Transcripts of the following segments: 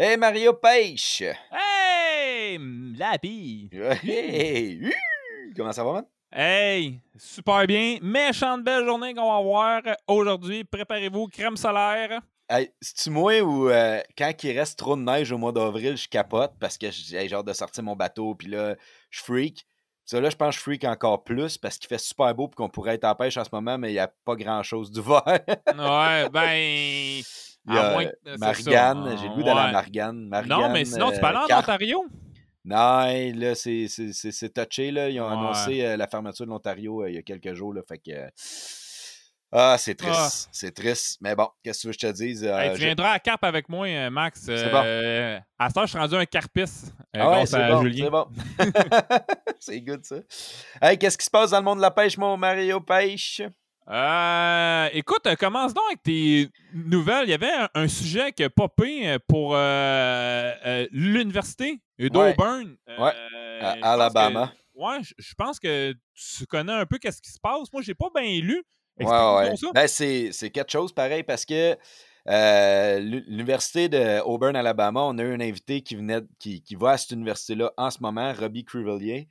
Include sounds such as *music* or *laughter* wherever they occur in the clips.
Hey Mario Pêche! Hey! Lapi! *laughs* Hey! Comment ça va, man? Hey! Super bien. Méchante belle journée qu'on va avoir aujourd'hui. Préparez-vous, crème solaire. Hey, c'est-tu moi ou euh, quand il reste trop de neige au mois d'avril, je capote parce que j'ai genre de sortir mon bateau, puis là, je freak. Ça, là, je pense que je freak encore plus parce qu'il fait super beau et qu'on pourrait être en pêche en ce moment, mais il n'y a pas grand-chose du vent. *laughs* ouais, ben. Il y a Margane, j'ai le goût d'aller à Margane. Non, mais sinon, tu peux aller en Ontario? Non, là, c'est touché. Là. Ils ont annoncé euh, la fermeture de l'Ontario euh, il y a quelques jours. Là, fait que. Ah, c'est triste. Ah. C'est triste. Mais bon, qu'est-ce que tu veux que je te dise? Euh, tu viendras à Carpe avec moi, Max. C'est bon. à ça, je suis rendu un carpiste. ah ouais, c'est bon. C'est *laughs* bon. *laughs* c'est good, ça. Hey, qu'est-ce qui se passe dans le monde de la pêche, mon Mario Pêche? Euh, écoute, commence donc avec tes nouvelles. Il y avait un, sujet qui a popé pour l'université d'Auburn. Ouais. à Alabama. ouais, je pense que tu connais un peu qu'est-ce qui se passe. Moi, j'ai pas bien lu. Ouais, ouais. Ben, c'est quelque chose pareil parce que euh, l'université de Auburn, Alabama, on a eu un invité qui venait, qui, qui va à cette université-là en ce moment, Robbie Crivellier.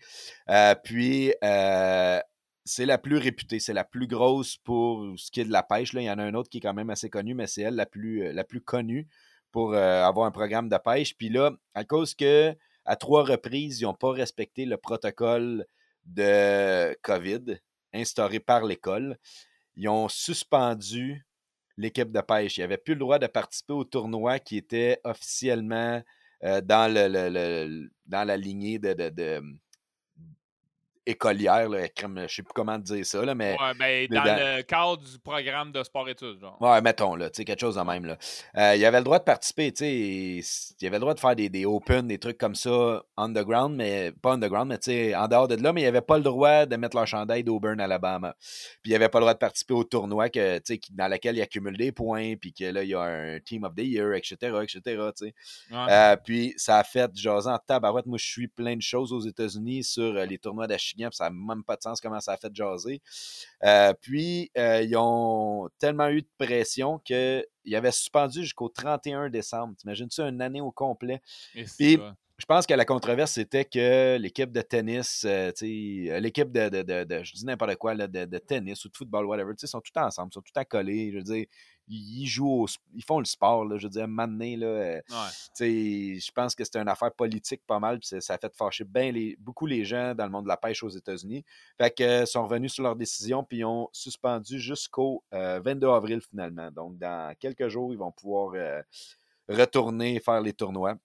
Euh, puis euh, c'est la plus réputée, c'est la plus grosse pour ce qui est de la pêche. Là. Il y en a un autre qui est quand même assez connu, mais c'est elle la plus, la plus connue pour avoir un programme de pêche. Puis là, à cause que à trois reprises, ils n'ont pas respecté le protocole de COVID instauré par l'école, ils ont suspendu l'équipe de pêche. Ils n'avaient plus le droit de participer au tournoi qui était officiellement dans, le, dans la lignée de, écolière, là, je ne sais plus comment dire ça, là, mais... Ouais, ben, dans, le cadre du programme de sport-études, genre. Ouais, mettons, là, tu sais, quelque chose de même, là. Euh, il avait le droit de participer, tu sais, il avait le droit de faire des, des open, des trucs comme ça, underground, mais pas underground, mais tu sais, en dehors de là, mais il avait pas le droit de mettre leur chandail d'Auburn, Alabama. Puis il avait pas le droit de participer au tournoi que, dans lequel il accumule des points, puis que là, il y a un Team of the Year, etc., etc., tu sais. Euh, puis ça a fait, en tabarouette, moi, je suis plein de choses aux États-Unis sur euh, les tournois d'Achille ça n'a même pas de sens comment ça a fait jaser. Euh, puis, euh, ils ont tellement eu de pression qu'ils avaient suspendu jusqu'au 31 décembre. T'imagines-tu une année au complet? Puis, je pense que la controverse, c'était que l'équipe de tennis, euh, l'équipe de, de, je dis n'importe quoi, de, tennis ou de football, whatever, ils sont tout ensemble, ils sont tout accolés. Je veux dire, ils jouent, ils font le sport, là, je veux dire, maintenant, là, euh, je pense que c'est une affaire politique pas mal, puis ça a fait fâcher bien les, beaucoup les gens dans le monde de la pêche aux États-Unis. Fait que euh, sont revenus sur leur décision, puis ils ont suspendu jusqu'au 22 avril finalement. Donc, dans quelques jours, ils vont pouvoir retourner faire les tournois.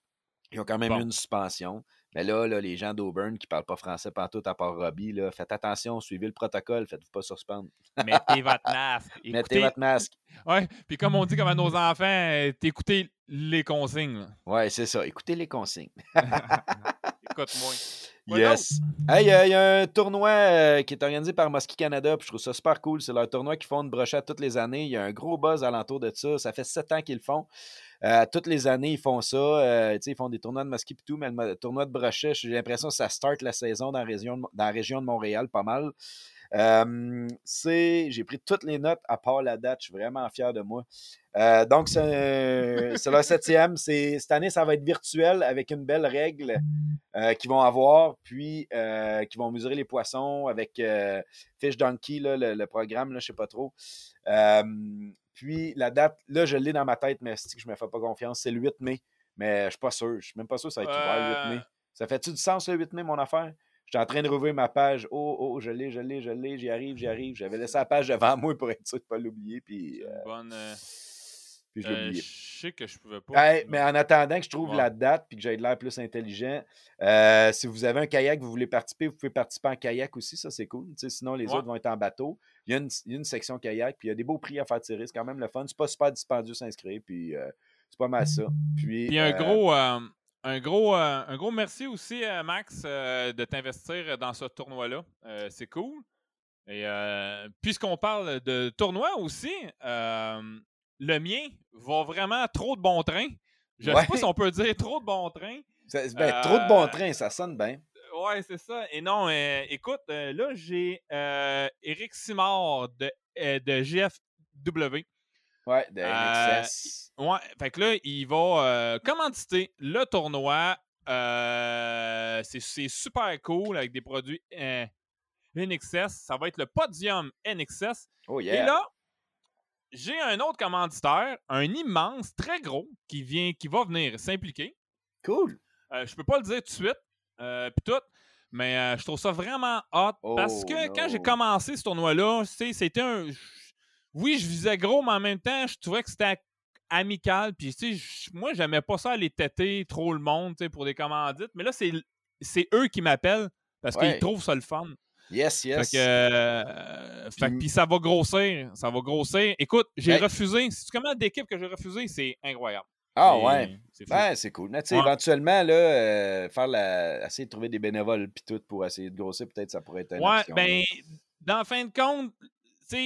Ils ont quand même eu une suspension. Mais là, là les gens d'Auburn qui ne parlent pas français partout à part Robbie, là, faites attention, suivez le protocole, faites-vous pas suspendre. Mettez votre masque. *laughs* Mettez votre masque. Oui, puis comme on dit comme à nos enfants, euh, écoutez les consignes. Oui, c'est ça. Écoutez les consignes. *laughs* Écoute-moi. *laughs* Yes. Hey, il y a un tournoi euh, qui est organisé par Mosquée Canada, puis je trouve ça super cool. C'est leur tournoi qu'ils font de brochette toutes les années. Il y a un gros buzz alentour de ça. Ça fait sept ans qu'ils le font. Euh, toutes les années, ils font ça. Euh, ils font des tournois de mosquée et tout, mais le tournoi de brochet, j'ai l'impression que ça start la saison dans la région de, Montréal pas mal. j'ai pris toutes les notes à part la date. Je suis vraiment fier de moi. Euh, donc, c'est le septième. Cette année, ça va être virtuel avec une belle règle qu'ils vont avoir, puis qui vont mesurer les poissons avec Fish Donkey, le, programme, je ne sais pas trop. Puis la date, là, je l'ai dans ma tête, mais je ne me fais pas confiance? C'est le 8 mai. Mais je suis pas sûr. Je ne suis même pas sûr que ça va être ouvert le 8 mai. Ça fait-tu du sens le 8 mai, mon affaire? J'étais en train de rouvrir ma page. Oh, oh, je l'ai, je l'ai, je l'ai, j'y arrive, j'y arrive. J'avais laissé la page devant *laughs* moi pour être sûr de ne pas l'oublier. Puis, euh, bonne. Euh, puis je l'ai oublié. je sais que je pouvais pas. mais en attendant que je trouve la date et que j'aie l'air plus intelligent, euh, si vous avez un kayak, vous voulez participer, vous pouvez participer en kayak aussi, ça c'est cool. sinon, les autres vont être en bateau. Il y, a une, section kayak, puis il y a des beaux prix à faire tirer. C'est quand même le fun. C'est pas super dispendieux s'inscrire, puis euh, c'est pas mal ça. Puis, un euh, gros. un gros, un gros merci aussi, Max, de t'investir dans ce tournoi-là. c'est cool. Et puisqu'on parle de tournoi aussi, le mien va vraiment trop de bon train. Je ne sais pas si on peut dire trop de bon train. Ben, trop de bon train, ça sonne bien. Ouais, c'est ça. Et non, euh, écoute, euh, là, j'ai euh, Eric Simard de, de GFW Ouais, de Euh, NXS. Ouais, fait que là, il va euh, commanditer le tournoi. Euh, c'est super cool avec des produits euh, NXS. Ça va être le podium NXS. Oh Et yeah. là, j'ai un autre commanditaire, un immense, très gros, qui vient, qui va venir s'impliquer. Cool. Euh, je peux pas le dire tout de suite, euh, puis tout, mais euh, je trouve ça vraiment hot parce Oh, que quand j'ai commencé ce tournoi-là, c'était un. Oui, je visais gros, mais en même temps, je trouvais que c'était amical. Puis, tu sais, je- moi, j'aimais pas ça aller têter trop le monde, tu sais, pour des commandites. Mais là, c'est c'est eux qui m'appellent parce Ouais. qu'ils trouvent ça le fun. Yes, yes. Fait que, euh, fait Puis- ça va grossir. Ça va grossir. Écoute, j'ai Hey. refusé. C'est comment d'équipes que j'ai refusé? C'est incroyable. ah ouais. C'est c'est cool. Mais Ouais. éventuellement, là, euh, faire la... essayer de trouver des bénévoles puis tout pour essayer de grossir, peut-être ça pourrait être une Ouais, option, ben, dans le fin de compte,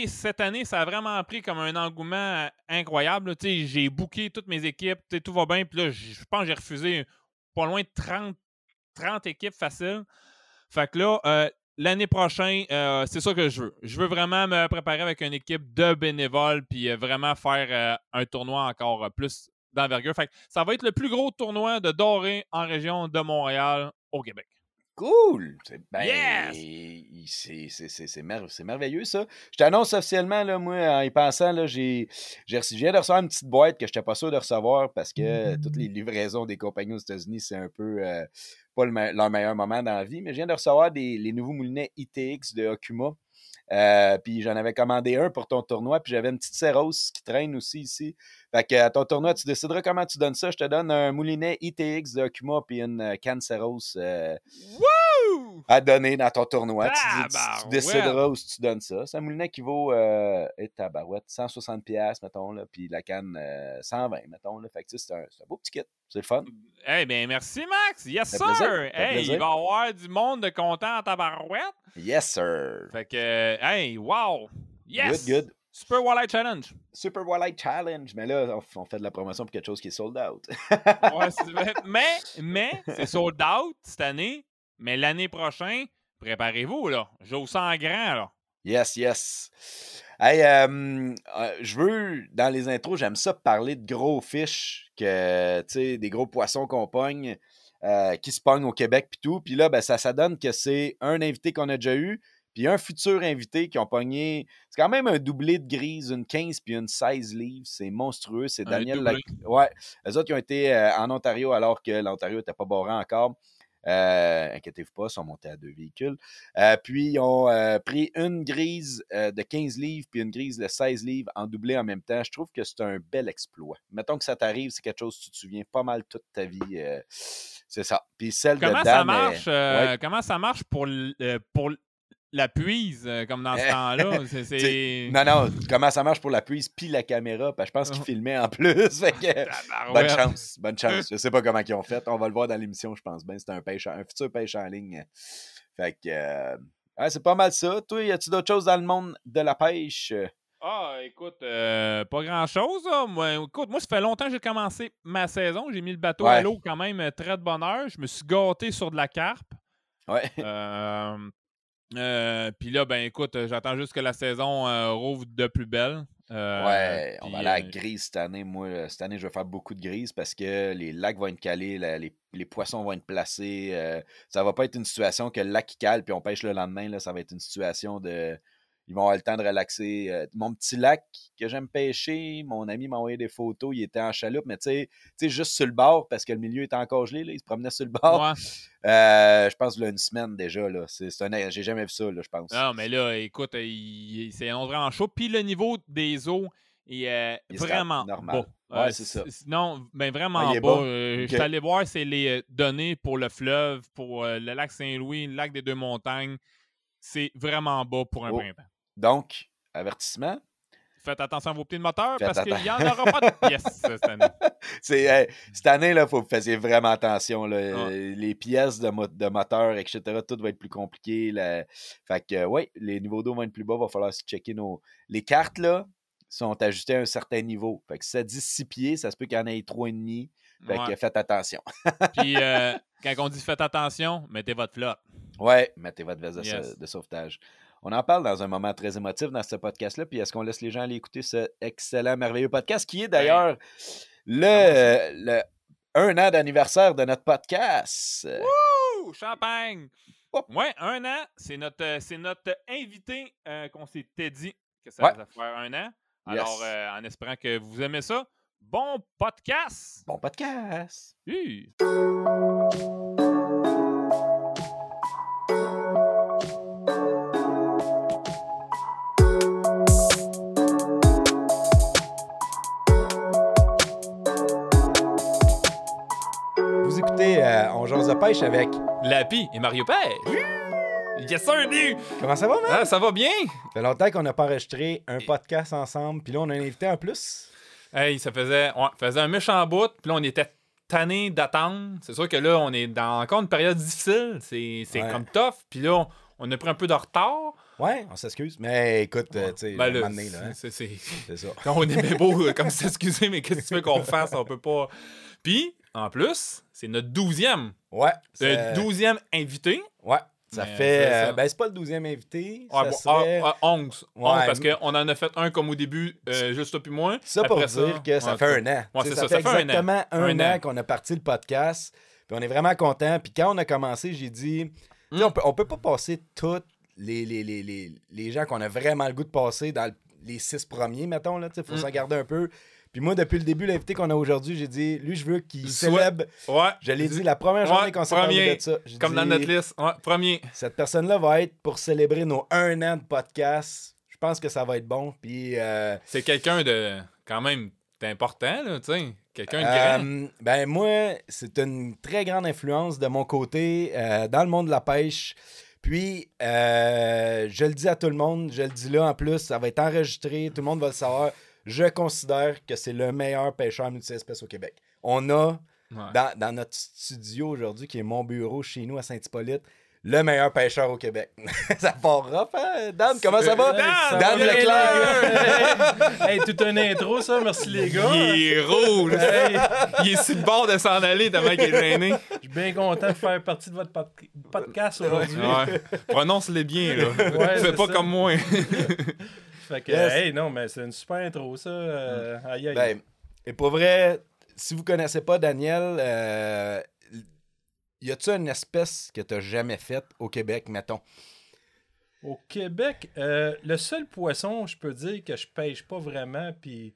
cette année, ça a vraiment pris comme un engouement euh, incroyable. j'ai booké toutes mes équipes, tout va bien. Puis là, je pense que j'ai refusé pas loin de 30, 30 équipes faciles. Fait que là, euh, l'année prochaine, euh, c'est ça que je veux. Je veux vraiment me préparer avec une équipe de bénévoles, puis euh, vraiment faire euh, un tournoi encore plus d'envergure. Fait ça va être le plus gros tournoi de doré en région de Montréal au Québec. Cool! C'est ben, Yes! c'est- c'est c'est- c'est mer- c'est merveilleux, ça. Je t'annonce officiellement, là, moi, en y pensant, là, j'ai j'ai reçu- je viens de recevoir une petite boîte que je n'étais pas sûr de recevoir parce que toutes les livraisons des compagnies aux États-Unis, c'est un peu euh, pas le leur meilleur moment dans la vie. Mais je viens de recevoir des, les nouveaux moulinets ITX de Okuma. Euh, puis j'en avais commandé un pour ton tournoi, puis j'avais une petite Ceros qui traîne aussi ici. Fait que à ton tournoi, tu décideras comment tu donnes ça. Je te donne un moulinet ITX de Okuma puis une euh, canne Ceros euh, Wouh! à donner dans ton tournoi. Tu, décideras où tu donnes ça. C'est un moulinet qui vaut euh, et tabarouette, 160$, piastres, mettons, là, puis la canne euh, 120, mettons. Là. Fait que c'est un, un beau petit kit. C'est le fun. Eh bien, merci, Max. Yes, sir. Hey, il va y avoir du monde de content en tabarouette. Yes, sir. Fait que, euh, hey, wow. Yes. Good, good. Super Walleye Challenge. Super Walleye Challenge. Mais là, on, fait de la promotion pour quelque chose qui est sold out. *laughs* Ouais, mais, mais, c'est sold out cette année. Mais l'année prochaine, préparez-vous, là. J'ose ça en grand, là. Yes, yes. Hey, euh, euh, je veux, dans les intros, j'aime ça parler de gros fiches, que, tu sais, des gros poissons qu'on pogne, euh, qui se pognent au Québec puis tout. Puis là, ben, ça, ça donne que c'est un invité qu'on a déjà eu, puis un futur invité qui ont pogné. C'est quand même un doublé de grise, une 15 puis une 16 livres. C'est monstrueux. C'est Daniel. Lac- Ouais. Les autres qui ont été euh, en Ontario alors que l'Ontario n'était pas barré encore. Euh, inquiétez-vous pas, ils sont montés à deux véhicules. Euh, puis, ils ont pris une grise de 15 livres puis une grise de 16 livres en doublé en même temps. Je trouve que c'est un bel exploit. Mettons que ça t'arrive, c'est quelque chose que tu te souviens pas mal toute ta vie. c'est ça. Puis celle Comment de ça Dan, marche, euh, ouais. comment ça marche pour, pour la puise, euh, comme dans ce Eh, temps-là? *laughs* C'est- Non, non, comment ça marche pour la prise puis la caméra? Je pense qu'ils Oh. filmaient en plus. *laughs* Fait que, *laughs* bonne chance, bonne chance. Je sais pas comment ils ont fait. On va le voir dans l'émission, je pense bien. C'est un pêche, un futur pêche en ligne. Fait que euh, ouais, c'est pas mal ça. Toi, y a-tu d'autres choses dans le monde de la pêche? Ah, écoute, euh, pas grand-chose. Moi, écoute, moi, ça fait longtemps que j'ai commencé ma saison. J'ai mis le bateau à l'eau quand même euh, très de bonne heure. Je me suis gâté sur de la carpe. Ouais. Euh, euh, Puis là, ben écoute, euh, j'attends juste que la saison euh, rouvre de plus belle. Euh, Ouais, on va aller à la grise cette année. Moi, cette année, je vais faire beaucoup de grise parce que les lacs vont être calés, la- les, les poissons vont être placés. ça va pas être une situation que le lac cale puis on pêche le lendemain. Là, ça va être une situation de. Ils vont avoir le temps de relaxer. Euh, mon petit lac que j'aime pêcher, mon ami m'a envoyé des photos. Il était en chaloupe, mais tu sais, juste sur le bord parce que le milieu était encore gelé. Là, il se promenait sur le bord. ouais. *laughs* Euh, je pense là, une semaine déjà. Là. C'est, j'ai jamais vu ça, là, je pense. Non, mais là, écoute, il- il- c'est vraiment chaud. Puis le niveau des eaux est euh, Il est stable, vraiment normal. Ouais, c'est ça. Non, ben vraiment Ah, bas. Euh. Je suis allé voir, c'est les données pour le fleuve, pour euh, le lac Saint-Louis, le lac des Deux-Montagnes. C'est vraiment bas pour un Oh. printemps. Donc, avertissement. Faites attention à vos pieds de moteur Faites parce qu'il n'y en aura pas de *laughs* pièces cette année. Hey, cette année, il faut que vous fassiez vraiment attention. là. Les pièces de, mo- de moteur, etc., tout va être plus compliqué. Fait que, oui, les niveaux d'eau vont être plus bas. Il va falloir se checker nos. Les cartes, là, sont ajustées à un certain niveau. Fait que si ça dit 6 pieds, ça se peut qu'il y en ait 3,5. Fait Ouais. que faites attention. *laughs* Puis euh, quand on dit faites attention, mettez votre flotte. Ouais, mettez votre veste Yes. de sauvetage. On en parle dans un moment très émotif dans ce podcast-là. Puis est-ce qu'on laisse les gens aller écouter ce excellent, merveilleux podcast qui est d'ailleurs le, le un an d'anniversaire de notre podcast. Wouh! Champagne! Ouais, un an, c'est notre, c'est notre invité euh, qu'on s'était dit que ça Ouais. va faire un an. Yes. Alors, euh, en espérant que vous aimez ça, bon podcast! Bon podcast. Oui. Euh, On jase de pêche avec. Lapi et Mario Père. Yes, sir, dude! Comment ça va, man? Ah, ça va bien? Ça fait longtemps qu'on n'a pas enregistré un podcast ensemble. Puis là, on a un invité en plus. Hey, ça faisait, faisait un méchant bout, puis là, on était tanné d'attendre. C'est sûr que là, on est dans encore une période difficile. C'est c'est Ouais. comme tough, puis là, on, on a pris un peu de retard. Ouais, on s'excuse. Mais écoute, euh, tu sais, Ben là, donné, là, hein, c'est- c'est- c'est ça. *laughs* Quand on est bien beau, euh, comme s'excuser, mais qu'est-ce que tu veux qu'on fasse? On peut pas. Puis, en plus, c'est notre douzième. Ouais. Le douzième invité. Ouais. Ça Mais fait. euh, ben, c'est pas le douzième invité. Ah, ça bon, serait- ah, ah, 11. Ouais. 11, parce qu'on en a fait un comme au début, euh, juste toi puis moi. Ça pour dire que ça ouais, fait un an. Ouais, c'est ça, ça, fait ça fait un an. exactement un, an, an. qu'on a parti le podcast. Puis on est vraiment content. Puis quand on a commencé, j'ai dit, tu sais, Mm. on peut, on peut pas passer tous les, les, les, les, les gens qu'on a vraiment le goût de passer dans le- les six premiers, mettons. Il faut Mm. s'en garder un peu. Puis moi, depuis le début, l'invité qu'on a aujourd'hui, j'ai dit, lui, je veux qu'il célèbre. Ouais. Je l'ai dit la première journée Ouais, qu'on s'est parlé de ça. Comme dans dit, notre liste. Ouais, premier. Cette personne-là va être pour célébrer nos un an de podcast. Je pense que ça va être bon. Puis. euh, C'est quelqu'un de quand même d'important, là, tu sais. Quelqu'un de grand. Euh, ben moi, c'est une très grande influence de mon côté euh, dans le monde de la pêche. Puis, euh, je le dis à tout le monde, je le dis là en plus, ça va être enregistré, tout le monde va le savoir. Je considère que c'est le meilleur pêcheur multi-espèces au Québec. On a, Ouais. dans, dans notre studio aujourd'hui, qui est mon bureau chez nous à Saint-Hippolyte, le meilleur pêcheur au Québec. *laughs* ça part rough, hein? Dan, comment ça va? Dan, Leclerc! *laughs* hey, toute une intro, ça. Merci, les gars. Il est rouge. Hey, Il est sur le bord de s'en aller tellement qu'il est gêné. je suis bien content de faire partie de votre pod- podcast aujourd'hui. Ouais. Prononce-les bien, là. Ouais, Fais pas ça. comme moi. *laughs* Fait que, Yes. hey, non, mais c'est une super intro, ça. euh, aïe, aïe. Ben, et pour vrai, si vous connaissez pas Daniel, euh, y a-tu une espèce que t'as jamais faite au Québec, mettons? Au Québec, euh, le seul poisson, je peux dire que je pêche pas vraiment, puis,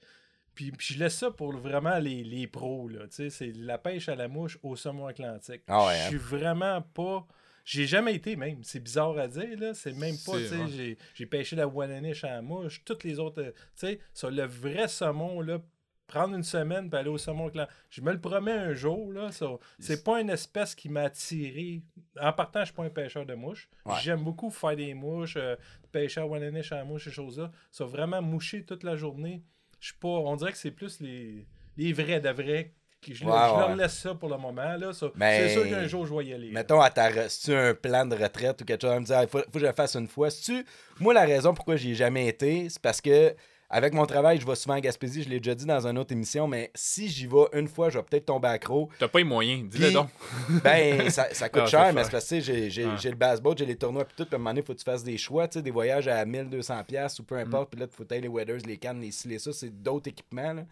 puis, puis je laisse ça pour vraiment les, les pros, là. Tu sais, c'est la pêche à la mouche au saumon atlantique. Ah ouais, Je suis vraiment pas... J'ai jamais été même, c'est bizarre à dire, là. C'est même pas, tu sais, j'ai- pêché la Wallanish à la mouche, toutes les autres, euh, tu sais, sur le vrai saumon, là, prendre une semaine puis aller au saumon. Je me le promets un jour, là, c'est pas une espèce qui m'a attiré. En partant, je suis pas un pêcheur de mouches. Ouais. J'aime beaucoup faire des mouches, euh, pêcher à Wallanish à la mouche, ces choses-là. Ça, vraiment moucher toute la journée. Je suis pas... On dirait que c'est plus les, les vrais de vrais. Que Je, Ouais, je ouais. leur laisse ça pour le moment, là. ça. Mais- C'est sûr qu'un jour, je vais y aller. Mettons, à ta re- si tu as un plan de retraite ou quelque chose, à me dire, il faut, faut que je le fasse une fois. Si tu... Moi, la raison pourquoi j'y ai jamais été, c'est parce que avec mon travail, je vais souvent à Gaspésie, je l'ai déjà dit dans une autre émission, mais si j'y vais une fois, je vais peut-être tomber accro. T'as pas les moyens, dis-le donc. *laughs* Ben, ça, ça coûte Ah, cher, mais c'est parce que j'ai, j'ai le bass boat, j'ai les tournois, puis tout. Puis à un moment donné, il faut que tu fasses des choix, tu sais, des voyages à 1200$ piastres ou peu importe. Puis là, faut tailler les weathers, les cannes, les ci, les ça. C'est d'autres équipements. Là.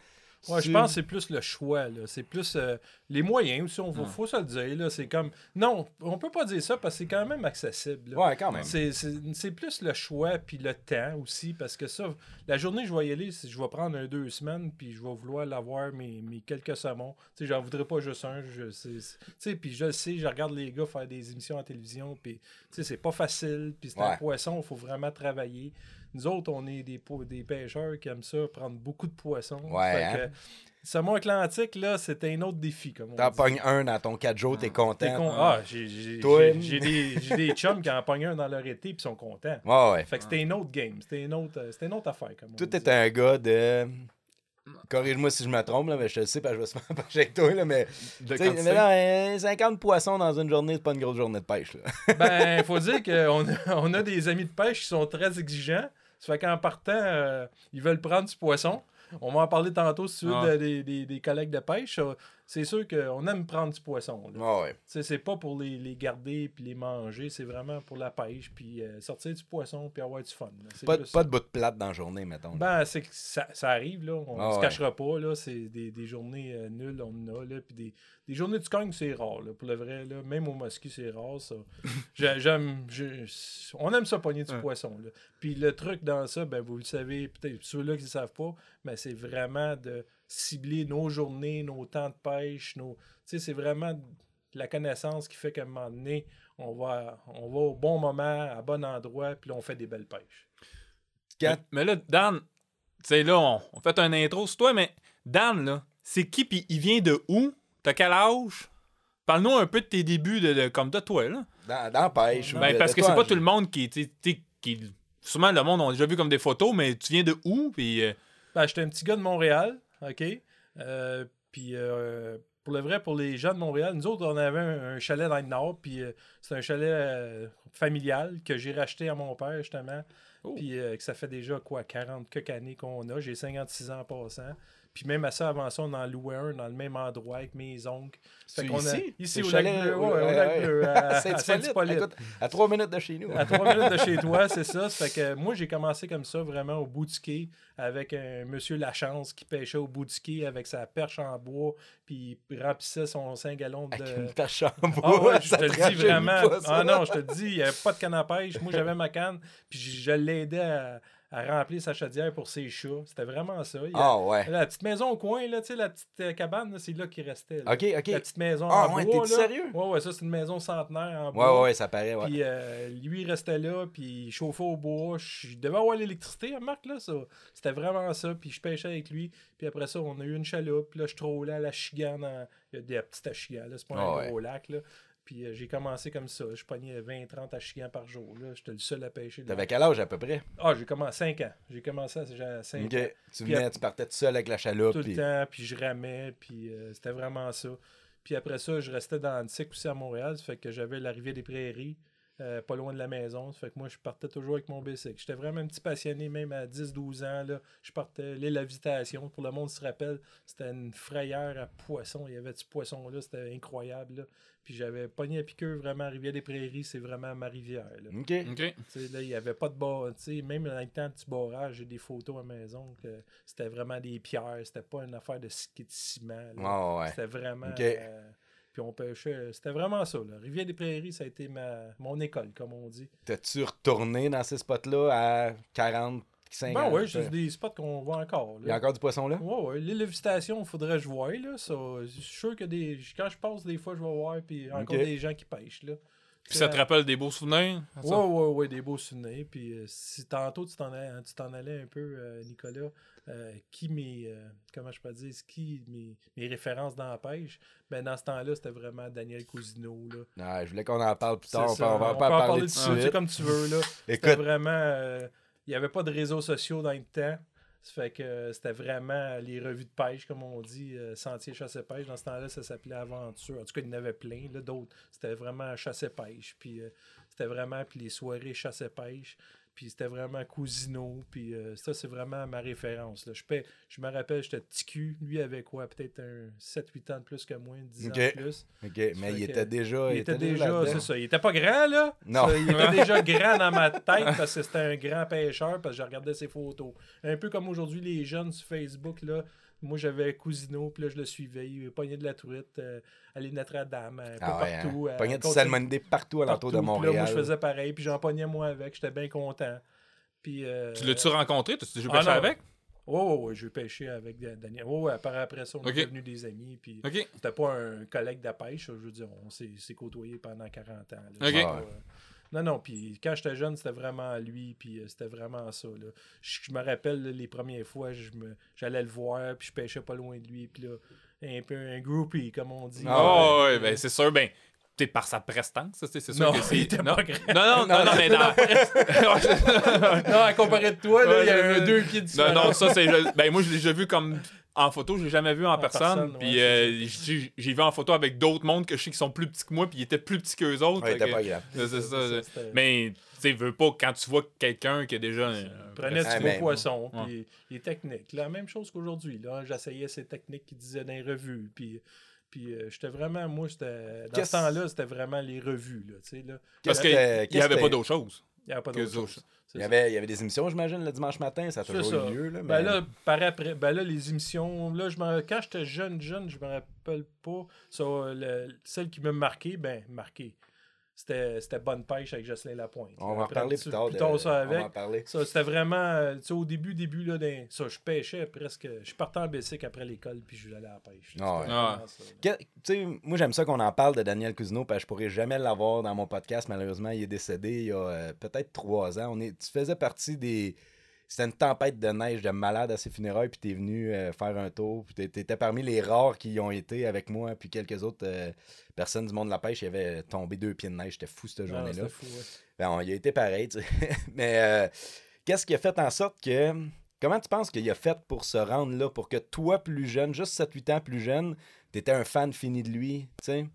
Ouais, je pense que c'est plus le choix. là. C'est plus euh, les moyens aussi. Il faut, faut se le dire. là. C'est comme. Non, on peut pas dire ça parce que c'est quand même accessible. là. Ouais, quand même. C'est- C'est c'est plus le choix puis le temps aussi parce que ça, la journée je vais y aller, je vais prendre un deux semaines puis je vais vouloir l'avoir mes, mes quelques saumons. Tu sais, j'en voudrais pas juste un. Je, tu sais, puis je le sais, je regarde les gars faire des émissions à télévision puis tu sais, c'est pas facile puis c'est Ouais. un poisson, il faut vraiment travailler. Nous autres, on est des, pêcheurs qui aiment ça, prendre beaucoup de poissons. Ouais, Fait hein? que, Saumon Atlantique, là, c'était un autre défi, comme on T'en pognes un dans ton 4 jours, t'es content. T'es con- Ah, j'ai des, j'ai des *laughs* chums qui en pognent un dans leur été puis sont contents. Ouais, ouais. Fait que c'était une autre game, c'était une autre, une autre affaire. Comme on Tout est un gars de. Corrige-moi si je me trompe, là, mais je le sais, parce que je vais souvent *laughs* pêcher avec toi. Là, mais, mais non, euh, 50 poissons dans une journée, c'est pas une grosse journée de pêche. Là. *laughs* Ben, faut dire qu'on a, *laughs* on a des amis de pêche qui sont très exigeants. Ça fait qu'en partant, euh, ils veulent prendre du poisson. On va en parler tantôt si tu veux des collègues de pêche. C'est sûr qu'on aime prendre du poisson. Ah ouais. C'est pas pour les, les garder puis les manger, c'est vraiment pour la pêche, puis euh, sortir du poisson, puis avoir du fun. Pas, pas ça. de bout de plate dans la journée, mettons. Ben, c'est que ça, ça arrive, là. On Ah se ouais. cachera pas, là. C'est des, des journées euh, nulles, on en a, là. Puis des, des journées du cogne, c'est rare, là. Pour le vrai, là. Même au mosquée, c'est rare, ça. *laughs* J'ai- J'aime. On aime ça pogner du Ouais. poisson, là. Puis le truc dans ça, ben, vous le savez, peut-être ceux-là qui ne savent pas, mais c'est vraiment de cibler nos journées, nos temps de pêche, nos. Tu sais, c'est vraiment la connaissance qui fait qu'à un moment donné, on va, on va au bon moment, à bon endroit, puis là, on fait des belles pêches. Quand- Mais, mais là, Dan, tu sais, là, on, on fait un intro sur toi, mais Dan, là, c'est qui, puis il vient de où? T'as quel âge? Parle-nous un peu de tes débuts, de, de- comme de toi, là. Dans, dans la pêche. Ben, parce que c'est pas tout le monde qui, tu sais, tu sais, qui. Souvent, le monde, on a déjà vu comme des photos, mais tu viens de où? Puis. euh, Ben, j'étais un petit gars de Montréal, OK? Euh, puis euh, pour le vrai, pour les gens de Montréal, nous autres, on avait un, un chalet dans le nord, puis euh, c'est un chalet familial que j'ai racheté à mon père, justement. Oh. Puis que ça fait déjà, quoi, 40 quelques années qu'on a. J'ai 56 ans en passant. Puis même à ça, avant ça, on en louait un dans le même endroit avec mes oncles. Fait qu'on a- ici? Ici, au lac bleu. ouais, Ouais, au lac bleu, à, *laughs* Saint-Hippolyte. À trois minutes de chez nous. À trois minutes de chez *laughs* toi, c'est ça. Fait que moi, j'ai commencé comme ça, vraiment au bout du quai, avec un monsieur Lachance qui pêchait au bout du quai avec sa perche en bois, puis il remplissait son 5 gallons de. Avec une perche en Ah bois, ouais, je te le dis vraiment. pas, ah non, je te le dis, il n'y avait pas de canne à pêche. Moi, j'avais ma canne, puis je je l'aidais à, à remplir sa chaudière pour ses chats. C'était vraiment ça. Il Ah ouais. La petite maison au coin, là, la petite euh, cabane, c'est là qu'il restait. là. Ok, ok. La petite maison Ah en ouais, bois. là. sérieux? Ouais, ouais, ça, c'est une maison centenaire en Ouais, bois. ouais, ouais, ça paraît, ouais. Puis euh, lui, il restait là, puis il chauffait au bois. Je devais avoir l'électricité, Marc, là, ça. C'était vraiment ça. Puis je pêchais avec lui. Puis après ça, on a eu une chaloupe. Là, je trollais à la chigane. en- Il y a des petites achigans, là. C'est pas Ah un gros lac, là. Puis euh, j'ai commencé comme ça. Je pognais 20-30 achigans par jour. J'étais le seul à pêcher. T'avais quel âge à peu près? Ah, j'ai commencé 5 ans. J'ai commencé à 5 Ok. ans. Tu venais, tu partais tout seul avec la chaloupe. Tout puis- le temps, puis je ramais, puis euh, c'était vraiment ça. Puis après ça, je restais dans Antique aussi à Montréal, ça fait que j'avais la rivière des Prairies, euh, pas loin de la maison, ça fait que moi, je partais toujours avec mon bicycle. J'étais vraiment un petit passionné, même à 10-12 ans, là, je partais l'île à pour le monde se rappelle, c'était une frayère à poissons, il y avait du poisson là, c'était incroyable, là. Puis j'avais pogné à piqueur vraiment Rivière des Prairies, c'est vraiment ma rivière, là. Ok. OK. Tu sais, là, il n'y avait pas de bord. tu sais, Même dans le temps du barrage, j'ai des photos à la maison que c'était vraiment des pierres. C'était pas une affaire de ski de ciment. Ah ouais. C'était vraiment. Ok. euh, puis on pêchait. C'était vraiment ça. Là. Rivière des Prairies, ça a été ma, mon école, comme on dit. T'as-tu retourné dans ces spots-là à 40, 50? Ben oui, c'est des spots qu'on voit encore. Il y a encore du poisson là? Ouais, ouais. L'île de Visitation, il faudrait que je voie. Là, ça. Je suis sûr que des... quand je passe, des fois, je vais voir. Puis encore des gens qui pêchent. Là. Puis ça te rappelle des beaux souvenirs? Ouais, ouais, ouais, des beaux souvenirs. Puis euh, si tantôt tu t'en allais, tu t'en allais un peu, euh, Nicolas, euh, qui mes, euh, comment je peux dire, qui mes, mes références dans la pêche, ben dans ce temps-là, c'était vraiment Daniel Cousineau. Là. Ah, je voulais qu'on en parle plus tard. On, ça, peut- on va on pas peut en parler de tout de suite, suite. comme tu veux. là. C'était vraiment. Il n'y avait pas de réseaux sociaux dans le temps. Ça fait que euh, c'était vraiment les revues de pêche, comme on dit, euh, Sentier Chasse-Pêche. Dans ce temps-là, ça s'appelait Aventure. En tout cas, il y en avait plein. là, D'autres, c'était vraiment Chasse-Pêche. Puis euh, c'était vraiment puis les soirées Chasse-Pêche. Puis c'était vraiment Cousino. Puis euh, ça, c'est vraiment ma référence. Là. Je, paie- je me rappelle, j'étais petit cul. Lui avait quoi? Peut-être un 7-8 ans de plus que moi, 10 Ok. ans de plus. ok, mais il était déjà. Il était déjà, c'est ça. Il était pas grand, là. Non. Ça, il était *laughs* déjà grand dans ma tête parce que c'était un grand pêcheur, parce que je regardais ses photos. Un peu comme aujourd'hui, les jeunes sur Facebook, là. Moi, j'avais Cousino, puis là, je le suivais. Il pognait de la truite, euh, aller Notre-Dame, un peu Ah ouais, partout. hein? euh, Pognait du continue- salmonidé partout alentour de partout. Puis Montréal. Là, moi, je faisais pareil, puis j'en pognais moi avec. J'étais bien content. Puis, euh, Tu l'as-tu rencontré? Tu déjà ah, avec? Ouais, ouais, ouais, j'ai pêché avec Da- Daniel. Ouais, après, après ça, on est devenus des amis. Puis OK. c'était pas un collègue de pêche, je veux dire, on s'est côtoyés pendant 40 ans. là. Ok. C'est Non, non, puis quand j'étais jeune, c'était vraiment lui, puis euh, c'était vraiment ça. Là. Je, je me rappelle là, les premières fois, je me- j'allais le voir, puis je pêchais pas loin de lui, puis là, un peu un groupie, comme on dit. Ah ouais, ben c'est sûr, ben, t'es par sa prestance, ça, c'est sûr Non, que *laughs* c'est. non. non, non, non, non, mais dans. *laughs* non, à comparer de toi, là, il y a deux pieds de Non, non, ça, c'est. Ben, moi, je l'ai déjà vu comme en photo, je l'ai jamais vu en, En personne. personne, puis ouais, euh, j'ai vu en photo avec d'autres mondes que je sais qui sont plus petits que moi, puis ils étaient plus petits qu'eux autres. Ouais, que- pas grave. c'est ça, ça, c'était- Mais, tu sais, veux pas, quand tu vois quelqu'un qui a déjà. un- prenait du gros poisson, Ouais. puis les techniques. La même chose qu'aujourd'hui. là. J'essayais ces techniques qu'il disait dans les revues. Puis Puis euh, j'étais vraiment, moi, c'était, dans ce temps-là, c'était vraiment les revues. Là, tu sais, là. Parce qu'il n'y avait pas d'autre chose. Il n'y avait pas d'autre chose. Il y, avait, il y avait des émissions, j'imagine, le dimanche matin. Ça a toujours ça. eu lieu. Là, Ben là, par après, ben là, les émissions, là, je me, quand j'étais jeune, jeune, je me rappelle pas. Le- celle qui m'a marqué, ben, marqué. C'était, c'était Bonne Pêche avec Jocelyn Lapointe. on va en tu- plus tard. Plus de- ça On va avec. en parler. Ça, c'était vraiment, tu sais, au début, début, là, d'un- ça, je pêchais presque. Je partais en Bessic après l'école, puis je allais à la pêche. Ah ouais. Ah. Que- moi, j'aime ça qu'on en parle de Daniel Cousineau, parce que je pourrais jamais l'avoir dans mon podcast. Malheureusement, il est décédé il y a euh, peut-être trois ans. On est, tu faisais partie des. C'était une tempête de neige de malade à ses funérailles, puis t'es venu euh, faire un tour. Puis t'é- t'étais parmi les rares qui y ont été avec moi, puis quelques autres euh, personnes du monde de la pêche. Il y avait tombé deux pieds de neige. J'étais fou cette Ah, journée-là. ouais. Ben, il a été pareil, tu sais. *laughs* Mais euh, qu'est-ce qui a fait en sorte que. Comment tu penses qu'il a fait pour se rendre là, pour que toi, plus jeune, juste 7-8 ans plus jeune, t'étais un fan fini de lui, tu sais?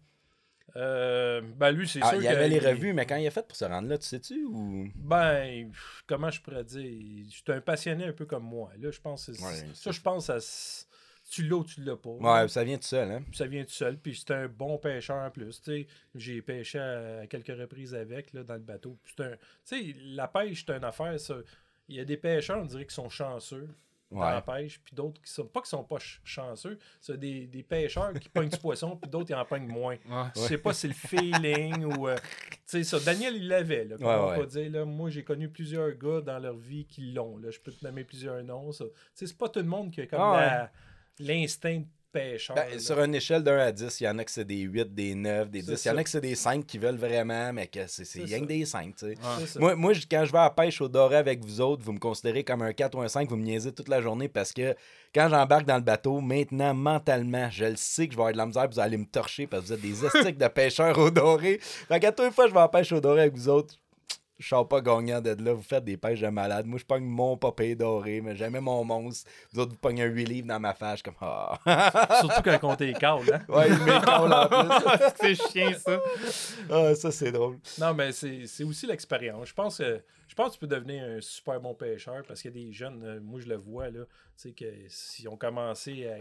Euh, ben, lui, c'est Ah, sûr il y avait les revues, mais quand il a fait pour se rendre là, tu sais-tu? Ou... Ben, comment je pourrais dire? Je suis un passionné un peu comme moi. Là, je pense Ouais, ça, je pense à tu l'as ou tu l'as pas. Ouais, ça vient tout seul, hein? Ça vient tout seul. Puis c'est un bon pêcheur en plus. tu. J'ai pêché à, quelques reprises avec là, dans le bateau. Puis c'est un- Tu sais, la pêche, c'est une affaire. Ça. Il y a des pêcheurs, on dirait, qui sont chanceux dans Ouais. la pêche. Puis d'autres qui sont pas qui sont pas ch- chanceux. C'est des, des pêcheurs qui pognent du poisson. Puis d'autres, ils en pognent moins. Ouais. Je sais pas si c'est le feeling ou. euh, tu sais, ça. Daniel, il l'avait. Là, Ouais, on peut dire. Là, moi, j'ai connu plusieurs gars dans leur vie qui l'ont. Là. Je peux te nommer plusieurs noms. ça. Tu sais, c'est pas tout le monde qui a comme Ah, l'instinct Ben, sur une échelle de 1 à 10, il y en a que c'est des 8, des 9, des C'est 10. Il y en a que c'est des 5 qui veulent vraiment, mais que c'est rien que des 5, tu sais. Ouais. Moi, moi, quand je vais à la pêche au doré avec vous autres, vous me considérez comme un 4 ou un 5, vous me niaisez toute la journée parce que quand j'embarque dans le bateau, maintenant, mentalement, je le sais que je vais avoir de la misère, vous allez me torcher parce que vous êtes des *laughs* estiques de pêcheurs au doré. Fait qu'à toutes les fois je vais à la pêche au doré avec vous autres, je sors pas gagnant de là. Vous faites des pêches de malade. Moi, je pogne mon papé doré, mais jamais mon monstre. Vous autres, vous pognez un 8 livres dans ma face. Suis comme, ah. *laughs* Surtout quand on t'es calme, hein? *laughs* ouais, en plus. *laughs* c'est chiant, ça. Ah, ça, c'est drôle. Non, mais c'est c'est aussi l'expérience. Je pense que je pense que tu peux devenir un super bon pêcheur parce qu'il y a des jeunes, euh, moi je le vois, là, tu sais, que s'ils ont commencé à,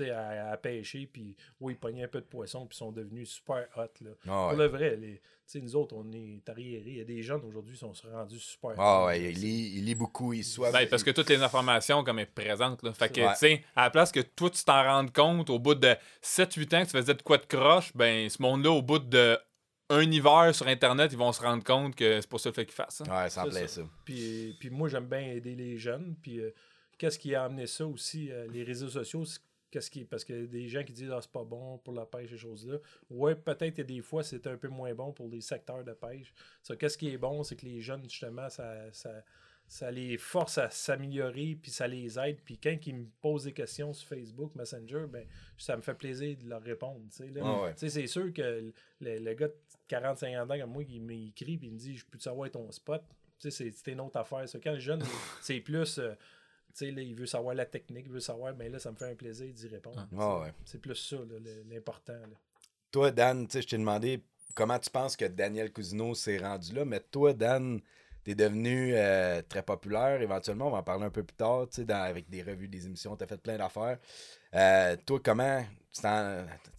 à, à pêcher, puis oui, ils pognaient un peu de poisson, puis ils sont devenus super hot. Là. Ah, Pour ouais. le vrai, les, tu sais, nous autres, on est arriérés. Il y a des jeunes aujourd'hui qui sont rendus super Ah, hot, ouais, là, il lit, il lit beaucoup, il soit. Ben, parce que toutes les informations comme est présentes. Là. Fait que, Ouais. tu sais, à la place que toi, tu t'en rendes compte au bout de 7-8 ans que tu faisais de quoi de croche, ben, ce monde-là, au bout de un hiver sur Internet, ils vont se rendre compte que c'est pas ça le fait qu'ils fassent. hein. Ouais, ça me plaît ça. Puis, puis moi, j'aime bien aider les jeunes. Puis euh, qu'est-ce qui a amené ça aussi, euh, les réseaux sociaux, c'est- qu'est-ce qui parce a des gens qui disent ah c'est pas bon pour la pêche ces choses-là. Ouais, peut-être que des fois c'est un peu moins bon pour les secteurs de pêche. Ça, qu'est-ce qui est bon, c'est que les jeunes justement ça, ça, ça les force à s'améliorer puis ça les aide. Puis quand ils me posent des questions sur Facebook, Messenger, ben ça me fait plaisir de leur répondre. tu sais, là. Ah ouais. C'est sûr que le, le gars de 40-50 ans comme moi qui m'écrit et il me dit Je peux savoir ton spot? Tu sais, c'est une autre affaire. Ça. Quand le jeune, *laughs* c'est plus. euh, sais, là, il veut savoir la technique, il veut savoir, ben là, ça me fait un plaisir d'y répondre. Ah. Ah ouais. C'est plus ça, l'important. Toi, Dan, tu sais, je t'ai demandé comment tu penses que Daniel Cousineau s'est rendu là, mais toi, Dan, t'es devenu euh, très populaire. Éventuellement, on va en parler un peu plus tard, tu sais, avec des revues, des émissions, t'as fait plein d'affaires. Euh, toi, comment. Tu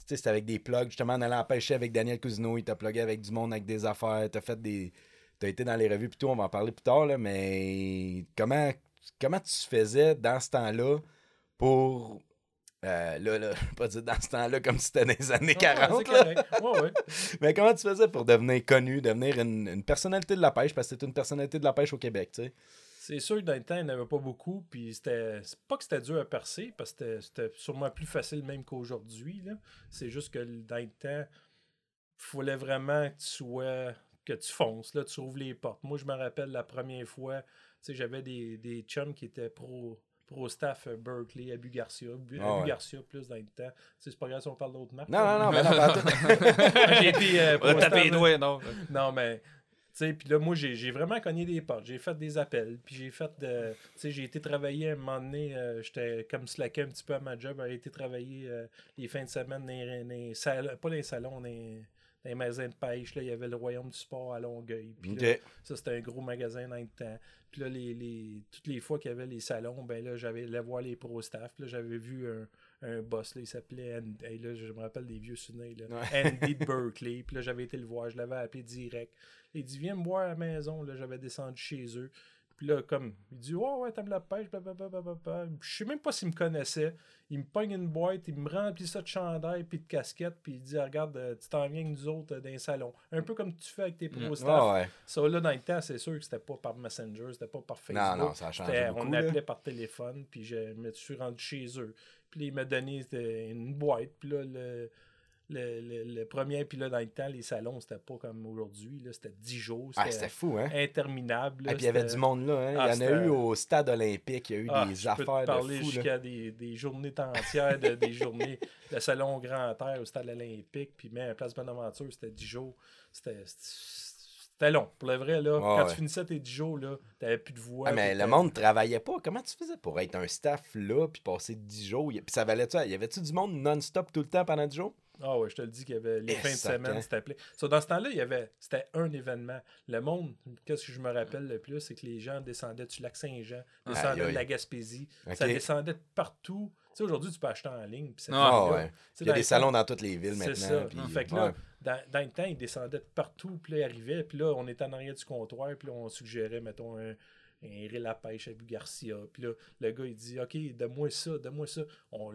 c'était avec des plugs, justement, en allant pêcher avec Daniel Cousineau, il t'a plugué avec du monde, avec des affaires, t'as fait des. T'as été dans les revues, puis tout, on va en parler plus tard, là, mais comment, comment tu faisais dans ce temps-là pour. euh, là, là, je vais *laughs* pas dire dans ce temps-là comme si c'était dans les années Ah, 40. c'est là. correct. Ouais, ouais. *laughs* Mais comment tu faisais pour devenir connu, devenir une, une personnalité de la pêche, parce que c'est une personnalité de la pêche au Québec, tu sais? C'est sûr que dans le temps, il n'y en avait pas beaucoup. Puis c'était. C'est pas que c'était dur à percer, parce que c'était- c'était sûrement plus facile même qu'aujourd'hui. C'est juste que dans le temps, il fallait vraiment que tu sois. que tu fonces, là, tu ouvres les portes. Moi, je me rappelle la première fois, j'avais des, des chums qui étaient pro. Pro staff euh, Berkeley, Abu Garcia. Bu- Ah Abu ouais. Garcia, plus dans le temps. C'est pas grave si on parle d'autres marques. Non, non, non, mais non, pas. *laughs* J'ai été euh, pro staff, doigts, non. non, mais. Tu sais, puis là, moi, j'ai j'ai vraiment cogné des portes. J'ai fait des appels. Puis j'ai fait de. Tu sais, j'ai été travailler à un moment donné. euh, J'étais comme slacké un petit peu à ma job. J'ai été travailler euh, les fins de semaine dans les, dans les salons. Pas dans les salons, dans les, dans les magasins de pêche. Là, il y avait le Royaume du Sport à Longueuil. Puis là, ça, c'était un gros magasin dans le temps. Puis là, les, les- toutes les fois qu'il y avait les salons, ben là, j'avais allé voir les pro staff. Puis là, j'avais vu un, un boss, là, il s'appelait, Andy- hey, là, je me rappelle des vieux souvenirs, là. Ouais. *laughs* Andy de Berkeley. Puis là, j'avais été le voir, je l'avais appelé direct. Il dit, viens me voir à la maison. Là, j'avais descendu chez eux. Puis là, comme, il dit, ouais, ouais, t'aimes la pêche, blablabla. Je sais même pas s'il me connaissait. Il me pogne une boîte, il me remplit ça de chandail puis de casquette, puis il dit, regarde, euh, tu t'en viens avec nous autres euh, dans les salons. Un peu comme tu fais avec tes pro staff. Ouais, ouais. Ça, là, dans le temps, c'est sûr que c'était pas par Messenger, c'était pas par Facebook. Non, non, ça a changé beaucoup. on là. appelait par téléphone, puis je me suis rendu chez eux. Puis là, il m'a donné c'était une boîte, puis là, le, le, le, le premier, puis là, dans le temps, les salons, c'était pas comme aujourd'hui, c'était 10 jours, Ah, c'était fou, hein? interminable. Et puis il y avait du monde là, hein? Ah, il y en a eu au stade olympique, il y a eu Ah, des je peux te affaires parler de fou. Jusqu'à des, des journées entières, de, des journées *laughs* de salon Grand Air au stade olympique, puis même à Place Bonaventure, c'était 10 jours. C'était c'était long. Pour le vrai, là, quand ouais. tu finissais tes 10 jours, là, t'avais plus de voix. Ah, mais le monde travaillait pas. Comment tu faisais pour être un staff là puis passer 10 jours? Puis ça valait ça? Y avait-tu du monde non-stop tout le temps pendant 10 jours? Ah ouais, je te le dis qu'il y avait les Eh, fins de semaine, c'était appelé. So, dans ce temps-là, il y avait c'était un événement. Le monde, qu'est-ce que je me rappelle le plus, c'est que les gens descendaient du lac Saint-Jean, descendaient de la Gaspésie, ça descendait de partout. Tu sais, aujourd'hui, tu peux acheter en ligne. c'est Ah, ouais. Il y a des salons temps- dans toutes les villes C'est maintenant. ça. puis- fait que là, ouais. dans, dans le temps, ils descendaient de partout, puis là, ils arrivaient, puis là, on était en arrière du comptoir, puis là, on suggérait, mettons, un, un reel à pêche à Bu Garcia. Puis là, le gars, il dit, OK, donne-moi ça, donne-moi ça. On,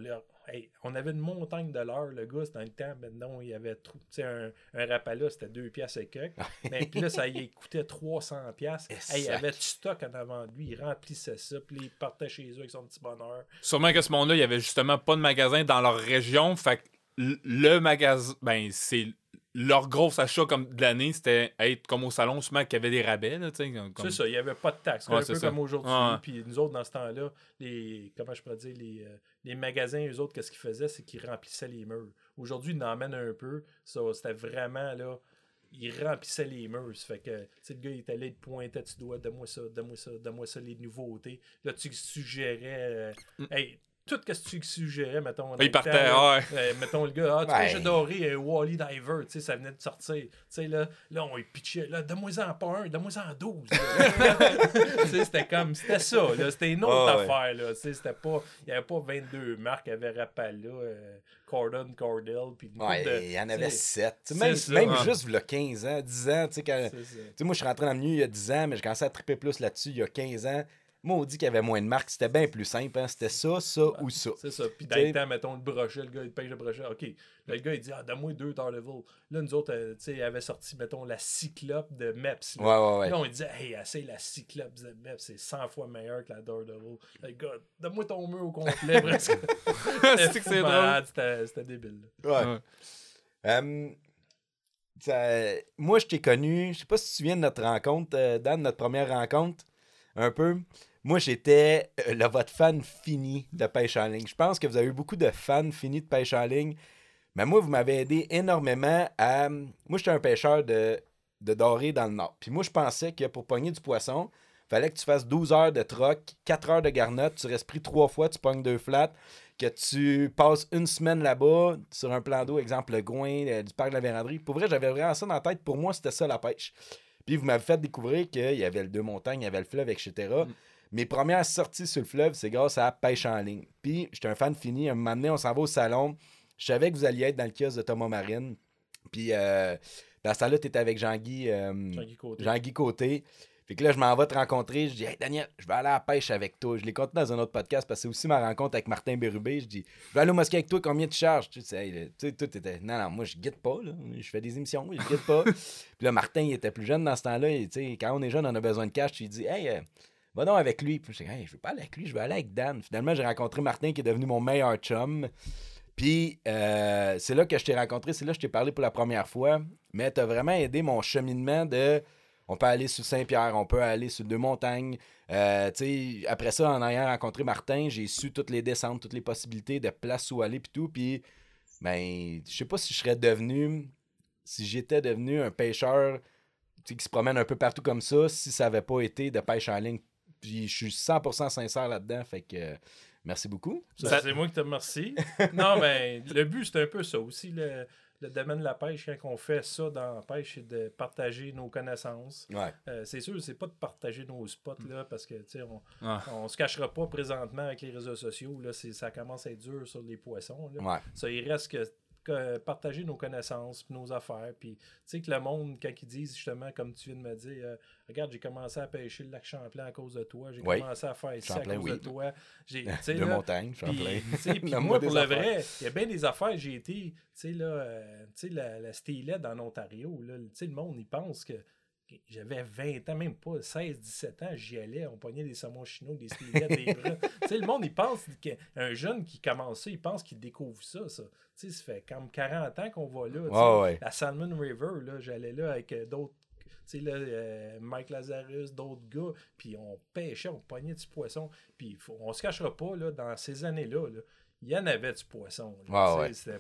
hey, on avait une montagne de l'heure, le gars, c'était dans le temps, maintenant, il y avait trop. Tu sais, un, un rapala, c'était 2 piastres et quelques. *laughs* Mais puis là, ça y coûtait 300 piastres. Hey, il avait du stock en avant de lui, il remplissait ça, puis il partait chez eux avec son petit bonheur. Sûrement que ce monde-là, il y avait justement pas de magasin dans leur région. Fait que le magasin, ben, c'est leur gros achat comme de l'année, c'était être comme au salon, sûrement qu'il y avait des rabais. Sais, comme- C'est ça, il n'y avait pas de taxes. Ouais, un c'est peu ça. comme aujourd'hui. Puis nous autres, dans ce temps-là, les. Comment je pourrais dire, les, euh, les magasins, eux autres, qu'est-ce qu'ils faisaient, c'est qu'ils remplissaient les murs. Aujourd'hui, ils en emmènent un peu. Ça, c'était vraiment là. Ils remplissaient les murs. Ça fait que, le gars, il était là, il te pointait, tu dois, donne-moi ça, donne-moi ça, donne-moi ça, les nouveautés. Là, tu suggérais. euh, hey, tout ce que tu suggérais, mettons. Il le partait, ouais. euh, mettons le gars, ah, tu j'ai adoré un Wally Diver, tu sais, ça venait de sortir. Tu sais, là, là, on y pitchait, là, donne-moi-en pas un, donne-moi-en 12. là. *laughs* Tu sais, c'était comme, c'était ça, là, c'était une autre ouais. affaire, là, tu sais, c'était pas, il y avait pas 22 marques, il y avait Rapala, euh, Cordon, Cordell, puis Ouais, de- il y en avait tu sais, 7. c'est Même, ça, même ouais. juste il y a 15 ans, 10 ans, tu sais, quand. Tu sais, moi, je suis rentré dans le milieu il y a 10 ans, mais j'ai commencé à triper plus là-dessus il y a 15 ans. Moi, on dit qu'il y avait moins de marques. C'était bien plus simple. hein. C'était ça, ça ou ça. C'est ça. Puis dans le temps, mettons le brochet, le gars, il pêche le brochet. OK. Là, le gars, il dit, ah, donne-moi deux Daredevil. Là, nous autres, euh, tu sais, il avait sorti, mettons, la Cyclope de Meps. là. Ouais, ouais, ouais. Là, on disait, hey, essaye la Cyclope de Meps, c'est 100 fois meilleur que la Daredevil. Là, le gars, donne-moi ton mur au complet, *laughs* presque. *laughs* C'est que c'est drôle. C'était débile. là. Ouais. Ouais. Euh, ça- moi, je t'ai connu, je sais pas si tu te souviens de notre rencontre, euh, Dan, de notre première rencontre, un peu. Moi, j'étais euh, votre fan fini de pêche en ligne. Je pense que vous avez eu beaucoup de fans finis de pêche en ligne. Mais moi, vous m'avez aidé énormément à. Moi, j'étais un pêcheur de, de doré dans le nord. Puis moi, je pensais que pour pogner du poisson, fallait que tu fasses 12 heures de troc, 4 heures de garnotte, tu restes pris trois fois, tu pognes deux flats, que tu passes une semaine là-bas sur un plan d'eau, exemple le Gouin, euh, du parc de la Vérandrie. Pour vrai, j'avais vraiment ça dans la tête. Pour moi, c'était ça la pêche. Puis vous m'avez fait découvrir qu'il y avait le deux montagnes, il y avait le fleuve, etc. Mes premières sorties sur le fleuve, c'est grâce à pêche en ligne. Puis j'étais un fan fini. Un moment donné, on s'en va au salon. Je savais que vous alliez être dans le kiosque de Thomas Marine. Puis euh, dans ce temps-là, tu étais avec Jean-Guy. euh, Jean-Guy Côté. Jean-Guy Côté. Fait que là, je m'en vais te rencontrer. Je dis, hey Daniel, je vais aller à la pêche avec toi. Je l'ai conté dans un autre podcast parce que c'est aussi ma rencontre avec Martin Bérubé. Je dis, je vais aller au mosquée avec toi, combien tu charges? Tu sais, hey, là, tu sais, tout était. Non, non, moi, je guide pas. Là. Je fais des émissions, je guide pas. *laughs* Puis là, Martin, il était plus jeune dans ce temps-là. et, tu sais, quand on est jeune, on a besoin de cash. Tu lui dis, hey, euh, va donc avec lui. Puis je dis, hey, je veux pas aller avec lui, je vais aller avec Dan. Finalement, j'ai rencontré Martin qui est devenu mon meilleur chum. Puis euh, c'est là que je t'ai rencontré, c'est là que je t'ai parlé pour la première fois. Mais tu as vraiment aidé mon cheminement de. On peut aller sur Saint-Pierre, on peut aller sur Deux-Montagnes. Euh, après ça, en ayant rencontré Martin, j'ai su toutes les descentes, toutes les possibilités de places où aller, puis tout. Puis, ben, je sais pas si je serais devenu. Si j'étais devenu un pêcheur qui se promène un peu partout comme ça, si ça avait pas été de pêche en ligne. Puis je suis 100% sincère là-dedans. Fait que Merci beaucoup. Ben, C'est moi qui te remercie. non, mais le but, c'est un peu ça aussi. Le, le domaine de la pêche, quand on fait ça dans la pêche, c'est de partager nos connaissances. Ouais. Euh, c'est sûr, c'est pas de partager nos spots, là, parce que, tu sais, on, Ah. on se cachera pas présentement avec les réseaux sociaux. Là, c'est- ça commence à être dur sur les poissons. là. Ouais. Ça, il reste que partager nos connaissances, puis nos affaires. Puis, tu sais, que le monde, quand ils disent justement, comme tu viens de me dire, euh, regarde, j'ai commencé à pêcher le lac Champlain à cause de toi, j'ai Oui. commencé à faire ici à cause oui. de toi. J'ai, *laughs* De là, montagne, Champlain. *laughs* puis moi, pour le affaires. vrai, il y a bien des affaires. J'ai été, tu sais, là, euh, tu sais, la, la en Ontario, là, tu sais, le monde, il pense que j'avais 20 ans, même pas 16, 17 ans, j'y allais, on pognait des saumons chinois, des Steelhead, des bruns. *laughs* tu sais, le monde, il pense qu'un jeune qui commence ça, il pense qu'il découvre ça, ça. Tu sais, ça fait comme 40 ans qu'on va là. sais. Ouais. La Salmon River, là, j'allais là avec euh, d'autres tu sais, là, euh, Mike Lazarus, d'autres gars, puis on pêchait, on pognait du poisson. Puis on se cachera pas, là, dans ces années-là, là, il y en avait du poisson. là, Ah ouais. c'était-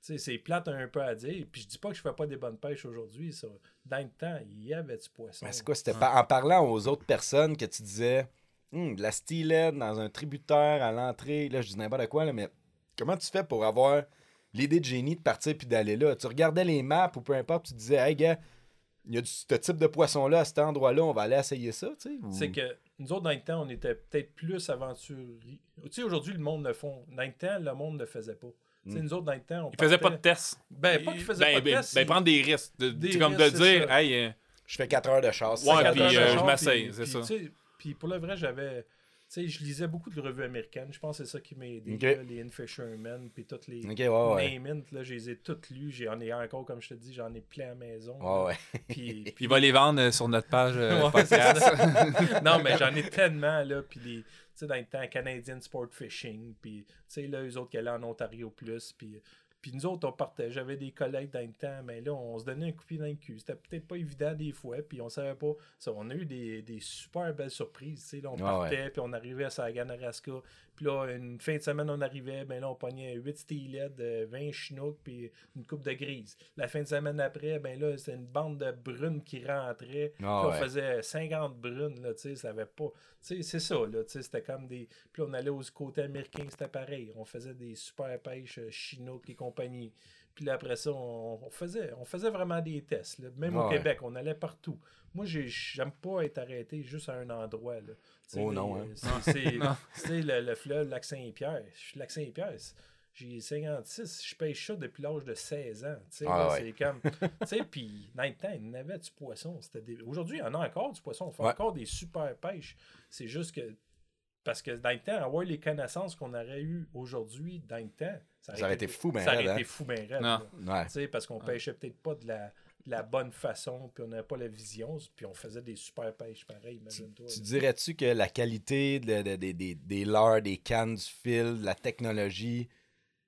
c'est plate un peu à dire. Puis je dis pas que je fais pas des bonnes pêches aujourd'hui. Dans le temps, il y avait du poisson. Mais c'est quoi? C'était pas en parlant aux autres personnes que tu disais Hum, de la steelhead dans un tributaire à l'entrée. Là, je dis n'importe quoi, là, mais comment tu fais pour avoir l'idée de génie de partir puis d'aller là? Tu regardais les maps ou peu importe, tu disais, hey gars, il y a du, ce type de poisson-là à cet endroit-là, on va aller essayer ça, tu sais? ou- C'est que nous autres, dans le temps, on était peut-être plus aventuriers. Tu sais, aujourd'hui, le monde le font. Dans le temps, le monde ne le faisait pas. Mm. nous autres, dans le temps, on Il faisait pas de tests. Ben, pas qu'il faisait ben, pas de ben, tests. ben, il- prendre des risques. De, Des comme de risques, dire, hey, euh, Je fais 4 heures de chasse. Ouais, puis, euh, je puis- c'est ça. Puis pour le vrai, j'avais. Tu sais, je lisais beaucoup de revues américaines. Je pense que c'est ça qui m'a aidé. Là, les In Fisherman, puis toutes les. Ok, ouais, ouais. Name It, là, je les ai toutes lues. J'en ai encore, comme je te dis, j'en ai plein à la maison. Ouais, ouais. Puis, *laughs* puis il va les vendre euh, sur notre page euh, Ouais, podcast. *laughs* non, mais j'en ai tellement, là. Puis les, tu sais, dans le temps, Canadian Sport Fishing. Puis, tu sais, là, eux autres qui allaient en Ontario plus. Puis, puis nous autres, on partait. J'avais des collègues dans le temps, mais là, on se donnait un coup de pied dans le cul. C'était peut-être pas évident des fois. Puis, on savait pas. Ça, on a eu des, des super belles surprises. Là, on Ouais, partait, puis on arrivait à Sagan-Araska. Puis là, une fin de semaine, on arrivait. Ben là, on pognait 8 steelhead, euh, 20 chinooks, puis une coupe de grise. La fin de semaine après, ben là, c'était une bande de brunes qui rentrait. Ah, on ouais. faisait 50 brunes, là, tu sais, ça avait pas... Tu sais, c'est ça, là, tu sais, c'était comme des... Puis là, on allait au côté américain, c'était pareil. On faisait des super pêches euh, Chinook et compagnie. Puis là, après ça, on, on faisait, on faisait vraiment des tests, là. Même au. Québec, on allait partout. Moi, j'ai- j'aime pas être arrêté juste à un endroit, là. Oh non, hein. c'est- le, le fleuve Lac-Saint-Pierre. Je suis Lac-Saint-Pierre, c'est- j'ai 56, je pêche ça depuis l'âge de 16 ans. tu sais, Ah ouais. C'est comme. Tu sais, puis dans le temps, il y en avait du poisson. Des- Aujourd'hui, il y en a encore du poisson. On fait Ouais. encore des super pêches. C'est juste que. Parce que dans le temps, avoir les connaissances qu'on aurait eues aujourd'hui, dans le temps, Ça aurait été fou, ben Ça aurait raide, été hein. fou, ben raide, Non. Ouais. Tu sais, parce qu'on pêchait peut-être pas de la, de la bonne façon, puis on n'avait pas la vision, puis on faisait des super pêches pareil, imagine-toi. Tu dirais-tu que la qualité de- de- de- des- des leurres, des cannes, du fil, de la technologie,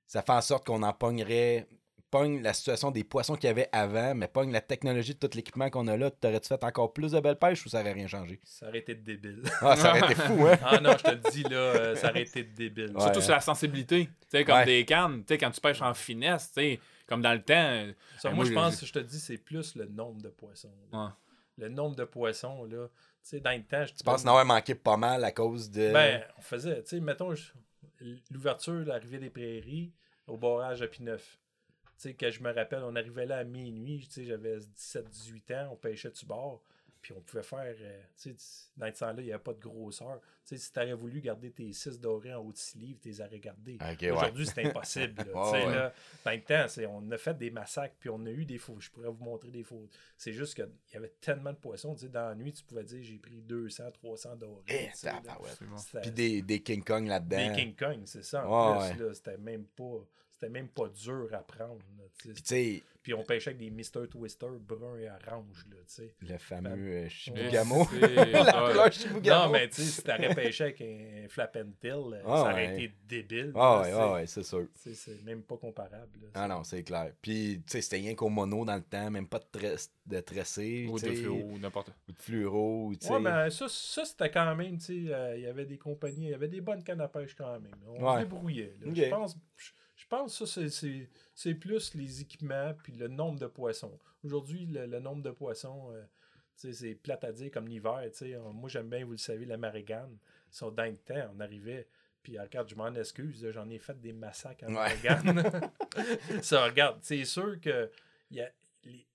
ça fait en sorte qu'on en pognerait, pogne la situation des poissons qu'il y avait avant, mais pogne la technologie de tout l'équipement qu'on a là, t'aurais-tu fait encore plus de belles pêches ou ça aurait rien changé? Ça aurait été débile. Ah, ça aurait été fou, hein? *laughs* ah non, je te le dis, là, euh, ça aurait été débile. Ouais. Surtout sur la sensibilité. Tu sais, comme Ouais. des cannes, tu sais, quand tu pêches en finesse, tu sais, comme dans le temps. euh, Ça, ben, moi, moi, je pense, je te dis, c'est plus le nombre de poissons. Ouais. Le nombre de poissons, là. Tu sais, dans le temps, je Tu penses en avoir manqué pas mal à cause de. Ben, on faisait, tu sais, mettons, l'ouverture, l'arrivée des prairies au barrage à P9. Tu sais, que je me rappelle, on arrivait là à minuit, tu sais, j'avais 17-18 ans, on pêchait du bord, puis on pouvait faire, euh, tu sais, dans ce temps-là, il n'y avait pas de grosseur. Tu sais, si tu aurais voulu garder tes 6 dorés en haut de 6 livres, tu les aurais gardés. Ok, ouais. Aujourd'hui, c'est impossible. là. Ouais, *laughs* Tu sais, ouais. là, dans le temps, on a fait des massacres, puis on a eu des faux. Je pourrais vous montrer des faux. C'est juste qu'il y avait tellement de poissons. Tu sais, dans la nuit, tu pouvais dire j'ai pris 200, 300 dorés. Eh, là. bon. C'était- Puis des, des King Kong là-dedans. des King Kong, c'est ça. En Ouais, plus, là, c'était même pas. C'était même pas dur à prendre. là, tu sais. Puis on pêchait avec des Mr. Twister brun et orange. Là, tu sais. le fameux Ben, euh, *laughs* la Chibougamau. Non, mais tu sais, si t'aurais pêché avec un flap and Ah, ça aurait ouais. été débile. Ah ouais, c'est- ah ouais, c'est sûr. c'est- même pas comparable. là. Ah non, c'est clair. Puis, tu sais, c'était rien qu'au mono dans le temps, même pas de, tress- de tressé. Ou de sais, fluo, n'importe. Ou de fluoro, tu sais. Ouais, mais ça, ça c'était quand même, tu sais, euh, il y avait des compagnies, il y avait des bonnes cannes à pêche quand même. On Ouais. se débrouillait. Je pense, pense que ça, c'est- plus les équipements puis le nombre de poissons. Aujourd'hui, le, le nombre de poissons, euh, c'est plate à dire comme l'hiver. Moi, j'aime bien, vous le savez, la marigane. Sur dans le temps, on arrivait, Puis regarde, je m'en excuse, j'en ai fait des massacres Ouais. Oregon. *laughs* ça, regarde, c'est sûr que y a les-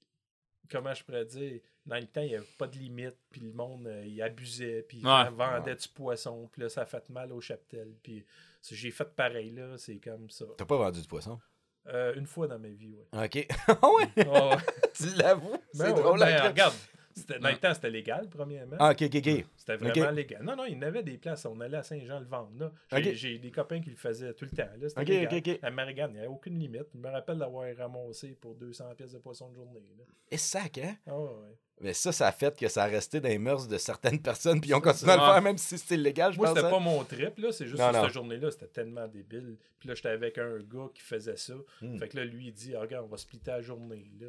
comment je pourrais dire, dans le temps, il n'y avait pas de limite, puis le monde, euh, il abusait, puis il Ouais. vendait du poisson, puis là, ça a fait mal au cheptel, puis j'ai fait pareil, là, c'est comme ça. T'as pas vendu du poisson? Euh, une fois dans ma vie, ouais. OK. *laughs* Ah ouais, Ah ouais. *laughs* tu l'avoues? C'est Ben ouais, drôle. ben, hein, regarde, c'était- dans le temps, c'était légal, premièrement. Ah, OK, OK, OK. C'était vraiment légal. Non, non, il y en avait des places. On allait à Saint-Jean le vendre. J'ai des copains qui le faisaient tout le temps. là. Légal. ok, ok. À Mariganne, il n'y avait aucune limite. Je me rappelle d'avoir ramassé pour 200 pièces de poisson de journée. là. Et sac, hein? Ah ouais. Mais ça, ça a fait que ça a resté dans les mœurs de certaines *laughs* personnes, puis ils ont continué à le faire, même si c'était illégal, je Moi, c'était hein. pas mon trip, là. C'est juste Non, que non. cette journée-là, c'était tellement débile. Puis là, j'étais avec un gars qui faisait ça. Hmm. Fait que là, lui, il dit ah, Regarde, on va splitter la journée. Là,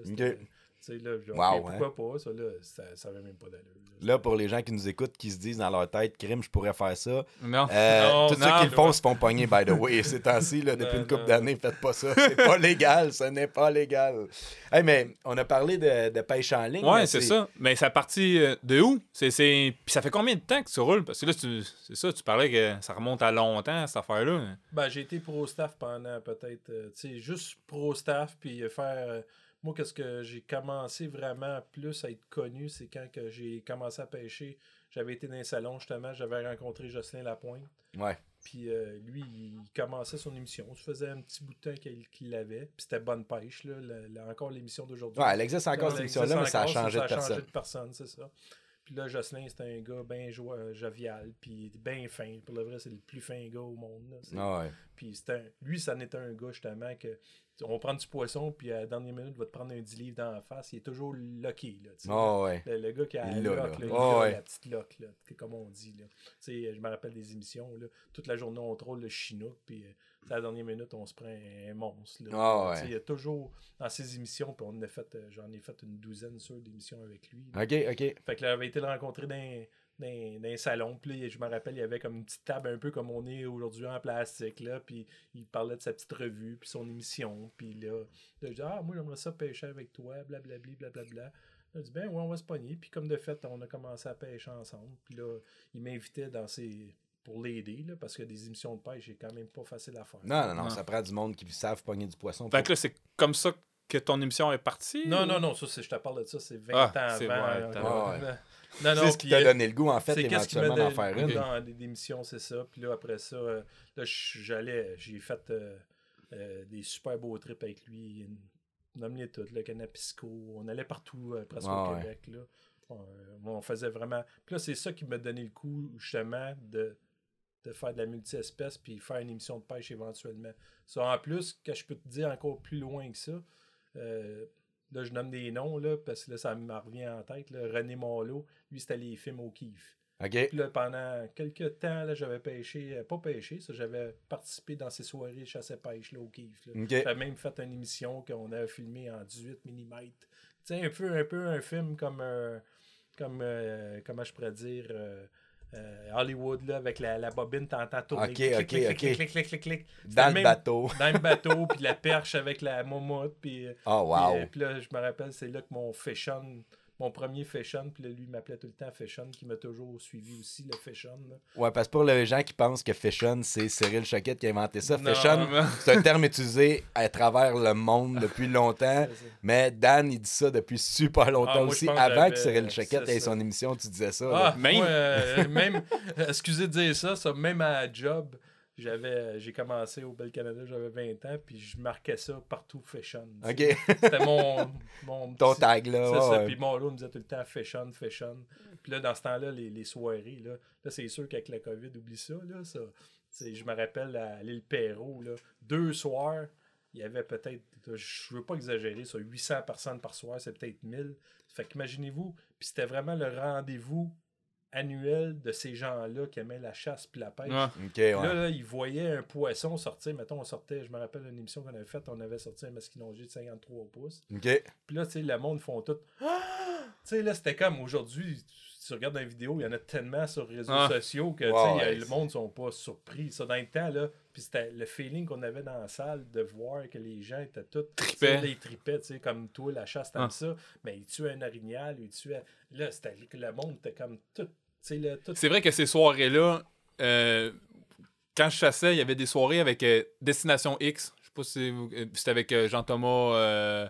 Tu sais, là, Wow, Ok, pourquoi pas? Ça, là, ça, ça avait même pas d'allure. là. Là, pour les gens qui nous écoutent, qui se disent dans leur tête, crime, je pourrais faire ça. Non. Euh, Non, tous ceux non, qui le font se font pogner, by the way. Ces temps-ci, là, *laughs* depuis une couple d'années, faites pas ça. C'est pas légal. Ce n'est pas légal. Hey, mais on a parlé de, de pêche en ligne. Ouais, c'est ça. Mais ça partit euh, de où? C'est, c'est... Puis ça fait combien de temps que tu roules? Parce que là, tu... c'est ça, tu parlais que ça remonte à longtemps, cette affaire-là. Ben, j'ai été pro-staff pendant peut-être, euh, tu sais, juste pro-staff, puis faire... euh, moi, qu'est-ce que j'ai commencé vraiment plus à être connu, c'est quand que j'ai commencé à pêcher. J'avais été dans un salon, justement, j'avais rencontré Jocelyn Lapointe, Ouais. puis euh, lui, il commençait son émission. Ça faisait un petit bout de temps qu'il qu'il l'avait, puis c'était Bonne Pêche, là, la- la- encore l'émission d'aujourd'hui. Ouais, elle existe encore, cette émission-là, mais ça a changé de Ça a personne. changé de personne, c'est ça. Puis là, Jocelyn, c'était un gars bien jovial, puis bien fin. Pour le vrai, c'est le plus fin gars au monde. là. Ah ouais. puis un- lui, ça en était un gars justement que on prend du poisson, puis à la dernière minute, il va te prendre un 10 livres dans la face. Il est toujours lucky. Là. Ah ouais. le, le gars qui a la lock, là. là, ouais. la petite lock, là, que- comme on dit. Là. Je me rappelle des émissions. Là, toute la journée, on troll le chinook, puis euh, à la dernière minute, on se prend un monstre. Là. Ah ouais. Il y a toujours dans ces émissions, puis on a fait, euh, j'en ai fait une douzaine sur d'émissions avec lui. OK, OK. Fait que là, j'avais été le rencontrer dans, dans, un- dans un salon. Puis là, je me rappelle, il y avait comme une petite table un peu comme on est aujourd'hui en plastique. Là, puis il parlait de sa petite revue, puis son émission. Puis là, là je dis Ah, moi, j'aimerais ça pêcher avec toi, blablabli, blablabla. Il a dit Ben, ouais, on va se pogner. Puis comme de fait, on a commencé à pêcher ensemble. Puis là, il m'invitait dans ses. pour l'aider, là, parce que des émissions de pêche, c'est quand même pas facile à faire. Non, non, non, Non. ça prend du monde qui savent pogner du poisson. Fait que là, c'est comme ça que ton émission est partie? Non, ou- non, non, ça, c'est- je te parle de ça, c'est 20 Ah, ans c'est avant. vrai, euh, t'as- ouais. *laughs* Non, c'est non, ce qui t'a euh, donné le goût, en fait, c'est qu'est-ce qui m'a éventuellement, d'en donné faire le une. dans des émissions, c'est ça. Puis là, après ça, euh, là, j'allais, j'ai fait euh, des super beaux trips avec lui. Nomme-les toutes, le Canapisco. On allait partout, euh, presque Ah au ouais. Québec. Là. On, on faisait vraiment. Puis là, c'est ça qui m'a donné le coup, justement, de, de faire de la multi-espèce puis faire une émission de pêche éventuellement. Ça, en plus, que je peux te dire encore plus loin que ça, euh, là, je nomme des noms, là, parce que là, ça me revient en tête. là. René Monlot, lui, c'était les films au kiff. OK. Puis là, pendant quelques temps, là, j'avais pêché, euh, pas pêché, ça, j'avais participé dans ces soirées chasse et pêche là, au kiff. là. J'avais même fait une émission qu'on avait filmée en 18 mm. Tu sais, un peu, un peu un film comme, euh, comme euh, comment je pourrais dire, euh, euh, Hollywood, là, avec la, la bobine, t'entends tourner. Ok, clic, ok, clic, ok. clic, clic, clic, clic. Dans le même- bateau. Dans le bateau, *laughs* puis la perche avec la momotte, puis... euh, Oh, puis, wow. euh, Puis là, je me rappelle, c'est là que mon fashion, mon premier fashion, puis là, lui, il m'appelait tout le temps fashion, qui m'a toujours suivi aussi, le fashion. là. Ouais, parce que pour les gens qui pensent que fashion, c'est Cyril Choquette qui a inventé ça, Non. fashion, *laughs* c'est un terme utilisé à travers le monde *laughs* depuis longtemps. Mais Dan, il dit ça depuis super longtemps Ah, moi, aussi. que Avant que Cyril Choquette ait son émission, tu disais ça. Ah, là. Même- moi, euh, même, *laughs* excusez de dire ça, ça, même à la job, j'avais, j'ai commencé au Bel Canada, j'avais 20 ans, puis je marquais ça partout fashion. OK. C'était mon, mon *laughs* Ton petit- tag, là. Ça. ouais. Puis mon lot me disait tout le temps fashion, fashion. Puis là, dans ce temps-là, les, les soirées, là, là c'est sûr qu'avec la COVID, oublie ça. Là, ça. Je me rappelle à l'île Perrault, là, deux soirs, il y avait peut-être, je veux pas exagérer, ça, 800 personnes par soir, c'est peut-être 1000. Fait qu'imaginez-vous, puis c'était vraiment le rendez-vous annuel de ces gens-là qui aimaient la chasse puis la pêche. Ouais. Là, là, ils voyaient un poisson sortir. Mettons, on sortait, je me rappelle une émission qu'on avait faite, on avait sorti un masquinongé de 53 pouces. Puis là, tu sais, le monde font tout. Ah! *gasps* Tu sais, là, c'était comme aujourd'hui, tu regardes dans les vidéos, il y en a tellement sur les réseaux Ah. sociaux que, ouais. le monde sont pas surpris. Ça, dans le temps, là, puis c'était le feeling qu'on avait dans la salle de voir que les gens étaient tous. Sais, Ils tripaient, tu sais, comme toi, la chasse, t'aimes Ah. ça. Mais ils tuaient un orignal, ils tuaient. Là, c'était le monde était comme tout. Là. C'est vrai que ces soirées-là, euh, quand je chassais, il y avait des soirées avec euh, Destination X. Je sais pas si euh, c'était avec euh, Jean-Thomas euh,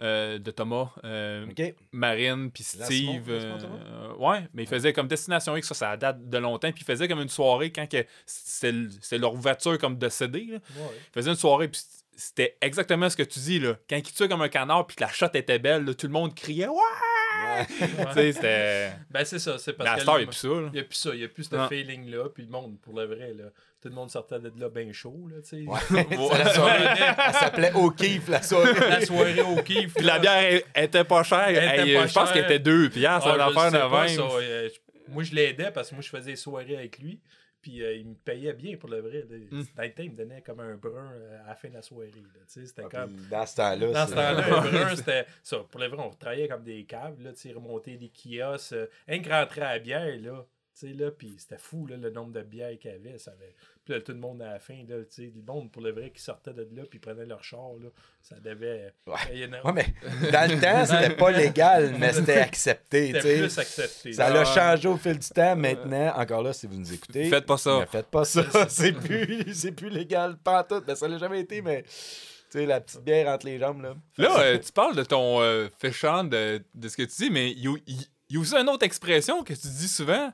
euh, de Thomas, euh. Marine, puis Steve. Euh, ouais, mais il faisait comme Destination X, ça, ça date de longtemps. Puis il faisait comme une soirée quand que c'était leur ouverture comme de CD. là. Ouais. Il faisait une soirée, puis c'était exactement ce que tu dis. Là. Quand il tuait comme un canard, puis que la shot était belle, là, tout le monde criait Ouais! Ouais. *laughs* c'était. Ben, c'est ça. C'est parce La que star, il n'y a plus ça. Il n'y a plus ça, il n'y a plus ce feeling-là. Puis le monde, pour le vrai, là, tout le monde sortait de là bien chaud. Là, tu sais. Ouais. *laughs* la soirée, elle s'appelait O'Keefe, la soirée. la soirée au kiff. Puis la bière elle- elle était pas chère. Elle était Hey, pas je pense qu'elle était deux piastres, Ah, une je affaire sais de pas, ça, euh, moi, je l'aidais parce que moi, je faisais des soirées avec lui. Puis euh, il me payait bien pour le vrai. là. Mm. Dans le temps, il me donnait comme un brun euh, à la fin de la soirée. là, tu sais, C'était Ah, comme. Dans ce temps-là. Dans ce temps-là, un brun, *laughs* c'était ça. Pour le vrai, on travaillait comme des caves, là, tu sais, remonter des kiosques, rien que rentrer à bière, là. Tu sais, là, puis c'était fou, là, le nombre de bières qu'il y avait. Ça avait... Puis là, tout le monde à la fin, là, tu sais, le monde, pour le vrai, qui sortait de là, puis prenaient leur char, là, ça devait... Ouais. Il y en a- Ouais, mais dans le temps, c'était pas légal, mais *laughs* c'était accepté. tu C'était sais. plus accepté. Ça l'a changé au fil du temps. Maintenant, encore là, si vous nous écoutez. Faites pas ça. Ne faites pas ça. *laughs* C'est plus, c'est plus légal. Pas en tout. Ben, ça l'a jamais été, mais. Tu sais, la petite bière entre les jambes, là. Là, euh, tu parles de ton euh, féchant, de, de ce que tu dis, mais il y, a- il y a aussi une autre expression que tu dis souvent.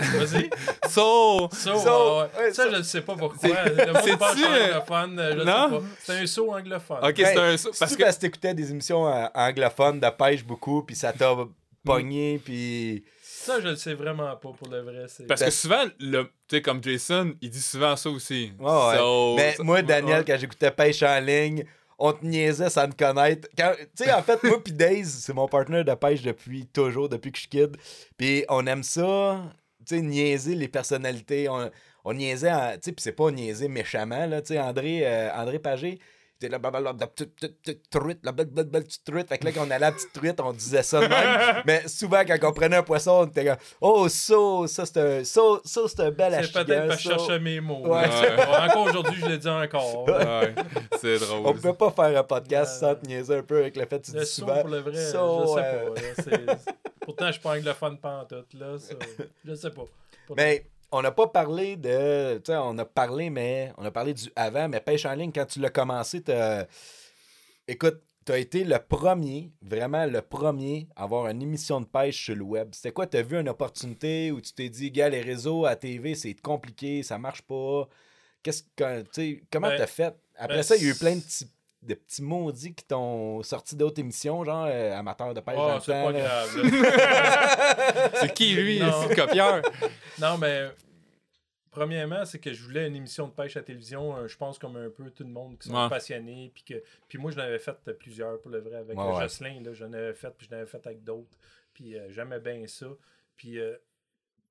Vas-y. *laughs* So. Ça, So, ouais, ouais. ouais, ça, je ne sais pas pourquoi. C'est- Le c'est-tu, penche euh, anglophone, je non? C'est un saut anglophone. Ok, Ben, c'est un. Parce Parce que parce t'écoutais des émissions euh, anglophones de pêche beaucoup, puis ça t'a pogné, puis. Ça, je le sais vraiment pas pour le vrai. Parce Ben- que souvent, le, tu sais, comme Jason, il dit souvent ça aussi. Ouais, ouais. So- Mais so- moi, Daniel, ouais. quand j'écoutais Pêche en ligne, on te niaisait sans te connaître. Tu sais, en fait, moi puis Daze, c'est mon partenaire de pêche depuis toujours, depuis que je suis kid. Puis on aime ça, tu sais, niaiser les personnalités. On, on niaisait, tu sais, puis c'est pas niaiser méchamment, là. Tu sais, André, euh, André Pagé, c'était la blablabla, la petite truite, la belle, belle, belle petite truite. Fait que là, quand on allait à la petite truite, on disait ça de même. *laughs* Mais souvent, quand on prenait un poisson, on était comme, oh, ça, ça, c'est un, ça, ça, c'est un bel C'est peut-être ça. cherchais mes mots. Ouais. là. Ouais, Encore aujourd'hui, je le dis encore. Ouais, c'est drôle. On peut pas faire un podcast Euh, sans te niaiser un peu avec le fait que tu Le dis souvent. pour le vrai, So, je sais euh, pas. Pourtant, je suis pas anglophone pantoute, là. ça, *laughs* Je sais pas. Mais on n'a pas parlé de. Tu sais, on a parlé, mais. On a parlé du avant, mais pêche en ligne, quand tu l'as commencé, t'as. Écoute, tu as été le premier, vraiment le premier, à avoir une émission de pêche sur le web. C'était quoi? Tu as vu une opportunité où tu t'es dit, gars, les réseaux à TV, c'est compliqué, ça marche pas? Qu'est-ce que. tu sais, comment Ben, t'as fait? Après ben, ça, il y a eu plein de petits, de petits maudits qui t'ont sorti d'autres émissions, genre euh, amateurs de pêche le c'est pas là. grave. *laughs* C'est qui, lui, le copieur? Non, mais premièrement, c'est que je voulais une émission de pêche à la télévision, euh, je pense comme un peu tout le monde qui sont Ouais. passionnés. Puis, que, puis moi, je n'avais fait plusieurs pour le vrai avec Ouais, euh, ouais. Jocelyn. Là, j'en avais fait, puis je l'avais fait avec d'autres. Puis euh, j'aimais bien ça. Puis, euh,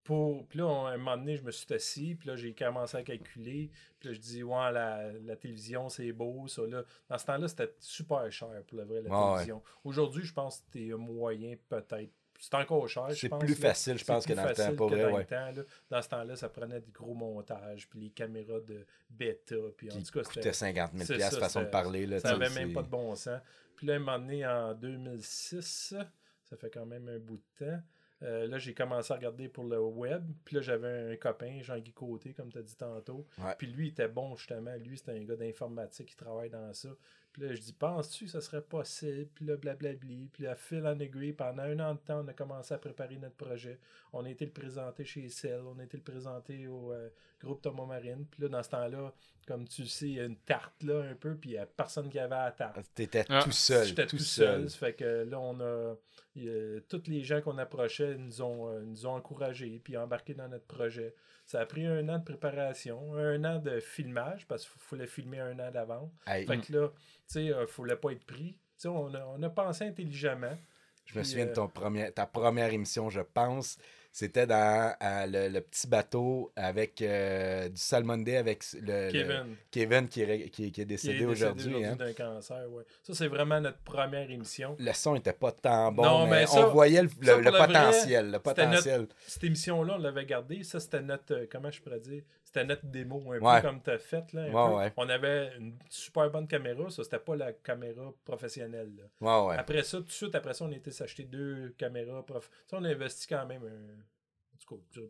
pour, puis là, on- à un moment donné, je me suis assis, puis là, j'ai commencé à calculer. Puis là, je dis, ouais, la, la télévision, c'est beau, ça. Là. Dans ce temps-là, c'était super cher pour le vrai, la ouais. télévision. Aujourd'hui, je pense que c'était un moyen, peut-être. C'est encore cher, je C'est plus là. facile, je pense, que dans le temps, que vrai, dans ouais. le temps, là. Dans ce temps-là, ça prenait des gros montages, puis les caméras de bêta, puis en Qui tout cas, c'était... 50 000 c'est piastres, ça, façon de parler. Là, Ça n'avait même pas de bon sens. Puis là, un moment donné, en 2006, ça fait quand même un bout de temps, euh, là, j'ai commencé à regarder pour le web. Puis là, j'avais un copain, Jean-Guy Côté, comme tu as dit tantôt. Puis lui, il était bon, justement. Lui, c'était un gars d'informatique qui travaille dans ça. Puis là, je dis, penses-tu que ça serait possible? Puis là, blablabli. Puis là, fil en aiguille, pendant un an de temps, on a commencé à préparer notre projet. On a été le présenter chez Cell, on a été le présenter au euh, groupe Thomas Marine. Puis là, dans ce temps-là, comme tu sais, il y a une tarte là un peu, puis il n'y a personne qui avait la tarte. T'étais Ah. tout seul. J'étais tout seul. Ça fait que là, on a. il y a- tous les gens qu'on approchait nous ont, euh, nous ont encouragés puis embarqués dans notre projet. Ça a pris un an de préparation, un an de filmage, parce qu'il fallait filmer un an d'avance. Hey, Fait que là, tu sais, il fallait pas être pris. Tu sais, on a, on a pensé intelligemment. Je me souviens de euh, ton premier, ta première émission, je pense. C'était dans le, le petit bateau avec euh, du Salmonday avec le, le- Kevin. Kevin qui, est, qui, est- qui décédé aujourd'hui. hein. d'un cancer, ouais. Ça, c'est vraiment notre première émission. Le son était pas tant bon, Non, mais, mais ça- on voyait le, ça, potentiel. le notre- potentiel. Cette émission-là, on l'avait gardée. Ça, c'était notre. euh, Comment je pourrais dire? C'était notre démo, un Ouais. peu comme tu as fait. Là, un Ouais, peu. ouais. On avait une super bonne caméra. Ça, c'était pas la caméra professionnelle. là. Ouais, ouais. Après ça, tout de suite, après ça, on était s'acheter deux caméras. Prof... Ça, on a investi quand même. un-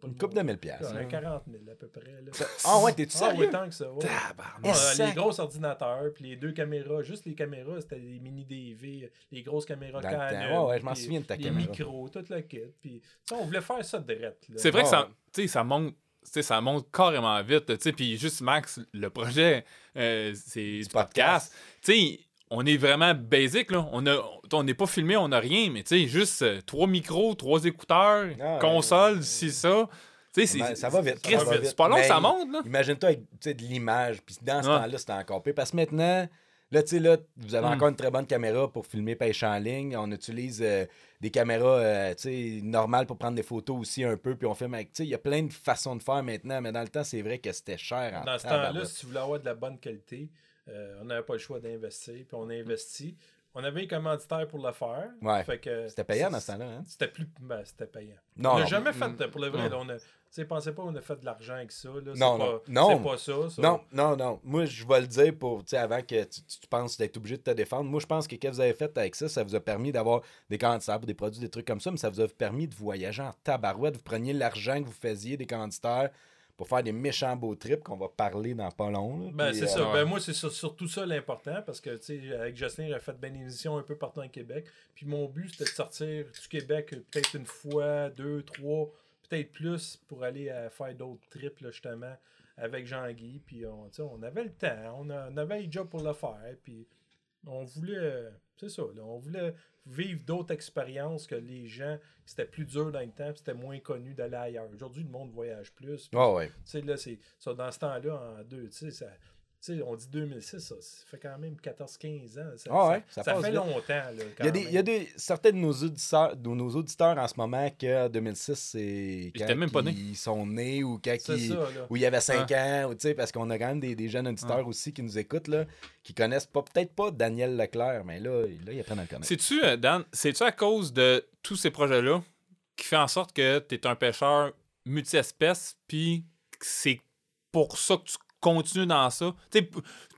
Une coupe de 1000 piastres. Un 40 000 à peu près. Là. Ah ouais, t'es-tu Ah, ouais, sérieux? tant que ça. ouais. Ouais, euh, les gros ordinateurs, puis les deux caméras, juste les caméras, c'était des mini DV, les grosses caméras Dans. Canon. Ouais, ouais, je m'en souviens de ta les caméra. micros, tout le kit. Puis, on voulait faire ça direct. C'est vrai que ça, ouais. tu sais, ça monte. Ça monte carrément vite. Puis juste Max, le projet, euh, c'est du podcast. On est vraiment basic. Là. On a- on n'est pas filmé, on n'a rien, mais juste euh, trois micros, trois écouteurs, Ah ouais. console, si ça. Ben, c'est- ça va vite. C'est pas long, Mais ça monte. Là. Imagine-toi avec de l'image, puis dans ce Ouais. temps-là, c'était encore pire. Parce que maintenant, là, tu sais, là, vous avez Mm. encore une très bonne caméra pour filmer pêche en ligne. On utilise euh, des caméras, euh, tu sais, normales pour prendre des photos aussi un peu, puis on filme avec, tu sais, il y a plein de façons de faire maintenant, mais dans le temps, c'est vrai que c'était cher. en Dans ce temps-là, si tu voulais avoir de la bonne qualité, euh, on n'avait pas le choix d'investir, puis on a investi. On avait un commanditaire pour le faire. Ouais. Fait que C'était payant dans ce temps-là, hein? C'était plus. Ben, c'était payant. Non, on n'a jamais fait, pour le vrai, là, on a. Tu sais, pensez pas qu'on a fait de l'argent avec ça. Là. C'est Non, pas, non. C'est pas ça. ça. Non, non, non. Moi, je vais le dire pour, tu sais, avant que tu, tu- tu penses d'être obligé de te défendre. Moi, je pense que ce que vous avez fait avec ça, ça vous a permis d'avoir des commanditaires pour des produits, des trucs comme ça, mais ça vous a permis de voyager en tabarouette. Vous preniez l'argent que vous faisiez des commanditaires pour faire des méchants beaux trips qu'on va parler dans pas long. là. Ben, c'est euh, ça. ouais. Ben, moi, c'est sur- surtout ça l'important parce que, tu sais, avec Jocelyn, j'ai fait bien des émissions un peu partout en Québec. Puis mon but, c'était de sortir du Québec euh, peut-être une fois, deux, trois, peut-être plus pour aller euh, faire d'autres trips, là, justement, avec Jean-Guy. Puis on, on avait le temps, on, a- on avait les jobs pour le faire. Puis on voulait, c'est ça, là, on voulait vivre d'autres expériences que les gens, c'était plus dur dans le temps, c'était moins connu d'aller ailleurs. Aujourd'hui, le monde voyage plus. ouais. tu sais, là, c'est ça, dans ce temps-là, en deux, tu sais, ça. Tu sais, on dit 2006, ça, ça fait quand même 14-15 ans. Ça, Ah ouais, ça, ça ça passe fait vite. longtemps. Là, quand Il y a, des, même. il y a des, certains de nos auditeurs, de nos auditeurs en ce moment que 2006, c'est quand étaient même pas nés. ils sont nés ou quand ils, ça, où il y avait 5 ans, ou, tu sais, parce qu'on a quand même des, des jeunes auditeurs aussi qui nous écoutent, là, qui connaissent pas, peut-être pas Daniel Leclerc, mais là, là ils apprennent à le connaître. C'est-tu, euh, Dan, c'est-tu à cause de tous ces projets-là qui fait en sorte que tu es un pêcheur multi-espèces, puis que c'est pour ça que tu continues dans ça? Tu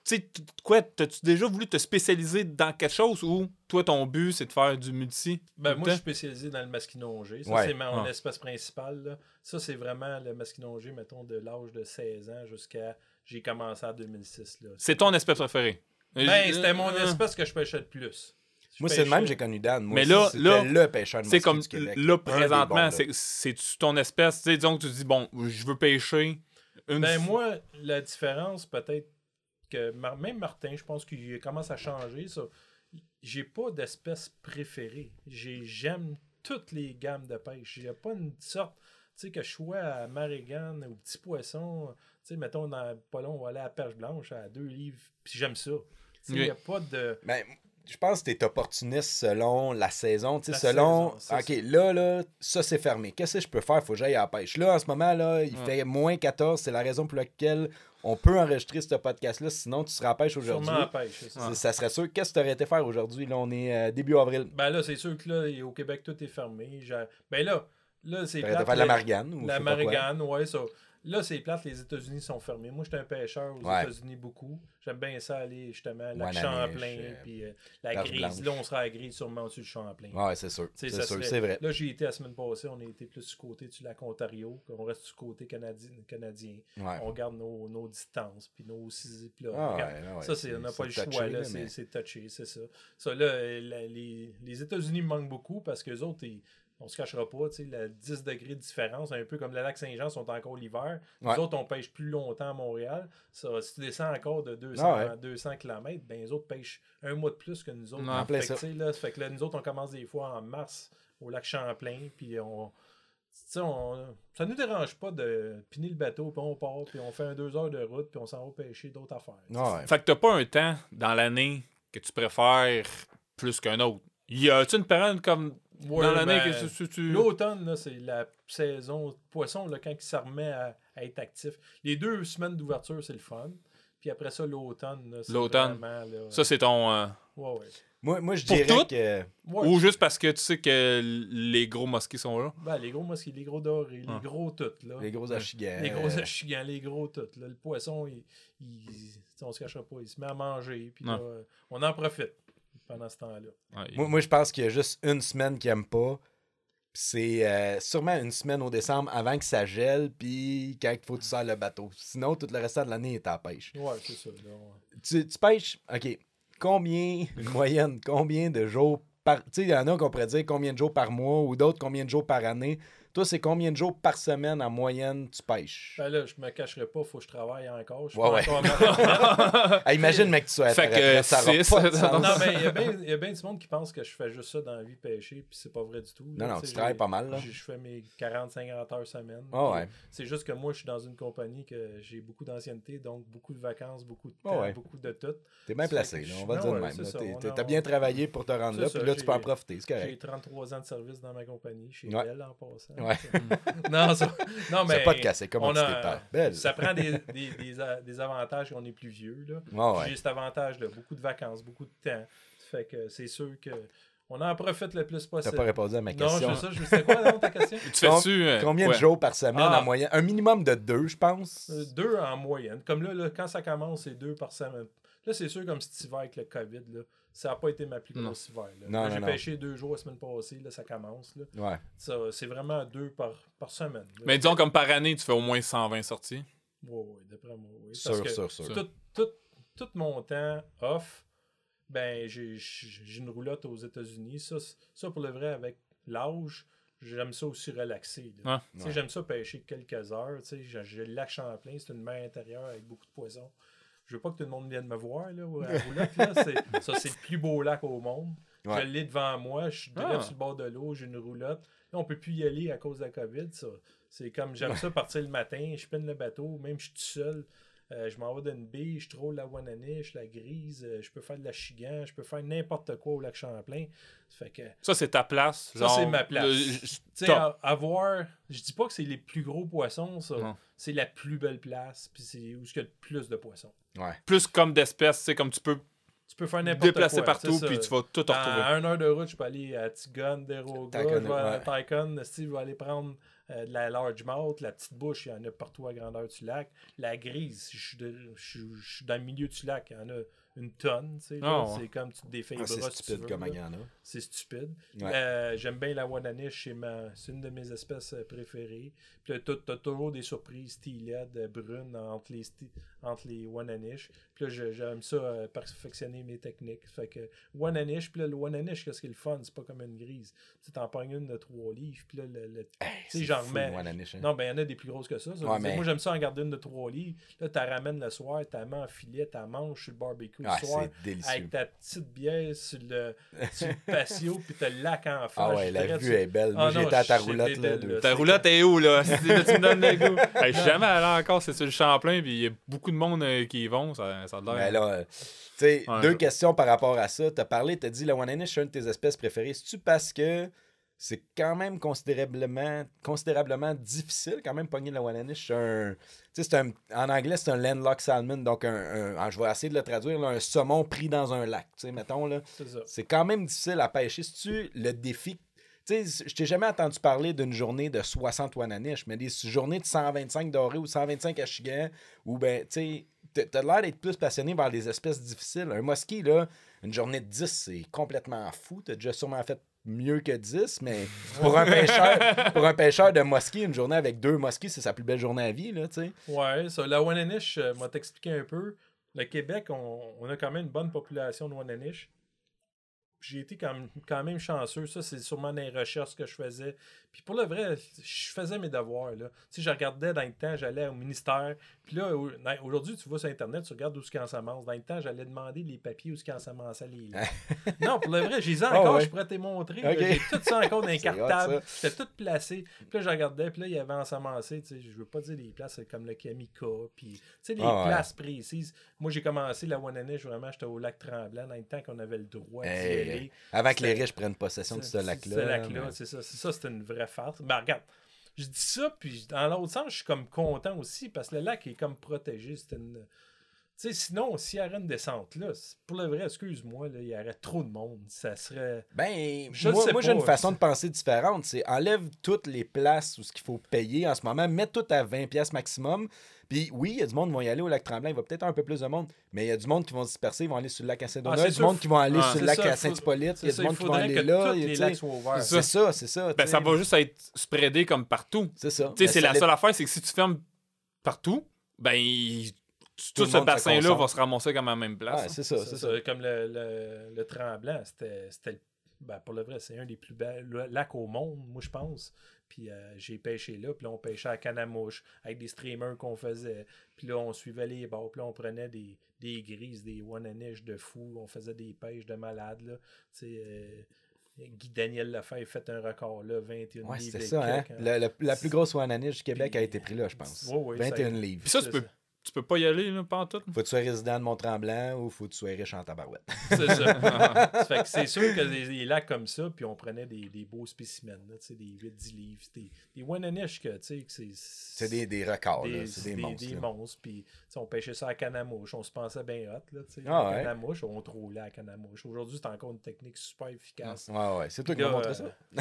sais, quoi, t'as-tu déjà voulu te spécialiser dans quelque chose ou toi, ton but, c'est de faire du multi? Ben, moi, je suis spécialisé dans le masquinongé. Ça, Ouais. c'est mon Ah. espèce principale. là. Ça, c'est vraiment le masquinongé, mettons, de l'âge de 16 ans jusqu'à. J'ai commencé en 2006. Là. C'est ton espèce préférée. Ben, c'était mon Euh, espèce que je pêchais le plus. Je Moi, c'est le même, j'ai connu Dan. Moi Mais aussi, là- c'était là, le pêcheur de C'est comme du Québec. Là, présentement, là. c'est- c'est-tu ton espèce? Tu sais, disons que tu dis, bon, je veux pêcher une Ben, moi, la différence, peut-être que même Martin, je pense qu'il commence à changer ça. J'ai pas d'espèce préférée. J'ai- J'aime toutes les gammes de pêche. Il n'y a pas une sorte, tu sais, que je sois à Marigane ou petit poisson, tu sais, mettons, dans pas long, on va aller à perche blanche à deux livres, puis j'aime ça. Il n'y a pas de. Ben, je pense que tu es opportuniste selon la saison. Tu sais, La selon. saison, c'est OK, là, là, ça, c'est fermé. Qu'est-ce que je peux faire? Faut que j'aille à la pêche. Là, en ce moment, là, il Ouais. fait moins 14. C'est la raison pour laquelle on peut enregistrer ce podcast-là. Sinon, tu seras à pêche aujourd'hui. Ça. Ça serait sûr. Qu'est-ce que tu aurais été faire aujourd'hui? Là, on est euh, début avril. Ben là, c'est sûr que là, au Québec, tout est fermé. Ben là, là c'est Tu faire de la margane. Ou La. Marigane, ouais, ça. Là, c'est plate, les États-Unis sont fermés. Moi, j'étais un pêcheur aux Ouais. États-unis beaucoup. J'aime bien ça aller justement à Wanamish, Champlain, euh, puis euh, la grise. Blanche. Là, on sera à grise sûrement au-dessus du Champlain. Ouais, c'est sûr. C'est sûr, c'est vrai. Là, j'ai été la semaine passée, on a été plus du côté du lac Ontario, on reste du côté canadien. canadien. Ouais. On garde nos, nos distances, puis nos puis là, Ah, regarde, ouais, ouais, ça, c'est, on n'a pas le choix, touché, là, là, c'est, mais- c'est touché, c'est ça. Ça, là, la- les, les États-Unis manquent beaucoup parce que les autres, ils- on se cachera pas, tu sais, la 10 degrés de différence, un peu comme le lac Saint-Jean sont encore l'hiver. Ouais. Les autres, on pêche plus longtemps à Montréal. Ça, si tu descends encore de 200, Ah ouais. 200 km, ben les autres pêchent un mois de plus que nous autres. Non, en plein fait, ça. que, tu sais, là, fait que là, nous autres, on commence des fois en mars au lac Champlain, puis on. tu sais, on, ça nous dérange pas de piner le bateau, puis on part, puis on fait un deux heures de route, puis on s'en va pêcher d'autres affaires. sais. Ouais. Fait que t'as pas un temps dans l'année que tu préfères plus qu'un autre. Y a-tu une période comme Ouais, dans l'année ben, que tu. tu- L'automne, là, c'est la saison de poisson, là, quand il se remet à, à être actif. Les deux semaines d'ouverture, c'est le fun. Puis après ça, l'automne. là, c'est L'automne. Ça, c'est ton. euh, ouais, ouais. Moi, moi, je Pour dirais toutes? que. Ouais. Ou juste parce que tu sais que les gros mosquées sont là? Ben, les gros mosquées, les gros dorés, les Ah. gros toutes. Là. Les gros achigans. Les gros achigans, les gros toutes. Là. Le poisson, il, il- on se cachera pas, il se met à manger. Puis Non. là, on en profite pendant ce temps-là. Ouais, Moi, moi, je pense qu'il y a juste une semaine qu'il aime pas. C'est euh, sûrement une semaine au décembre avant que ça gèle, puis quand il faut que tu sors le bateau. Sinon, tout le restant de l'année est à la pêche. Ouais, c'est ça. là, ouais. Tu, tu pêches, OK, combien, *laughs* une moyenne, combien de jours par... Tu sais, il y en a qu'on pourrait dire combien de jours par mois, ou d'autres combien de jours par année. Toi, c'est combien de jours par semaine en moyenne tu pêches? Ben là, je me cacherai pas, faut que je travaille encore. Je suis Ouais, pas ouais. *laughs* encore imagine, mec, que tu sois à ta Fait que, ça aura six, pas de sens. non, mais il y a bien il y a bien du monde qui pense que je fais juste ça dans la vie pêcher, puis c'est pas vrai du tout. Non, là. non, tu travailles pas mal, là. Je fais mes 40-50 heures semaine. Puis ouais. C'est juste que moi, je suis dans une compagnie que j'ai beaucoup d'ancienneté, donc beaucoup de vacances, beaucoup de Ah temps, ouais. beaucoup de tout. T'es bien placé, là, on va dire de ouais, même. T'as bien travaillé pour te rendre là, puis là, tu peux en profiter, c'est J'ai correct. 33 ans de service dans ma compagnie, chez. Bell en passant. Ouais. non, ça- non, C'est mais pas de casser, comment on a- belle. ça prend des, des, des, a- des avantages qu'on est plus vieux. Là. Ouais. J'ai cet avantage-là, beaucoup de vacances, beaucoup de temps. Fait que c'est sûr que on en profite le plus T'as possible. pas répondu à ma non, question. je sais ça, je sais quoi non, ta question? Tu fais-tu. euh, Combien ouais. de jours par semaine Ah. en moyenne? Un minimum de deux, je pense. Euh, deux en moyenne. Comme là, là, quand ça commence, c'est deux par semaine. Là, c'est sûr, comme cet hiver avec le COVID, là, ça n'a pas été ma plus grosse hiver. là. Non, Là, non, J'ai non. pêché deux jours la semaine passée, là, ça commence. Là. Ouais. Ça, c'est vraiment deux par, par semaine. là. Mais disons, comme par année, tu fais au moins 120 sorties. Ouais, ouais, d'après moi, oui. Parce Sûr, que sûr, sûr. tout, tout, tout mon temps off, ben, j'ai j'ai une roulotte aux États-Unis. Ça, ça, pour le vrai, avec l'âge, j'aime ça aussi relaxer. Ouais. Ouais. J'aime ça pêcher quelques heures. tu sais, J'ai j'ai le lac Champlain, c'est une mer intérieure avec beaucoup de poissons. Je veux pas que tout le monde vienne me voir là, à la roulotte. Là. C'est- Ça, c'est le plus beau lac au monde. Ouais. Je l'ai devant moi, je suis Ah. sur le bord de l'eau, j'ai une roulotte. Là, on peut plus y aller à cause de la COVID. Ça. C'est comme j'aime ça partir le matin, je pine le bateau, même je suis tout seul. euh, je m'en vais d'une baie, je troll la Wananiche, la grise, euh, je peux faire de la chigan, je peux faire n'importe quoi au lac Champlain. Ça fait que, tu Ça, c'est ta place. Ça, c'est ma place. le- à- avoir, je dis pas que c'est les plus gros poissons, ça. Non. C'est la plus belle place, puis c'est où il y a le plus de poissons. Ouais. Plus comme d'espèces, tu sais, comme tu peux Tu peux faire n'importe quoi. déplacer partout, c'est puis tu vas tout retrouver. une heure de route, je peux aller à Tigon, Deroga, je vais à. Tycoon, Steve, je vais aller prendre euh, de la largemouth, la petite bouche, il y en a partout à grandeur du lac. La grise, je suis, de- je suis- je suis dans le milieu du lac, il y en a une tonne, tu sais, là. Ah ouais. c'est comme tu te défais Ah, c'est si stupide veux, comme là. il y en a. C'est stupide. Ouais. Euh, J'aime bien la Wananiche, c'est ma- c'est une de mes espèces euh, préférées. Puis t'as t'as toujours des surprises steelhead, euh, brunes entre les, entre les Wananiche. Puis là, j'aime ça euh, perfectionner mes techniques. Fait que Wananiche, puis là, le Wananiche, qu'est-ce qui est le fun? C'est pas comme une grise. Tu t'en pognes une de trois livres, puis là, le, le- Hey, sais, c'est j'en remets- hein. non, ben il y en a des plus grosses que ça. ça Ouais, mais- Moi, j'aime ça en garder une de trois livres. Là, tu ramènes le soir, tu mets en filet, tu manges sur le barbecue Ah, le soir. c'est délicieux. Avec ta petite bière sur le, sur le *laughs* patio, puis le lac en face. Ah ouais, la vue tu- est belle. Moi, Ah j'étais à ta roulotte, là. Ta roulotte est où, là? *laughs* Tu me donnes le goût. Je suis jamais allé encore, c'est sur le Champlain, puis il y a beaucoup de monde euh, qui y vont, ça, ça a l'air. Là, euh, tu sais, Ouais, deux je- questions par rapport à ça. Tu as parlé, tu as dit la Wananiche, c'est une de tes espèces préférées. C'est-tu parce que c'est quand même considérablement, considérablement difficile, quand même, pogner la Wananiche? C'est un, tu sais, c'est un- en anglais, c'est un landlocked salmon, donc un, un- ah, je vais essayer de le traduire, là, un saumon pris dans un lac, tu sais, mettons, là. C'est quand même difficile à pêcher. Si tu le défi. Tu sais, je t'ai jamais entendu parler d'une journée de 60 Wananiche, mais des journées de 125 dorés ou 125 achigan, où ben, tu sais, t'as- l'air d'être plus passionné par des espèces difficiles. Un mosquée, là, une journée de 10, c'est complètement fou. T'as déjà sûrement fait mieux que 10, mais pour un pêcheur, pour un pêcheur de mosquée, une journée avec deux mosquées, c'est sa plus belle journée à vie, là, tu sais. Ouais, ça. La Wananiche, euh, m'a t'expliquer un peu. Le Québec, on, on a quand même une bonne population de Wananiche. J'ai été quand même, quand même chanceux. Ça, c'est sûrement les recherches que je faisais. Puis pour le vrai, je faisais mes devoirs. Là. Tu sais, je regardais dans le temps, j'allais au ministère. Puis là, aujourd'hui, tu vas sur Internet, tu regardes où ce qu'on s'amance. Dans le temps, j'allais demander les papiers où ce qu'on s'amançait les *laughs* non, pour le vrai, j'ai les ai Ah encore, ouais. je pourrais te montrer. J'ai tout ça encore dans *laughs* hot, cartables. J'étais tout placé. Puis là, je regardais, puis là, il y avait ensemencé, tu sais, je veux pas dire les places comme le Kamika, puis, tu sais, les Ah ouais. places précises. Moi, j'ai commencé la Wananiche, vraiment, j'étais au lac Tremblant, dans le temps qu'on avait le droit Hey, Avant que les riches prennent possession de ce C'est- lac-là. Ce lac-là, c'est ça. C'est ça, c'était une vraie farce. Ben, regarde, je dis ça, puis dans l'autre sens, je suis comme content aussi, parce que le lac est comme protégé. C'était une... Tu sais, sinon, s'il y aurait une descente, là, pour le vrai, excuse-moi, là, il y aurait trop de monde. Ça serait. Ben, Je moi, moi, j'ai une façon de penser différente. C'est enlève toutes les places où ce qu'il faut payer en ce moment, mets tout à 20$ piastres maximum. Puis oui, il y a du monde qui vont y aller au lac Tremblant, il va peut-être un peu plus de monde, mais il y a du monde qui vont se disperser, ils vont aller sur le lac à Saint-Donat, Ah, il y a du monde qui vont aller Ah, sur le lac ça, à Saint-Hippolyte, il y a du monde qui vont aller là. C'est ça, c'est ça. Ben, ça va juste être spreadé comme partout. C'est ça. Tu sais, Mais c'est la seule affaire, c'est que si tu fermes partout, ben, Tout ce bassin-là va se ramasser comme à la même Ouais, place. c'est ça, C'est c'est ça, ça. Comme le, le, le Tremblant, c'était. c'était- Ben, pour le vrai, c'est un des plus belles lacs au monde, moi, je pense. Puis euh, j'ai pêché là, puis là, on pêchait à canne à mouche, avec des streamers qu'on faisait. Puis là, on suivait les bords, puis là, on prenait des, des grises, des one and de fou, on faisait des pêches de malades, là. Tu sais, euh, Guy Daniel Lefebvre fait un record, là, 21 Ouais, livres. c'était ça, hein. Le- le- la plus grosse wananiche du Québec Puis- a été prise là, je pense. Ouais, ouais, ça a 21 été- livres. Puis ça, tu peux, tu peux pas y aller, là, pas en tout? Faut que tu sois résident de Mont-Tremblant ou faut que tu sois riche en tabarouette. C'est ça. Ça *laughs* fait que c'est sûr que des, des lacs comme ça, puis on prenait des, des beaux spécimens, là, des 8-10 livres, des, des Wananish que, tu sais, que c'est... C'est des, des records, C'est des, monstres. des monstres, puis on pêchait ça à canne à mouche, on se pensait bien hot, là, tu sais, Ah à ouais. canne à mouche, on trouvait à canne à mouche. Aujourd'hui, c'est encore une technique super efficace. Ouais, ouais. C'est toi qui m'as montré euh, ça. *laughs*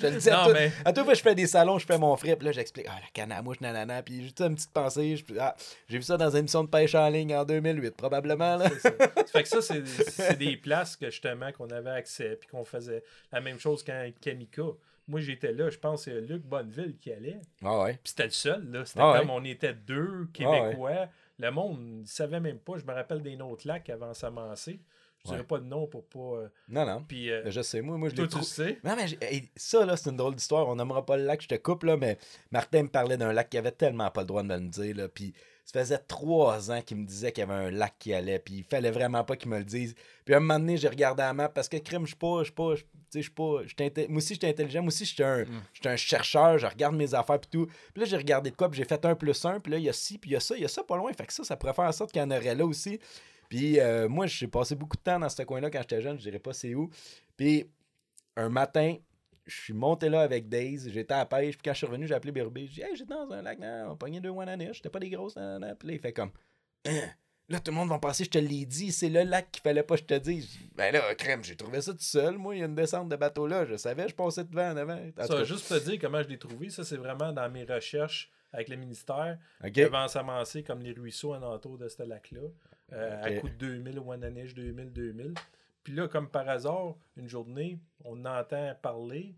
je le dis à Non, tout. mais- À tout fois, je fais des salons, je fais mon frip, puis là, j'explique, ah, la canne à mouche, nanana, puis j'ai une petite pensée. ah, j'ai vu ça dans une émission de pêche en ligne en 2008, probablement, là. Ça. Ça *laughs* fait que ça, c'est des places que justement qu'on avait accès, puis qu'on faisait la même chose qu'en Kamika. Moi, j'étais là, je pense que c'est Luc Bonneville qui allait. Ah, ouais. Puis c'était le seul, là. C'était Ah ouais. comme on était deux Québécois. Le monde ne savait même pas. Je me rappelle des autres lacs avant s'amasser. Je dirais Ouais. pas de nom pour pas. euh, Non, non. Puis euh, Je sais, moi, moi, je l'ai tu sais. Non, mais hey, ça, là, c'est une drôle d'histoire. On nommera pas le lac, je te coupe, là, mais Martin me parlait d'un lac qui avait tellement pas le droit de me le dire, là. Puis ça faisait trois ans qu'il me disait qu'il y avait un lac qui allait, puis il fallait vraiment pas qu'il me le dise. Puis à un moment donné, j'ai regardé la map parce que, crime, je suis pas, je suis pas, je- tu sais, je suis pas, moi aussi, j'étais intelligent, moi aussi, j'étais un, j'étais un chercheur, je regarde mes affaires, puis tout. Puis là, j'ai regardé de quoi, puis j'ai fait un plus un, puis là, il y a ci, puis il y a ça, il y a ça pas loin. Fait que ça, ça pourrait faire en sorte qu'il y en aurait là aussi. Puis euh, moi, j'ai passé beaucoup de temps dans ce coin-là quand j'étais jeune, je dirais pas c'est où. Puis un matin, je suis monté là avec Daze, j'étais à la pêche, puis quand je suis revenu, j'ai appelé Bérubé. J'ai dit, hey, j'étais dans un lac, non, on pognait deux Wananish, c'était pas des grosses, nan, nan. Puis là, il fait comme, Hein? là, tout le monde va penser, je te l'ai dit, c'est le lac qu'il fallait pas que je te dise. Ben là, crème, j'ai trouvé ça tout seul, moi, il y a une descente de bateau là, je savais, je passais devant en avant. En Ça, juste te dire comment je l'ai trouvé, ça, c'est vraiment dans mes recherches avec le ministère. ok. Devant s'amasser comme les ruisseaux en entour de ce lac-là. euh. À coup de 2000, Wananish 2000, 2000. Puis là, comme par hasard, une journée, on entend parler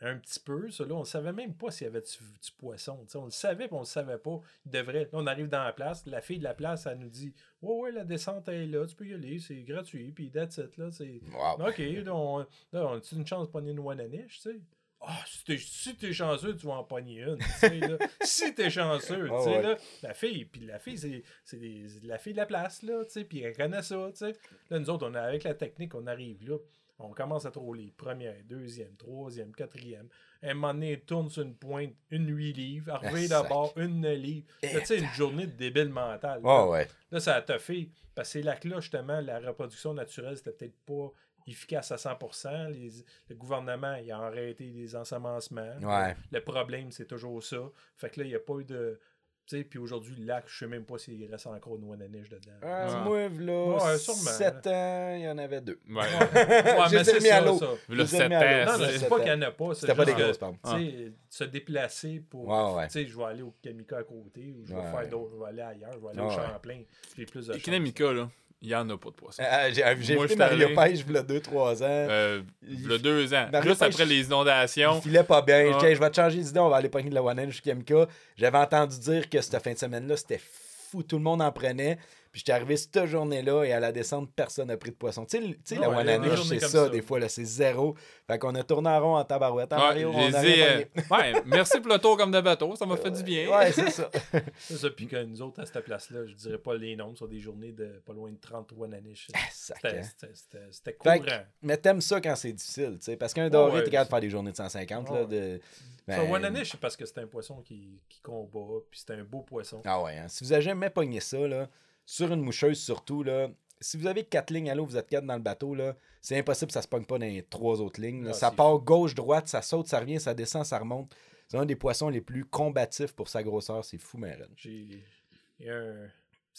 un petit peu. Là, on ne savait même pas s'il y avait du, du poisson. on le savait, puis on ne le savait pas. Il devrait. Là, on arrive dans la place. La fille de la place, elle nous dit Ouais, ouais, la descente est là, tu peux y aller, c'est gratuit. Puis that's it, là. C'est. Wow. OK, là, on, là, on a une chance de pogner une Wananish, tu sais? Ah, si t'es si chanceux, tu vas en pogner une. là. *laughs* si t'es chanceux, tu sais, ouais. là, la fille, puis la fille, c'est, c'est c'est la fille de la place, là, tu sais, puis elle connaît ça, tu sais. Là, nous autres, on a, avec la technique, on arrive là, on commence à troller. Première, deuxième, troisième, quatrième. Un moment donné, elle tourne sur une pointe, une 8 livres. Arrivé Ah, d'abord, une 9 livres. Là, tu sais, une journée de débile mental. là. Ouais. Là, ça a toffé. Parce que ces lacs-là, justement, la reproduction naturelle, c'était peut-être pas efficace à 100%. Les- le gouvernement, il a arrêté les ensemencements. Ouais. Le problème, c'est toujours ça. Fait que là, il n'y a pas eu de... Tu sais, puis aujourd'hui, le lac, je sais même pas s'il reste encore une Wananish dedans. Euh, Ouais. Moi, là, Ouais, sûrement. 7 ans, il y en avait deux. Ouais. Ouais, *laughs* J'ai mais c'est ça, l'eau. ça. Le J'ai 7 mis à l'eau. ans, Non, c'est- pas qu'il n'y en a pas. C'était pas des grosses. Tu sais, se déplacer pour... Ouais, ouais. Tu sais, je vais aller au Kamika à côté, ou je vais Ouais. faire d'autres, je vais aller ailleurs, je vais aller au. Champlain. J'ai plus de Et chance. Kinamika, là, il n'y en a pas de poisson. Euh, J'ai j'ai Moi, écouté j'étais Mario Pêche, il y a 2-3 ans. Euh, Il- le deux ans. Mario Juste Pêche- après les Il inondations. filait pas bien. Ouais. Je vais te changer d'idée, on va aller pogner de la Inch Kamika. J'avais entendu dire que cette fin de semaine-là, c'était fou. Tout le monde en prenait. Puis j'étais arrivé cette journée-là et à la descente, personne n'a pris de poisson. Tu sais, Ah la journées c'est ça, ça. des fois, là, c'est zéro. Fait qu'on a tourné en rond en tabarouette. En Ouais, Mario, on a dit, euh, ouais, merci pour le tour comme de bateau, ça m'a fait du bien. Ouais, c'est ça. *laughs* C'est ça, puis que nous autres, à cette place-là, je dirais pas les noms, sur des journées de pas loin de 30 Wananish. Sac, C'était hein. Fait courant. que- Mais t'aimes ça quand c'est difficile, tu sais. Parce qu'un doré, ouais, t'es capable de faire des journées de 150. là, Ouais. de... Ça, ben, c'est parce que c'est un poisson qui, qui combat, puis c'est un beau poisson. Ah ouais, hein. si vous avez jamais pogné ça, là, sur une moucheuse surtout, là, si vous avez quatre lignes à l'eau, vous êtes quatre dans le bateau, là, c'est impossible que ça se pogne pas dans les trois autres lignes. là. Ah, ça c'est part gauche, droite, ça saute, ça revient, ça descend, ça remonte. C'est un des poissons les plus combatifs pour sa grosseur. C'est fou, mais raide. J'ai il y a un.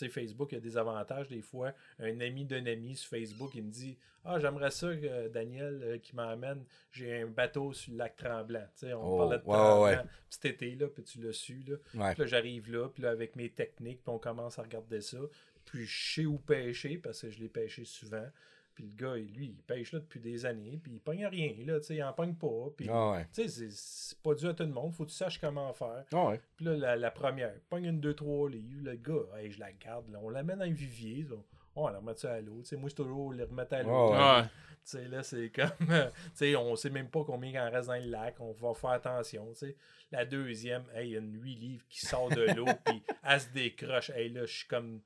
Sais, Facebook, il y a des avantages. Des fois, un ami d'un ami sur Facebook, il me dit Ah, j'aimerais ça que Daniel euh, qui m'emmène, j'ai un bateau sur le lac Tremblant. Tu sais, on Oh, parlait de ouais, Tremblant. ouais. Puis cet été, là, puis tu l'as su. Là. Ouais. Puis là, j'arrive là, puis là, avec mes techniques, puis on commence à regarder ça. Puis je sais où pêcher, parce que je l'ai pêché souvent. Puis le gars, lui, il pêche là depuis des années, puis il pogne rien, là, tu sais, il en pogne pas. Puis, Ah ouais. tu sais, c'est- pas dû à tout le monde, faut que tu saches comment faire. Ah ouais. Puis là, la, la première, pogne une, deux, trois livres, le gars, hey, je la garde, là, on l'amène dans un vivier, ça. on la remet ça à l'eau. Tu sais, moi, c'est toujours les remettre à l'eau. Ouais, Ouais. Tu sais, là, c'est comme. euh, *laughs* tu sais, on sait même pas combien il en reste dans le lac. On va faire attention. Tu sais. La deuxième, hey, il y a une 8 livres qui sort de l'eau, *laughs* puis elle se décroche. Hey, là, je suis comme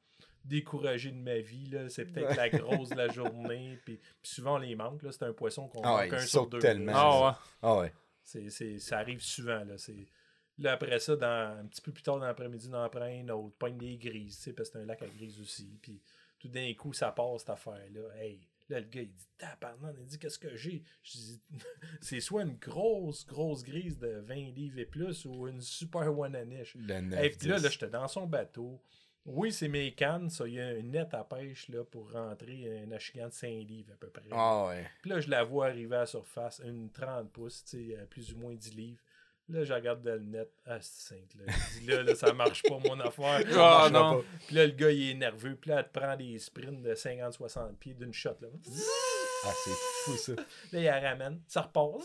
découragé de ma vie. là. C'est peut-être la *laughs* grosse de la journée. Puis, puis souvent, on les manque. là. C'est un poisson qu'on Ah ouais, manque un sur saute deux. tellement. Ah ouais. Ah ouais. C'est, c'est- ça arrive souvent. Là, c'est... là après ça, dans, un petit peu plus tard dans l'après-midi, on en prend un autre, pogne des grises, tu sais, parce que c'est un lac à grises aussi. Puis tout d'un coup, ça passe cette affaire-là. Hey, là, le gars, il dit Tabarnak, il dit Qu'est-ce que j'ai? Je dis *laughs* C'est soit une grosse, grosse grise de 20 livres et plus ou une super one anish. Le Hey, puis là, 9-10. là j'étais dans son bateau. Oui, c'est mes cannes, ça. Il y a une net à pêche là, pour rentrer un achigan de 5 livres à peu près. Ah ouais. Puis là, je la vois arriver à la surface, une 30 pouces, tu sais, à plus ou moins 10 livres. Là, je regarde dans le net. Ah, c'est simple. Là, Je dis, là, là, ça marche pas, mon affaire. *laughs* Ah, non. pas. Puis là, le gars, il est nerveux. Puis là, elle te prend des sprints de 50-60 pieds d'une shot. Là. Ah, c'est fou ça. Là, il la ramène. Ça repart.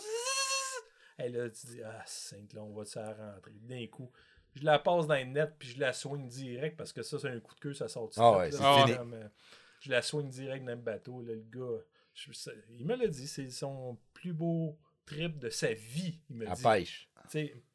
Et là, tu dis, ah, c'est là, on va ça rentrer. D'un coup, je la passe dans le net, puis je la soigne direct, parce que ça, c'est un coup de queue, ça sort Ah ouais, là. c'est fini. comme, euh, je la soigne direct dans le bateau. Là, le gars, je- ça- il me l'a dit, c'est son plus beau trip de sa vie. Il me À dit. pêche.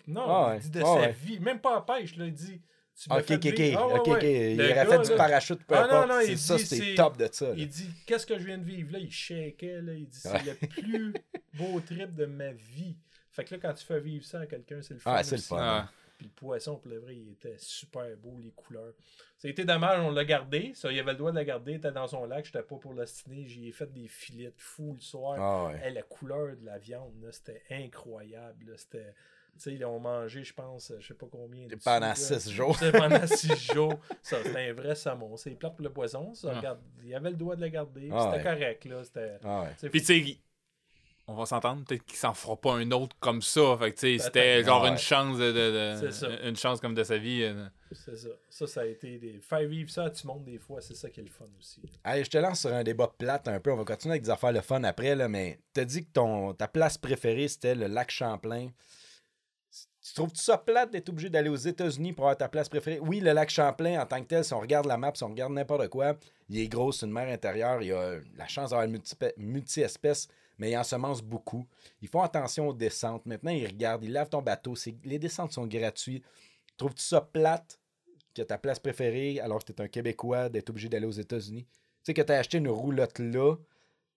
Non, Ah il dit de Ah sa ouais. vie. Même pas à pêche, là, il dit. Tu Ok, ok. Ah, ouais, ok, ok. Il Le aurait gars, fait du parachute, peu Ah, non, importe. non, C'est il ça, dit, c'est c'est- top de ça. là. Il dit Qu'est-ce que je viens de vivre là Il shakeait, là. Il dit C'est Ouais. le plus beau trip de ma vie. Fait que là, quand tu fais vivre ça à quelqu'un, c'est le fun. Ah, c'est le fun. Puis le poisson, pour le vrai, il était super beau, les couleurs. Ça a été dommage, on l'a gardé. Ça, il avait le droit de la garder, il était dans son lac, j'étais pas pour l'ostiner. J'y ai fait des filets de fou le soir. Ah ouais. Hey, la couleur de la viande, là, c'était incroyable. là. C'était. Tu sais, ils ont mangé, je pense, je sais pas combien. de Pendant là. six jours. C'était pendant *laughs* six jours. Ça, c'était un vrai saumon. C'est plat pour le poisson. Ça, Ah. regarde, il avait le droit de le garder. Ah c'était ouais. correct. Là. C'était, Ah ouais. Puis tu sais, il- on va s'entendre, peut-être qu'il s'en fera pas un autre comme ça. Fait que tu sais, c'était genre Ah ouais. une chance de, de- C'est ça. une chance comme de sa vie. euh. c'est ça. Ça, ça a été des. Faire vivre ça à tout le monde des fois, c'est ça qui est le fun aussi. Allez, je te lance sur un débat plate un peu. On va continuer avec des affaires le fun après, là, mais t'as dit que ton, ta place préférée, c'était le lac Champlain. Tu trouves-tu ça plate d'être obligé d'aller aux États-Unis pour avoir ta place préférée? Oui, le lac Champlain, en tant que tel, si on regarde la map, si on regarde n'importe quoi, il est gros, c'est une mer intérieure, il y a la chance d'avoir une multi- multi-espèces, mais il ensemence beaucoup. Ils font attention aux descentes. Maintenant, ils regardent, ils lavent ton bateau. Les descentes sont gratuites. Trouves-tu ça plate que ta place préférée, alors que tu es un Québécois, d'être obligé d'aller aux États-Unis? Tu sais, que tu as acheté une roulotte là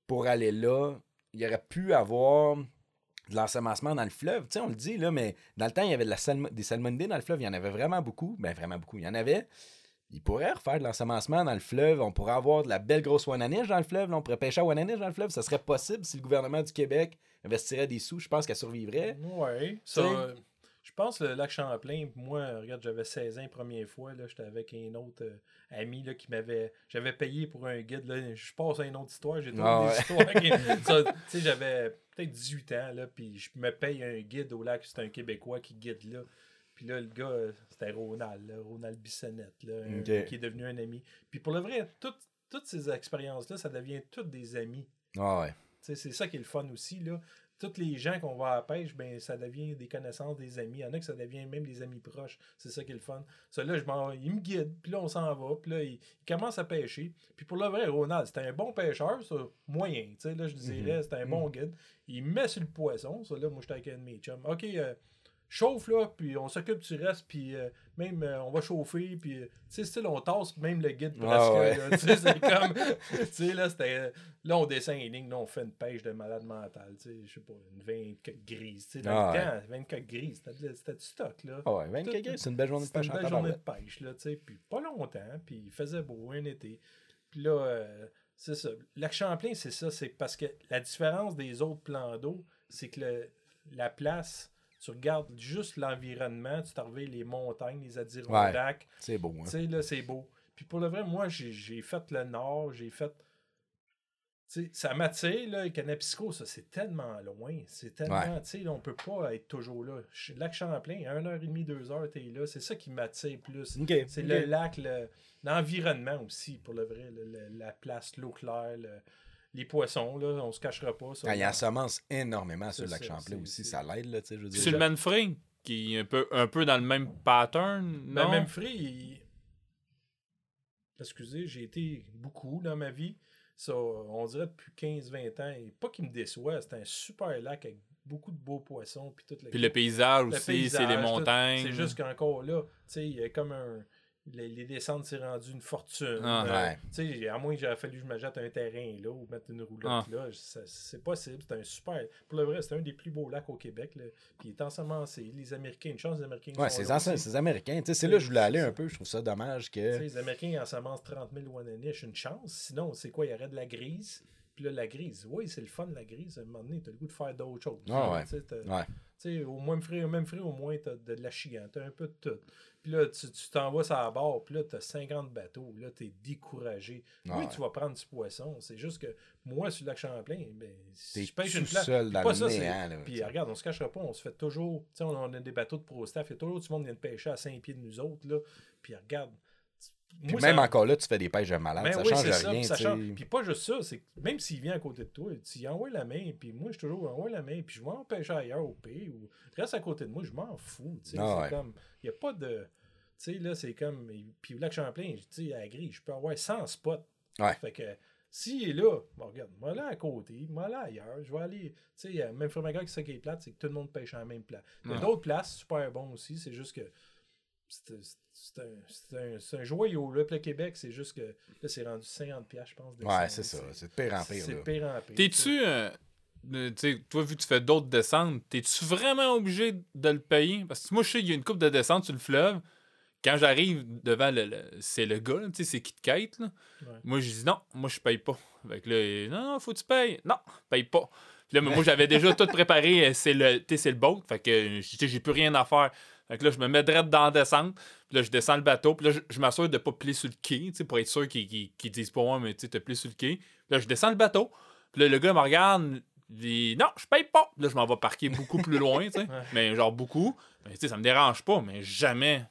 pour aller là, il aurait pu avoir de l'ensemencement dans le fleuve. Tu on le dit, là, mais dans le temps, il y avait de des salmonidés dans le fleuve. Il y en avait vraiment beaucoup. Ben, vraiment beaucoup. Il y en avait. Il pourrait refaire de l'ensemencement dans le fleuve. On pourrait avoir de la belle grosse wananiche dans le fleuve. là. On pourrait pêcher à wananiche dans le fleuve. Ça serait possible si le gouvernement du Québec investirait des sous. Je pense qu'elle survivrait. Ouais. Ça, Tu sais? euh, je pense le lac Champlain, moi, regarde, j'avais 16 ans la première fois. Là, j'étais avec un autre euh, ami là, qui m'avait. J'avais payé pour un guide. Là, je passe à une autre histoire. J'ai trouvé Ah des ouais. histoires. *laughs* j'avais peut-être 18 ans, là, puis je me paye un guide au lac. C'est un Québécois qui guide là. Puis là, le gars, euh, c'était Ronald, là, Ronald Bissonnette, là, Ok. qui est devenu un ami. Puis pour le vrai, toutes, toutes ces expériences-là, ça devient toutes des amis. Ah ouais. Tu sais, c'est ça qui est le fun aussi. Là. Tous les gens qu'on va à la pêche, ben, ça devient des connaissances, des amis. Il y en a que ça devient même des amis proches. C'est ça qui est le fun. Ça, là, je m'en- il me guide, puis là, on s'en va, puis là, il, il commence à pêcher. Puis pour le vrai, Ronald, c'était un bon pêcheur, ça, moyen. Tu sais, là, je dirais, c'était un bon guide. Il me met sur le poisson. Ça, là, moi, j'étais avec un de mes chums. OK, euh, chauffe, là, puis on s'occupe du reste, puis euh, même, euh, on va chauffer, puis, euh, tu sais, style, on tasse même le guide presque. Ah ouais. Tu sais, c'est comme, tu sais, là, c'était, là, on descend les lignes, là, on fait une pêche de malade mental, tu sais, je sais pas, une 24 grise, tu sais, dans Ah le ouais. temps, 24 grises, c'était, du stock, là. Ah ouais. 24 Tout- gars, c'est une belle journée de pêche une en belle journée de pêche, là, tu sais, puis pas longtemps, puis il faisait beau, un été. Puis là, euh, c'est ça. Lac Champlain, c'est ça, c'est parce que la différence des autres plans d'eau, c'est que le- la place, tu regardes juste l'environnement, tu t'en les montagnes, les Adirondacks, C'est beau, hein. tu sais, là, c'est beau. Puis pour le vrai, moi, j'ai j'ai fait le Nord, j'ai fait. Tu sais, ça m'attire, là, Canapisco, ça, c'est tellement loin. C'est tellement, Ouais. tu sais, on peut pas être toujours là. Lac Champlain, 1h30, 2h, t'es là. C'est ça qui m'attire plus. C'est le lac, le- l'environnement aussi, pour le vrai. le- le- la place, l'eau claire, le- les poissons, là, on se cachera pas. ça. Ah, il en semence énormément sur le lac Champlain aussi. Ça l'aide, là, tu sais. Je veux dire. Sur le Manfrey, qui est un peu, un peu dans le même pattern. Mais non? même Free, il- excusez, j'ai été beaucoup dans ma vie. Ça, on dirait depuis 15-20 ans. Et pas qu'il me déçoit, c'est un super lac avec beaucoup de beaux poissons. Puis, tout Puis le paysage le aussi, c'est les montagnes. C'est juste qu'encore là, tu sais, il y a comme un. Les, les descentes, c'est rendu une fortune. Ah, Euh, ouais. tu à moins que j'aurais fallu que je me jette un terrain là ou mettre une roulotte Ah. là, c'est possible. C'est un super. Pour le vrai, c'est un des plus beaux lacs au Québec. Là. Puis il est ensemencé. Les Américains, une chance, les Américains. Ouais, c'est anciens- aussi. c'est. Tu c'est là que je voulais aller un peu. Je trouve ça dommage Tu sais, que. les Américains, ensemencent 30 000 Wananish, une chance. Sinon, c'est quoi? Il y aurait de la grise. Puis là, la grise, oui, c'est le fun, la grise. À un moment donné, t'as le goût de faire d'autres choses. Ah ouais. Tu sais, t'as- Ouais. tu sais, au au même frais, au moins, t'as de, de la chiante, t'as un peu de tout. Puis là, tu tu t'en vas sur la barre, puis là, t'as 50 bateaux. Là, t'es découragé. Ah oui, ouais. tu vas prendre du poisson. C'est juste que moi, sur le lac Champlain, ben, si je pêche tout une seul puis dans pas le ça, c'est- néant, là, Puis tu sais. regarde, on se cachera pas, on se fait toujours. Tu sais, on, on a des bateaux de pro staff, a toujours du monde qui vient de pêcher à 5 pieds de nous autres. Là. Puis regarde. Puis moi, même ça- encore là, tu fais des pêches de malade. ben ça oui, change ça, rien. puis ça tu change. sais. Puis pas juste ça, c'est même s'il vient à côté de toi, tu y envoies la main, puis moi, je suis toujours envoie la main, puis je vais en pêcher ailleurs au pays, ou reste à côté de moi, je m'en fous. tu Ah c'est ouais. comme, il n'y a pas de. Tu sais, là, c'est comme. Puis le lac Champlain, tu sais, à grille, je peux avoir 100 spots. Ouais. Fait que. S'il est là, bon, regarde, moi là à côté, moi là ailleurs, je vais aller. Tu sais, même Fromaga, qui ça qui est plate, c'est que tout le monde pêche en même place. Il y a Ouais. d'autres places super bons aussi, c'est juste que c'est c'est un, c'est un, c'est un joyau. Là, Puis le Québec, c'est juste que là, c'est rendu 50$, piastres, je pense. de Ouais, c'est ça. C'est de pire en pire. C'est pire en pire. T'es-tu. euh, euh, tu sais, toi, vu que tu fais d'autres descentes, t'es-tu vraiment obligé de le payer? Parce que moi, je sais qu'il y a une coupe de descente sur le fleuve. Quand j'arrive devant le. le- c'est le gars, tu sais, c'est qui te quête, là. Ouais. Moi, je dis non, moi, je paye pas. Fait que là, il- non, non, faut que tu payes. Non, paye pas. Puis là, mais moi, j'avais déjà tout préparé. euh, C'est le, tu sais, c'est le boat. Fait que euh, j'ai plus rien à faire. Fait que là, je me mets direct dans la descente. Puis là, je descends le bateau. Puis là, je, je m'assure de pas plier sur le quai, tu sais, pour être sûr qu'ils qu'ils disent pas, ouais, mais tu sais, t'as plié sur le quai. Puis là, je descends le bateau. Puis là, le gars me regarde. Dit, non, je paye pas. Là, je m'en vais parquer beaucoup plus loin, tu sais. *laughs* Mais genre beaucoup. Mais tu sais, ça me dérange pas, mais jamais.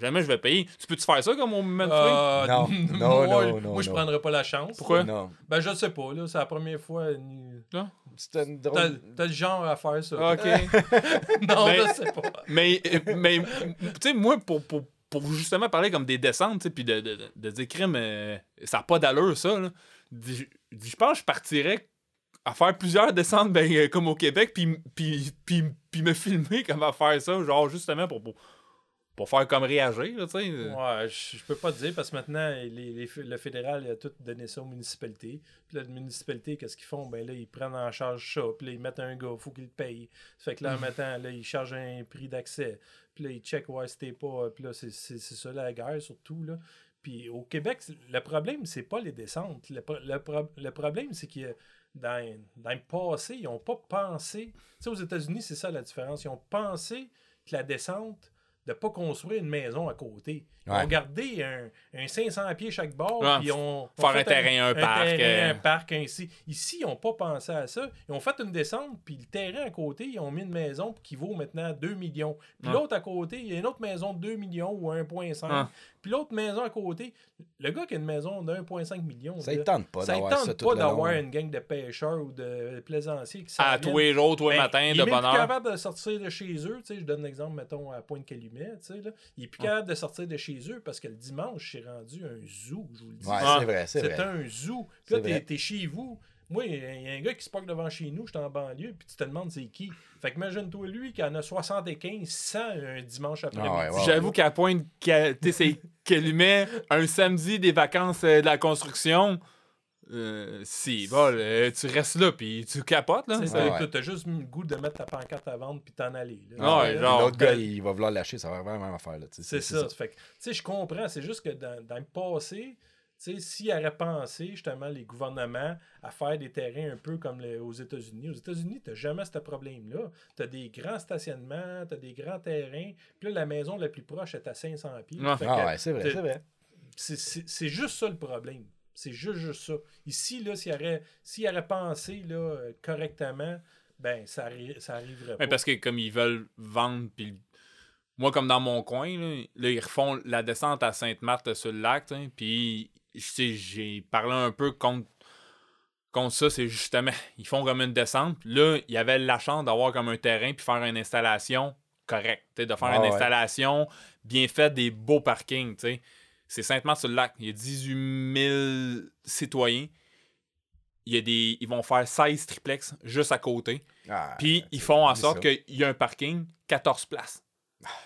Jamais je vais payer. Tu peux-tu faire ça comme au Manfrey? Euh, *laughs* Non, moi, non, non, moi, non, je non. prendrais pas la chance. Pourquoi? Non. Ben, je sais pas, là. C'est la première fois. C'est une T'as drôle. t'as le genre à faire ça. OK. *laughs* non, Mais- je sais pas. Mais, euh, mais tu sais, moi, pour, pour, pour justement parler comme des descentes, tu sais, puis de, de, de, de dire, crime, euh, ça n'a pas d'allure, ça, là. Dis- dis, Je pense que je partirais à faire plusieurs descentes, ben, euh, comme au Québec, puis, puis, puis, puis me filmer comme à faire ça, genre, justement, pour, pour, pour faire comme réagir, là, tu sais. Ouais, je, je peux pas te dire parce que maintenant, les, les- le fédéral il a tout donné ça aux municipalités. Puis là, les municipalités, qu'est-ce qu'ils font? Ben là, ils prennent en charge ça. Puis là, ils mettent un gars, faut qu'il le paye. Fait que là, en mettant, là, ils chargent un prix d'accès. Puis là, ils checkent, ouais, c'était pas. Puis là, c'est c'est- c'est ça la guerre, surtout, là. Puis au Québec, le problème, c'est pas les descentes. Le, le pro- le problème, c'est que dans, dans le passé, ils n'ont pas pensé. Tu sais, aux États-Unis, c'est ça la différence. Ils ont pensé que la descente, de ne pas construire une maison à côté. Ils Ouais. ont gardé un, un 500 pieds chaque bord. Ouais, puis ils ont, ont faire un terrain, un parc, terrain, euh. un parc ainsi. Ici, ils n'ont pas pensé à ça. Ils ont fait une descente, puis le terrain à côté, ils ont mis une maison qui vaut maintenant 2 millions. Puis Ouais. l'autre à côté, il y a une autre maison de 2 millions ou 1,5. Puis l'autre maison à côté, le gars qui a une maison de 1,5 million. Ça ne tente pas d'avoir ça tente pas d'avoir une gang de pêcheurs ou de plaisanciers qui À tous les jours, tous les Ben, matins, il de est même bonne plus capable de sortir de chez eux. Tu sais, je donne l'exemple, mettons, à Pointe-Calumet. tu sais, là. Il est plus capable de sortir de chez eux parce que le dimanche, c'est rendu un zoo, je vous le dis. Ouais, Ah. c'est vrai, c'est c'est vrai. un zoo. Puis là, C'est t'es chez vous. Moi, il y a- il y a un gars qui se parque devant chez nous, je suis en banlieue, puis tu te demandes c'est qui. Fait que imagine-toi lui qui en a 75, 100 un dimanche après-midi. Ah ouais, ouais. J'avoue qu'à pointe, c'est *laughs* qu'elle lui met un samedi des vacances euh, de la construction. Euh, si, bon, euh, tu restes là, puis tu capotes, là. Tu sais, Ouais, t'as- ouais. T'as juste le goût de mettre ta pancarte à vendre puis t'en aller. là. Ah ouais, genre, L'autre gars, il va vouloir lâcher, ça va vraiment la même affaire. Là, C'est ça. Fait que, tu sais, je comprends. C'est juste que dans, dans le passé, tu sais, s'ils auraient pensé, justement, les gouvernements, à faire des terrains un peu comme les- aux États-Unis. Aux États-Unis, tu n'as jamais ce problème-là. Tu as des grands stationnements, tu as des grands terrains. Puis là, la maison la plus proche est à 500 pieds. Ah. Ah ouais, c'est vrai, c'est vrai. c'est- c'est c'est juste ça le problème. C'est juste, juste ça. Ici, là, s'il aurait, aurait pensé là, correctement, ben, ça, arri- ça arriverait pas. Mais parce que comme ils veulent vendre, puis moi, comme dans mon coin, là, là, ils refont la descente à Sainte-Marthe sur le lac, puis j'ai parlé un peu contre, contre ça, c'est justement, ils font comme une descente, là, il y avait la chance d'avoir comme un terrain, puis faire une installation correcte, de faire Ah une ouais. installation bien faite, des beaux parkings, tu sais. C'est Sainte-Marthe sur le lac, il y a 18 000 citoyens. Il y a des, ils vont faire 16 triplex juste à côté. Ah, Puis ils font en sorte qu'il y a un parking 14 places.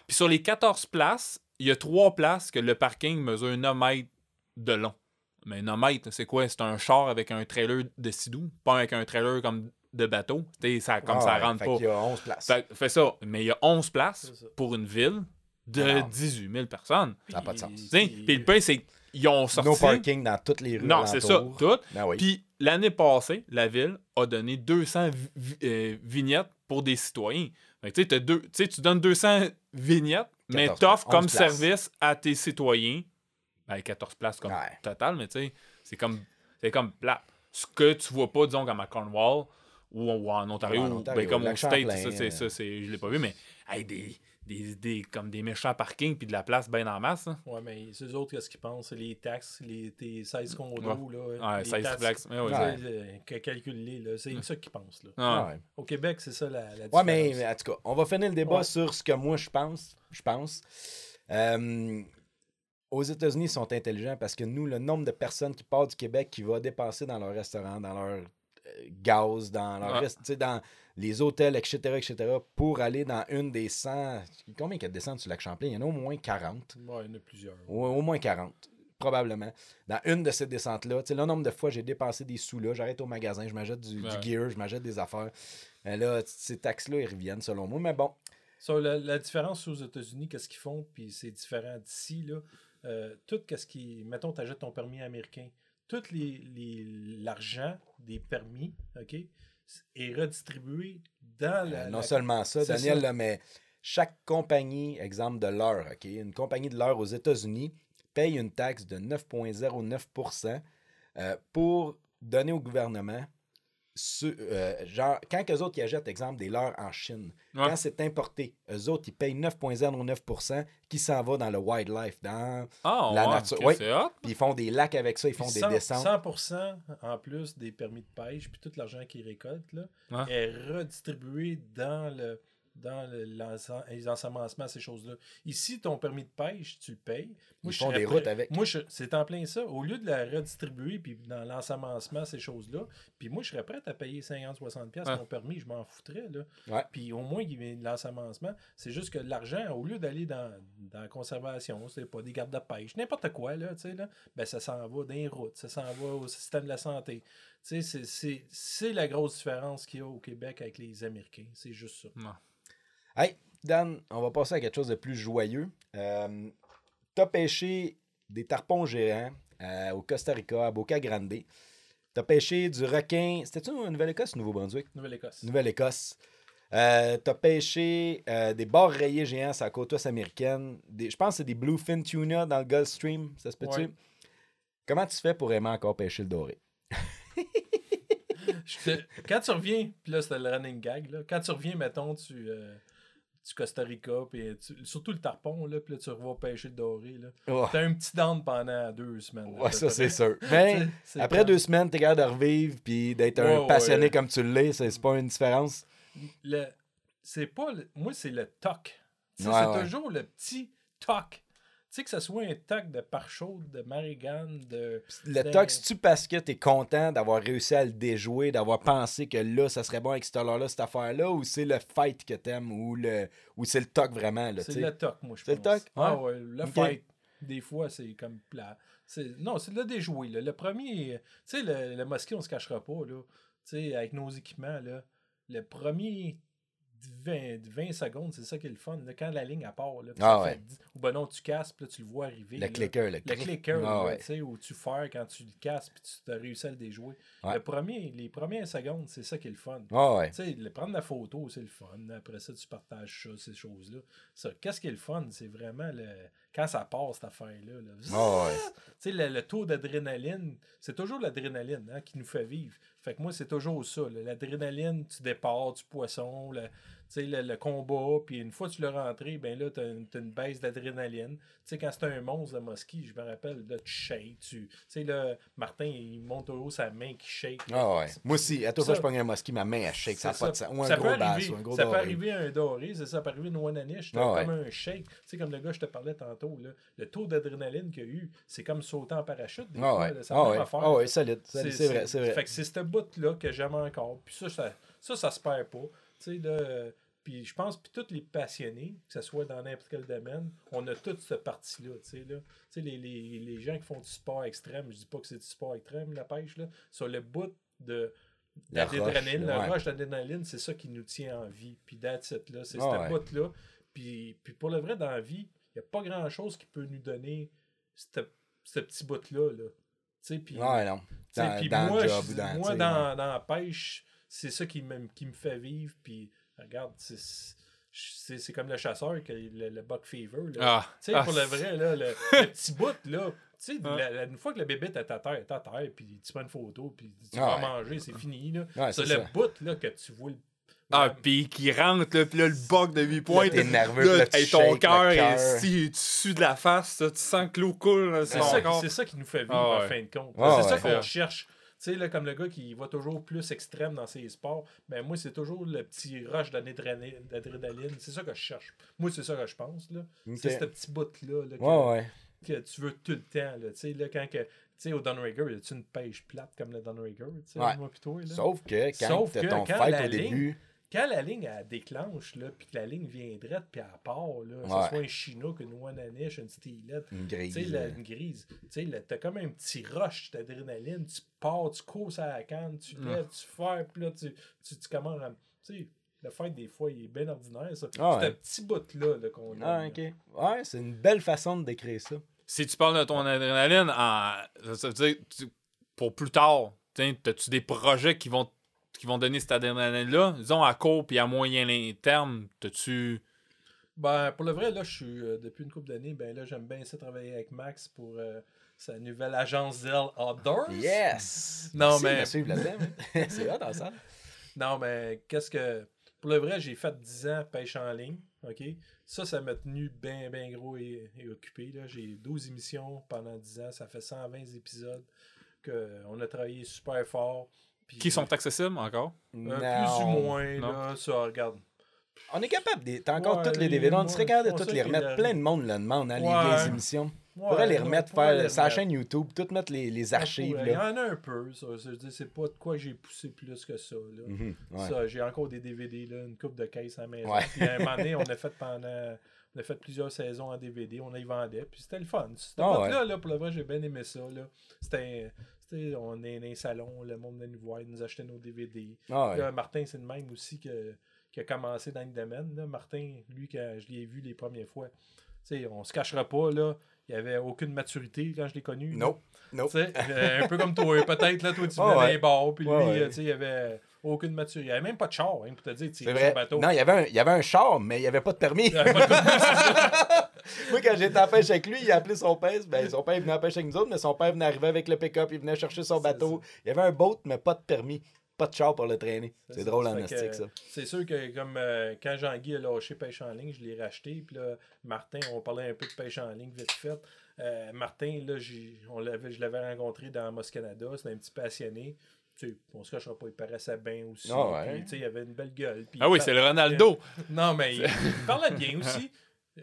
Puis sur les 14 places, il y a 3 places que le parking mesure 9 mètres de long. Mais 9 mètres, c'est quoi? C'est un char avec un trailer de sidou, pas avec un trailer comme de bateau. T'sais, ça, comme Ah ça ouais, rentre fait pas. qu'il y a 11 places. Fait, fait ça. Mais il y a 11 places pour une ville de Alors. 18 000 personnes. Ça n'a pas de sens. Puis le pain, c'est qu'ils ont sorti... No parking dans toutes les rues. Non, c'est ça, tout. Ben oui. Puis l'année passée, la ville a donné 200 vi- vi- euh, vignettes pour des citoyens. Fait que, tu sais, t'as deux- tu sais, tu donnes 200 vignettes, mais 14 t'offres comme 11 places. service à tes citoyens. Ben, 14 places comme Ouais. total, mais tu sais, c'est comme, c'est comme plat. Ce que tu vois pas, disons, comme à Cornwall ou, ou en Ontario, Ouais, en Ontario, ben, comme au Champlain, ça, c'est, ça, c'est, je l'ai pas vu, mais hey, des, des, des- comme des méchants parkings puis de la place bien en masse. hein. Ouais, mais c'est eux autres, qu'est-ce qu'ils pensent? C'est les taxes, les, tes 16 condos, là. Ouais, les 16 taxes. Ouais, ouais, Ouais. euh, que- calculer, là. C'est ça qu'ils pensent, là. Ah, Ouais. Au Québec, c'est ça la, la différence. Ouais, mais, mais en tout cas, on va finir le débat Ouais. sur ce que moi je pense. Je pense. Euh, aux États-Unis, ils sont intelligents parce que nous, le nombre de personnes qui partent du Québec qui va dépenser dans leur restaurant, dans leur euh, gaz, dans leur Ouais. sais, dans les hôtels, etc., etc., pour aller dans une des 100. Combien il y a de descentes sur le lac Champlain? Il y en a au moins 40. Ouais, il y en a plusieurs. Au, au moins 40, probablement. Dans une de ces descentes-là, tu sais, le nombre de fois j'ai dépensé des sous là, j'arrête au magasin, je m'achète du, gear, je m'achète des affaires. Mais là, ces taxes-là, ils reviennent selon moi. Mais bon, So, la, la différence aux États-Unis, qu'est-ce qu'ils font, puis c'est différent d'ici, là. Euh, tout qu'est-ce qui. Mettons, tu achètes ton permis américain. Tout les, les- l'argent des permis, OK, est redistribué dans la. euh, non la- seulement ça, Daniel, ça. là, mais chaque compagnie, exemple de l'heure, OK, une compagnie de l'heure aux États-Unis paye une taxe de 9,09% euh, pour donner au gouvernement. Ce- euh, genre, quand eux autres ils achètent, exemple, des leurres en Chine, Ouais. quand c'est importé, eux autres, ils payent 9,09% qui s'en va dans le wildlife, dans Ah, La ouais, nature, ouais. hot. Puis ils font des lacs avec ça, ils font Puis des 100 descentes. 100% en plus des permis de pêche, puis tout l'argent qu'ils récoltent, là, Ouais. est redistribué dans le dans le- l'ense- les ensemencements, ces choses-là. Ici, ton permis de pêche, tu le payes. Ils je font des routes avec. Moi, c'est en plein ça. Au lieu de la redistribuer, puis dans l'ensemencement, ces choses-là, puis moi, je serais prêt à payer 50-60$ piastres Ouais. mon permis, je m'en foutrais. Là. Ouais. Puis au moins, il y de l'ensemencement. C'est juste que l'argent, au lieu d'aller dans, dans la conservation, c'est pas des gardes de pêche, n'importe quoi, là, tu sais, là, ben, ça s'en va dans les routes, ça s'en va au système de la santé. Tu sais, c'est- c'est- c'est la grosse différence qu'il y a au Québec avec les Américains. C'est juste ça. Hey, Dan, on va passer à quelque chose de plus joyeux. Euh, T'as pêché des tarpons géants euh, au Costa Rica, à Boca Grande. T'as pêché du requin. C'était-tu en Nouvelle-Écosse ou Nouveau-Brunswick? Nouvelle-Écosse. Nouvelle-Écosse. Euh, T'as pêché euh, des bords rayés géants sur la côte ouest américaine. Des- Je pense que c'est des bluefin tuna dans le Gulf Stream. Ça se peut-tu? Ouais. Comment tu fais pour aimer encore pêcher le doré? *laughs* Je te- Quand tu reviens, puis là, c'était le running gag, là, quand tu reviens, mettons, tu. Du Costa Rica, puis tu- surtout le tarpon, là, puis là, tu revois pêcher le doré. Là. Oh, T'as un petit down pendant deux semaines. là, ouais, à ça, c'est sûr. *laughs* Mais c'est après quand- deux semaines, t'es capable de revivre puis d'être un passionné ouais. comme tu l'es. C'est pas une différence. le- c'est pas le- moi c'est le toc Ouais, c'est toujours le petit toc sais que ce soit un toc de pare chaude de marigane de Le toc, c'est-tu parce que t'es content d'avoir réussi à le déjouer, d'avoir pensé que là, ça serait bon avec cette là cette affaire-là, ou c'est le fight que t'aimes, ou le ou c'est le toc vraiment, là, c'est le toc moi je C'est le pense toc? ah Ouais. ouais le fight des fois c'est comme plat c'est non c'est le déjoué là. le premier tu sais le, le mosquée on se cachera pas là tu sais avec nos équipements là le premier 20, 20 secondes, c'est ça qui est le fun. là, quand la ligne à part, là, Ah ça ouais. fait 10 ou ben non, tu casses, puis là, tu le vois arriver. Le clicker, le Le click. clicker, Ah ouais. tu sais, où tu fais quand tu le casses, puis tu as réussi à le déjouer. Ouais. Le premier, les premières secondes, c'est ça qui est le fun. Ah ouais. Tu sais, le- prendre la photo, c'est le fun. Après ça, tu partages ça, ces choses-là. Ça, qu'est-ce qui est le fun? C'est vraiment le... quand ça part, cette affaire-là. là. Ouais. Sais, le, le taux d'adrénaline, c'est toujours l'adrénaline hein, qui nous fait vivre. Fait que moi, c'est toujours ça. L'adrénaline, tu départ, tu poisson, le, le, le combat, puis une fois que tu l'as rentré, ben là, tu as, une baisse d'adrénaline. Tu sais, quand c'est un monstre de Mosky, je me rappelle, là, tu shakes. Tu tu sais, là, Martin, il monte au haut sa main qui shake. Ah ouais. Moi aussi, à toute Ça- fois je pogne un mosquito, ma main, elle shake, ça pas de sens. Ou un ça peut gros bass, arriver, ou un gros ça peut doré. arriver à un doré, c'est ça, ça peut arriver à une Wananish, Ah ouais. comme un shake. Tu sais, comme le gars je te parlais tantôt, là, le taux d'adrénaline qu'il y a eu, c'est comme sauter en parachute. Des Ah fois, ouais. là, ça Ah peut ouais. Ah ouais, solide. solide, C'est vrai, c'est Fait vrai. que c'est ce bout-là que j'aime encore. Puis ça, ça, ça, ça se perd pas. Tu sais, là, puis je pense que tous les passionnés, que ce soit dans n'importe quel domaine, on a toute cette partie-là. Tu sais, là. Tu sais, les, les, les gens qui font du sport extrême, je dis pas que c'est du sport extrême, la pêche, là, sur le bout de La l'adrénaline, la roche d'adrénaline, c'est ça qui nous tient en vie. Puis that's it, là, c'est Ah cette ouais. bout-là. Puis, puis pour le vrai, dans la vie, il n'y a pas grand-chose qui peut nous donner ce petit bout-là. Là. Tu sais, puis Ouais, non. Dans, puis dans moi, le job je- ou dans. moi dans, dans la pêche, c'est ça qui me, qui me fait vivre. Puis, regarde, c'est- c'est comme le chasseur, que le, le buck fever. Là. Ah, Tu sais, ah, pour le vrai, là, le, *laughs* le petit bout, là, tu sais, Ah. la- la- une fois que le bébé est à terre, est à terre, puis tu prends une photo, puis tu vas ouais. manger, c'est fini, là. C'est le bout, là, que tu vois le... Ah, puis qui rentre, là, puis là, le bug de 8 points. T'es nerveux, là, là, tu hey, ton cœur est si dessus de la face, là, tu sens que l'eau coule. C'est ça, ça qui nous fait vivre, en ouais. fin de compte. C'est ça qu'on cherche. Tu sais, comme le gars qui va toujours plus extrême dans ses sports, ben moi, c'est toujours le petit rush d'adrénaline. C'est ça que je cherche. Moi, c'est ça que je pense. là. C'est ce petit bout-là là, que, Ouais, ouais. que tu veux tout le temps. Là, Tu sais, là, quand que, tu sais, au Downrigger, y a-tu une pêche plate comme le Downrigger? tu sais, Ouais. Moi, toi, là? Sauf que quand Sauf que ton quand fight la au ligne- début, Quand la ligne elle déclenche, là, puis que la ligne vient droite, puis elle part, là, que ce soit un Chinook, une Wananish, une Steelette, une tu grise. euh, une grise. Tu sais, là, t'as comme un petit rush d'adrénaline. Tu pars, tu cours sur la canne, tu Mm. lèves, tu fais, puis là, tu, tu, tu commences à. Tu sais, le fait, des fois, il est bien ordinaire, ça. Ah c'est ouais. un petit bout-là là, qu'on a. Ah, là. ok. Ouais, c'est une belle façon de décrire ça. Si tu parles de ton adrénaline, en, ça veut dire, tu- pour plus tard, t'sais, as-tu des projets qui vont, qui vont donner cette adrénaline-là? Disons, à court puis à moyen terme, as-tu. Ben, pour le vrai, là, je suis, euh, depuis une couple d'années, ben là, j'aime bien ça travailler avec Max pour euh, sa nouvelle agence Zell Outdoors. Yes! Non, Merci mais- là-dedans. hein. *laughs* c'est hot, ça. Non, mais qu'est-ce que. Pour le vrai, j'ai fait 10 ans pêche en ligne. OK? Ça, ça m'a tenu bien, bien gros et, et occupé. là. J'ai 12 émissions pendant 10 ans. Ça fait 120 épisodes. Que on a travaillé super fort. Puis, Qui sont accessibles encore? euh, plus ou moins, Non? là, ça, regarde. On est capable. de- T'as encore Ouais, toutes les les- DVD. On serait capable de toutes les remettre. Plein de monde le demande, hein, les Ouais. vieilles émissions. On Ouais, pourrait les là, remettre, les faire sa remettre. chaîne YouTube, tout mettre les, les On archives. Il y Là. en a un peu, ça. C'est pas de quoi j'ai poussé plus que ça. Là. Mhm, ouais. Ça, j'ai encore des DVD, là, une coupe de caisse à la maison. Ouais. Puis à un moment donné, on a fait pendant. On a fait plusieurs saisons en DVD, on y vendait, puis c'était le fun. Cette Ah époque-là, là, pour le vrai, j'ai bien aimé ça. Là. C'était, on est dans les salons, le monde venait nous voir, il nous achetait nos DVD. Ah ouais. Là, Martin, c'est le même aussi que, qui a commencé dans le domaine. Là. Martin, lui, quand je l'ai vu les premières fois, tu sais, on se cachera pas, là, il n'y avait aucune maturité quand je l'ai connu. là. Nope. Euh, un peu comme toi, peut-être, là, toi, tu Ouais, venais dans ouais. les bars, puis lui, Ouais, euh, il n'y avait aucune maturité. Il n'y avait même pas de char, hein, pour te dire, tu C'est vrai. bateau. Non, il y, avait un, il y avait un char, mais il n'y avait pas de permis. Pas de- *laughs* Moi, quand j'étais en pêche avec lui, il a appelé son père. Ben, son père venait en pêche avec nous autres, mais son père venait arriver avec le pick-up, il venait chercher son C'est bateau. Il y avait un boat, mais pas de permis. Pas de char pour le traîner. C'est C'est drôle en astique, ça. C'est sûr que comme euh, quand Jean-Guy a lâché pêche en ligne, je l'ai racheté. Puis là, Martin, on parlait un peu de pêche en ligne vite fait. Euh, Martin, là, on je l'avais rencontré dans Moss Canada. C'était un petit passionné. Tu sais, on se cachera pas, il paraissait bien aussi. Ah ouais. Puis, tu sais, il avait une belle gueule. Puis Ah oui, c'est le Ronaldo. *laughs* Non, mais il, il parlait bien aussi.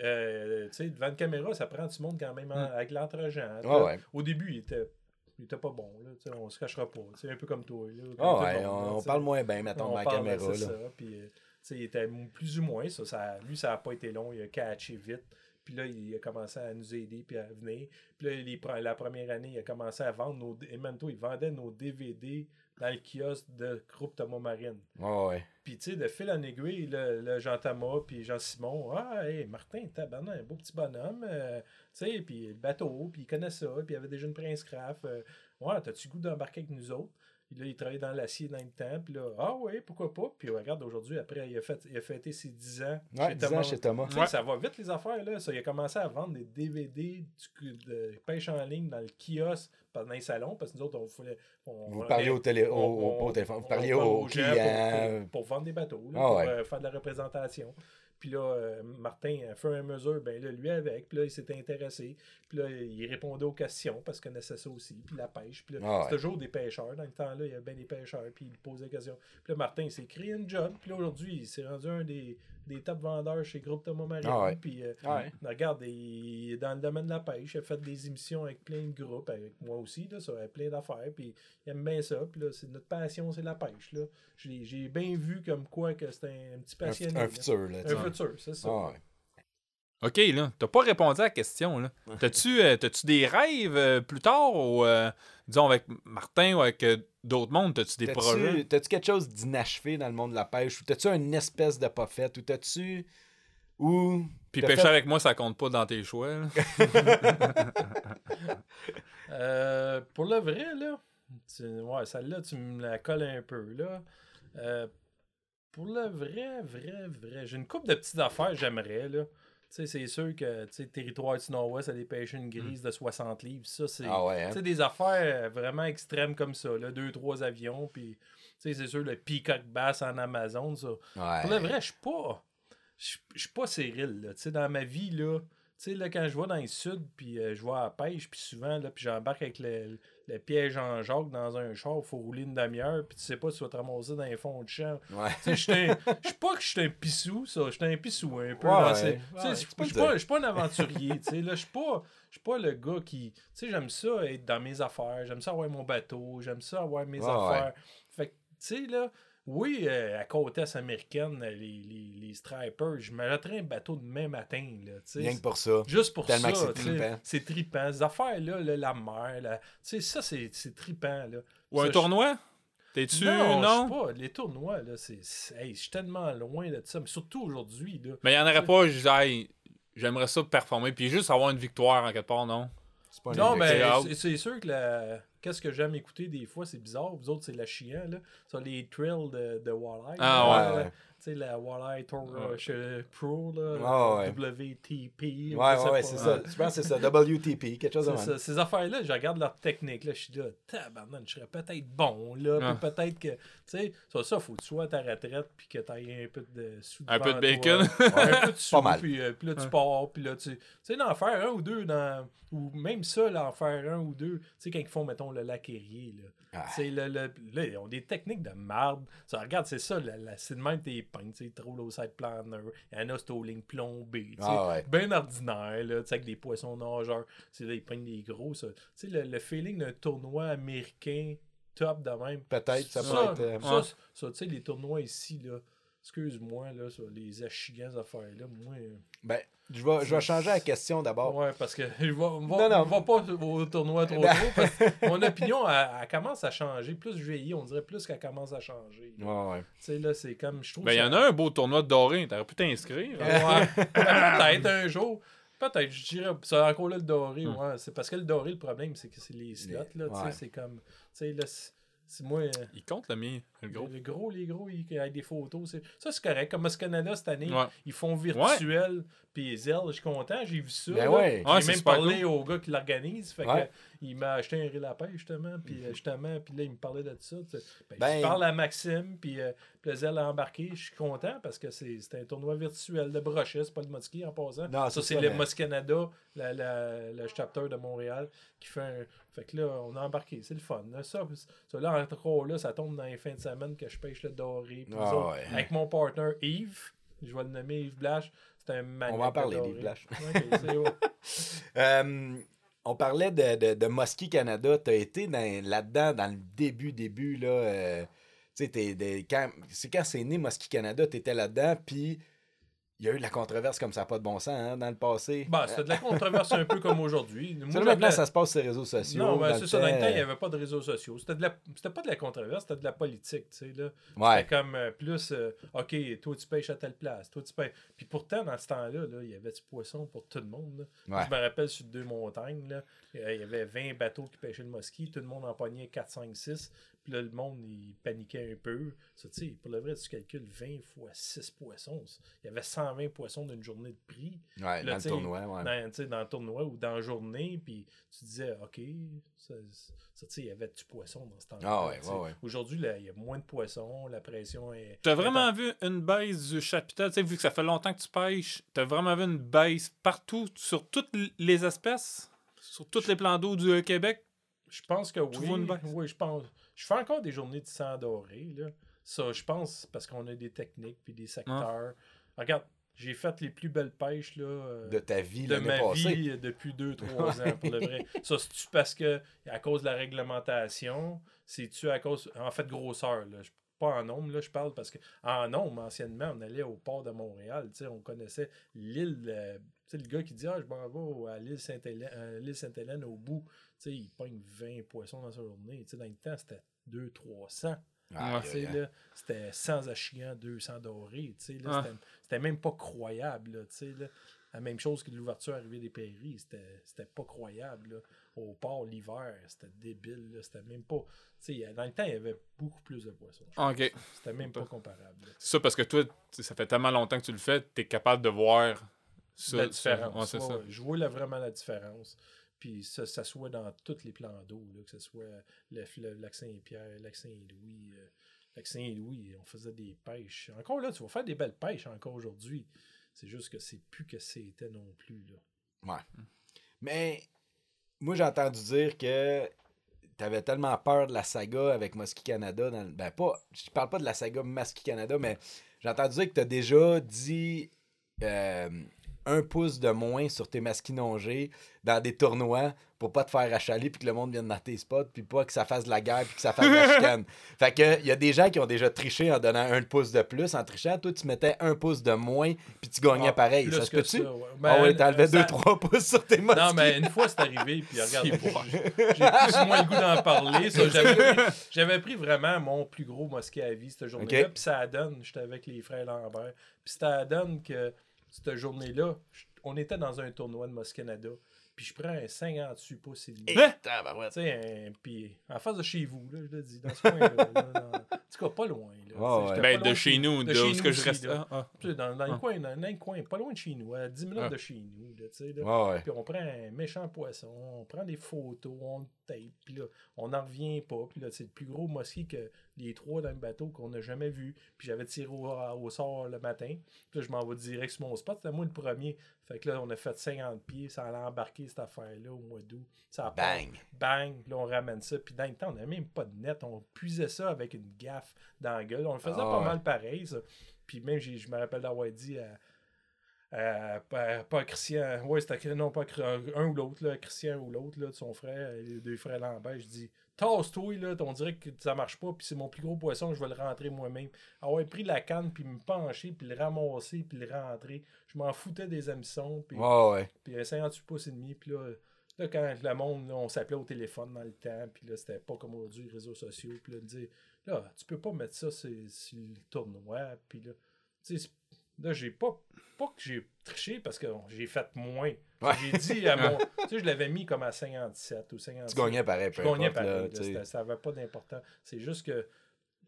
Euh, tu sais, devant une caméra, ça prend du monde quand même en- avec l'entre-gens. Hmm. Ah ouais. Au début, il était, il était pas bon. Là, tu sais, on se cachera pas. C'est un peu comme toi. Là, comme tout le ouais, là, on, parle moins bien, mettons, On dans la caméra. Là. ça. Puis, euh, tu sais, il était plus ou moins ça, ça. Lui, ça n'a pas été long. Il a catché vite. Puis là, il a commencé à nous aider puis à venir. Puis là, les la première année, il a commencé à vendre nos... Et Mento, il vendait nos DVD dans le kiosque de groupe Thomas Marine. Ouais, ouais. Puis, tu sais, de fil en aiguille, le, le Jean-Thomas, puis Jean-Simon, ah, hey, Martin, tabarnak, un beau petit bonhomme, euh, tu sais, puis le bateau, puis il connaît ça, puis il avait déjà une Prince Craft. euh, ouais, t'as-tu goût d'embarquer avec nous autres? Puis là, il travaillait dans l'acier dans le temps, puis là, ah oui, pourquoi pas? Puis regarde, aujourd'hui, après, il a, fait, il a fêté ses 10 ans. Ouais, chez 10 ans Thomas. chez Thomas. Ça va vite les affaires là. Ça, il a commencé à vendre des DVD du, de pêche en ligne dans le kiosque pendant les salons parce que nous autres on voulait. On, Vous on- parliez au, télé, au, on- au- pas au on- téléphone, vous parliez aux clients. Pour, pour vendre des bateaux, là, Ah pour ouais. euh, faire de la représentation. Puis là, euh, Martin, à fur et à mesure, ben là, lui avec, puis là, il s'était intéressé. Puis là, il répondait aux questions parce qu'il connaissait ça aussi. Puis la pêche. Puis là, Ah ouais. c'est toujours des pêcheurs. Dans le temps-là, il y avait bien des pêcheurs. Puis il posait des questions. Puis là, Martin, il s'est créé une job. Puis là, aujourd'hui, il s'est rendu un des, des top vendeurs chez Groupe Thomas Marine. Ah ouais. Puis euh, Ouais. Regarde, il est dans le domaine de la pêche. Il a fait des émissions avec plein de groupes, avec moi aussi, là, sur plein d'affaires. Puis il aime bien ça. Puis là, c'est notre passion, c'est la pêche. Là. J'ai, bien vu comme quoi que c'est un, un petit passionné. un futur, là. Un futur, c'est ça. OK, là, t'as pas répondu à la question, là. T'as-tu euh, t'as-tu des rêves euh, plus tard, ou, euh, disons, avec Martin ou avec euh, d'autres mondes, t'as-tu des projets? T'as-tu quelque chose d'inachevé dans le monde de la pêche? Ou t'as-tu une espèce de pas faite? Ou t'as-tu. Ou. Puis pêcher fait- avec moi, ça compte pas dans tes choix, là. *laughs* Euh, pour le vrai, là, tu- ouais, celle-là, tu me la colles un peu, là. Euh, pour le vrai, vrai, vrai, j'ai une couple de petites affaires, j'aimerais, là. Tu sais, c'est sûr que, tu sais, territoire du Nord-Ouest, aller pêcher une grise de 60 livres, ça, c'est... Ah ouais, hein? Des affaires vraiment extrêmes comme ça, là, deux, trois avions, puis, tu sais, c'est sûr, le peacock bass en Amazon, ça. Ouais. Pour le vrai, je suis pas. Je suis pas Cyril, là. Tu sais, dans ma vie, là. Tu sais, là, quand je vais dans le sud, puis euh, je vais à la pêche, puis souvent, là, puis j'embarque avec le, le piège en Jacques dans un char, il faut rouler une demi-heure, puis tu sais pas si tu vas te ramasser dans les fonds de champ. Ouais. Tu sais, je suis pas que je suis un pissou, ça. Je suis un pissou un peu. Je suis pas, dire. je suis pas un aventurier, tu sais. Là, je suis pas, je suis pas le gars qui. Tu sais, j'aime ça être dans mes affaires. J'aime ça avoir mon bateau. J'aime ça avoir mes Ouais, affaires. Fait que, tu sais, là. Oui, euh, à côte est américaine, les, les, les stripers, je m'arrêterais un bateau demain matin, là, tu sais. Rien que pour ça. Juste pour Tellement que ça, c'est trippant. Ces affaires-là, là, la mer, là, tu sais, ça, c'est c'est trippant, là. Ou un Ça, tournoi? T'es-tu. non, Non? je sais pas. Les tournois, là, c'est. hey, je suis tellement loin de ça. Mais surtout aujourd'hui, là. Mais il y en aurait pas, je j'aimerais ça performer, puis juste avoir une victoire en quelque part, non? C'est pas Non, mais c'est sûr que la... qu'est-ce que j'aime écouter des fois, c'est bizarre. Vous autres, c'est la chiant, là. Ça, les thrills de, de Walleye. Ah, là, ouais, là. Ouais. Tu sais, la Walleye Tour Ouais. euh, chez Pro, là. Ouais, ouais. WTP. Ouais, ouais, ouais, c'est ça. Je pense que c'est ça. WTP, quelque chose de ça. Ces affaires-là, je regarde leur technique. Là, je suis là, tabarnak, je serais peut-être bon. Là, Ah. puis peut-être que. Tu sais, ça, ça, faut que tu sois à ta retraite, puis que tu aies un peu de sous. Un peu de bacon. *laughs* un peu de sous, Pas mal. Puis, euh, puis là, tu Ouais. pars, puis là, tu tu sais, d'en faire un ou deux, dans, ou même ça, là, en faire un ou deux, tu sais, quand ils font, mettons, le lac là. Ah. Sais, le, le- là, ils ont des techniques de marde. Ça, regarde, c'est ça, la, la- c'est de même tes peintes, tu sais, trop low side planner. Il y en a, c'est plombées, tu sais. Ah ouais. Bien ordinaire, là, avec des poissons nageurs. Là, ils prennent des gros, ça. Tu sais, le, le feeling d'un tournoi américain top de même. Peut-être, ça, Ça, peut être. ça, ça, tu sais, les tournois ici, là, excuse-moi, là, ça, les achigants affaires-là, moi... euh, Ben, je vais, je vais changer la question d'abord. Ouais, parce que je vais, va, Non, non. va pas au tournoi trop parce que *laughs* mon opinion, elle, elle commence à changer. Plus je vieillis, on dirait plus qu'elle commence à changer. là. Ouais, ouais. Tu sais, là, c'est comme, je trouve Ben, il y en a un beau tournoi de doré, t'aurais pu t'inscrire. hein. Ouais. Ben, *laughs* peut-être un jour. Peut-être, je dirais. C'est encore là le doré, Hmm. ouais. C'est parce que le doré, le problème, c'est que c'est les slots, là. Tu sais, Ouais. c'est comme. Tu sais, là, c'est moi. euh, Il compte le mien, le gros. Le gros, les gros, ils, avec des photos. Ça, c'est correct. Comme ce Canada cette année, Ouais. ils font virtuel. Puis Zell, je suis content, j'ai vu ça. Ben ouais. J'ai même parlé au gars qui l'organise. Fait Ouais. que, il m'a acheté un à pêche, justement. Puis euh, justement, puis là, il me parlait de ça. Ben, Ben- je parle à Maxime, puis euh, puis le Zell a embarqué. Je suis content parce que c'est un tournoi virtuel de brochet. C'est pas le Moski en passant. Non, ça, c'est le mais- Canada, la- la- le chapter de Montréal, qui fait un. Fait que là, on a embarqué. C'est le fun. là. Ça, ça, là, encore là, ça tombe dans les fins de semaine que je pêche le doré. Ah autres, ouais. Avec mon partner Yves. Je vais le nommer Yves Blash. C'est un maniaque. va en parler d'Yves. Blash. *laughs* Euh, on parlait de, de, de Muskie Canada. Tu été dans- là-dedans dans le début, début. Là, euh, c'est quand c'est né Muskie Canada, tu là-dedans. Puis il y a eu de la controverse comme ça n'a pas de bon sens hein, dans le passé. Bah, c'était de la controverse un peu comme aujourd'hui. *laughs* Maintenant, ça se passe sur les réseaux sociaux. Non, ben, c'est ça. Dans le temps, il n'y avait pas de réseaux sociaux. C'était de la... c'était pas de la controverse, c'était de la politique, tu sais, là. Ouais. C'était comme euh, plus, euh, OK, toi, tu pêches à telle place, toi, tu pêches... Puis pourtant, dans ce temps-là, là, il y avait du poisson pour tout le monde, Ouais. Je me rappelle sur deux montagnes, là, il y avait 20 bateaux qui pêchaient le mosquit, tout le monde en pognait 4, 5, 6. Puis là, le monde, il paniquait un peu. Ça, tu sais, pour le vrai, tu calcules 20 fois 6 poissons. Il y avait 120 poissons d'une journée de prix Ouais, Là, dans le tu tournoi. Ouais. dans, tu le tournoi ou dans la journée, puis tu disais, OK, ça, ça, tu sais, il y avait du poisson dans ce temps-là. Ah ouais, tu sais. ouais, ouais. Aujourd'hui, il y a moins de poissons, la pression est. T'as vraiment vu une baisse du chapital, tu sais, vu que ça fait longtemps que tu pêches, t'as vraiment vu une baisse partout, sur toutes les espèces, sur tous les plans d'eau du Québec? Je pense que Tu oui. vois une baisse? Oui, je pense. Je fais encore des journées de sang doré, là. Ça, je pense, parce qu'on a des techniques puis des secteurs. Regarde, j'ai fait les plus belles pêches, là. euh, De ta vie de ma passée. vie euh, depuis 2-3 ans, pour le vrai. Ça, c'est-tu parce que, à cause de la réglementation, c'est-tu à cause, en fait, grosseur, là? Je- Pas en nombre, là, je parle, parce que en nombre, anciennement, on allait au port de Montréal, tu sais, on connaissait l'île, euh, tu sais, le gars qui dit, ah, je m'en vais à l'île Sainte-Hélène, au bout, tu sais, il pogne 20 poissons dans sa journée, tu sais, dans le temps, c'était 200-300. Aïe, Tu sais, aïe, aïe. là, C'était 100 achillants, 200 dorés. tu sais, là, Ah. C'était même pas croyable. là, tu sais, là. La même chose que l'ouverture arrivée des prairies. C'était c'était pas croyable. là. Au port, l'hiver, c'était débile. là, C'était même pas. tu sais, Dans le temps, il y avait beaucoup plus de poissons. je Ok. pense. C'était même pas comparable. C'est ça, parce que toi, tu ça fait tellement longtemps que tu le fais, t'es capable de voir ça. la ça. différence. Ouais, c'est ouais, ça. ouais. Je vois là, vraiment la différence. Puis ça, ça soit dans tous les plans d'eau, là, que ce soit le fleuve Lac Saint-Pierre, Lac Saint-Louis. euh, Lac Saint-Louis, on faisait des pêches. Encore là, tu vas faire des belles pêches encore aujourd'hui. C'est juste que c'est plus que c'était non plus. Là. Ouais. Mais moi, j'ai entendu dire que tu avais tellement peur de la saga avec Musky Canada. Dans... le- Ben, pas. Je parle pas de la saga Musky Canada, mais j'ai entendu dire que tu as déjà dit euh, un pouce de moins sur tes masquinongés dans des tournois pour pas te faire achaler puis que le monde vienne dans tes spots puis pas que ça fasse de la guerre puis que ça fasse de la *laughs* chicane. Fait que il y a des gens qui ont déjà triché en donnant un pouce de plus en trichant. Toi, tu mettais un pouce de moins puis tu gagnais Ah, pareil. Ça se peut-tu? ça, ouais. Ah Ben, ouais, t'enlevais ça- 2-3 pouces sur tes masquis. Non, mais une fois, c'est arrivé, puis *laughs* regarde, j'ai plus ou moins le goût d'en parler. ça. J'avais pris, vraiment mon plus gros mosquet à vie cette journée-là, puis ça donne, j'étais avec les frères Lambert, puis ça donne que cette journée-là, on était dans un tournoi de Mosquée Canada, puis je prends un 58 pouces et demi. Hein? puis en face de chez vous, là, je le dis, dans ce coin-là. en tout cas, pas loin. Là, ouais. j'étais Ben, pas de loin chez nous, de, chez où nous ce que je reste? là. Ah, ah. Dans, dans Ah. le coin, dans, dans le coin, pas loin de chez nous, à 10 minutes Ah. de chez nous. Là, ouais. Puis on prend un méchant poisson, on prend des photos, on le tape, puis là, on n'en revient pas. Puis là, c'est le plus gros mosquée que les trois dans le bateau qu'on n'a jamais vu. Puis j'avais tiré au, au sort le matin. Puis là, je m'en vais direct sur mon spot. C'était moi le premier. Fait que là, on a fait 50 pieds. Ça allait embarquer cette affaire-là au mois d'août. Ça part. Bang. Bang. Là, on ramène ça. Puis dans le temps, on n'avait même pas de net. On puisait ça avec une gaffe dans la gueule. On le faisait Ah pas ouais. mal pareil, ça. Puis même, je me rappelle d'avoir dit à, pas, Christian, ouais, c'était non pas un ou l'autre, là, Christian ou l'autre, là, de son frère, les deux frères Lambert, je dis Tasse-toi, là, on dirait que ça marche pas, puis c'est mon plus gros poisson, je vais le rentrer moi-même. Avoir pris la canne, puis me pencher, puis le ramasser, puis le rentrer. Je m'en foutais des hameçons, puis, Ouais, ouais. puis un 58 pouces et demi, puis là, là, quand le monde, là, on s'appelait au téléphone dans le temps, puis là, c'était pas comme aujourd'hui, les réseaux sociaux, puis là, dire, là, tu peux pas mettre ça sur, sur le tournoi, puis là, tu sais, là, j'ai pas, pas que j'ai triché parce que j'ai fait moins. Ouais. J'ai dit à mon, *laughs* tu sais, je l'avais mis comme à 57 ou 56. Tu gagnais pareil, peu Je gagnais là, pareil, là, ça n'avait pas d'importance. C'est juste que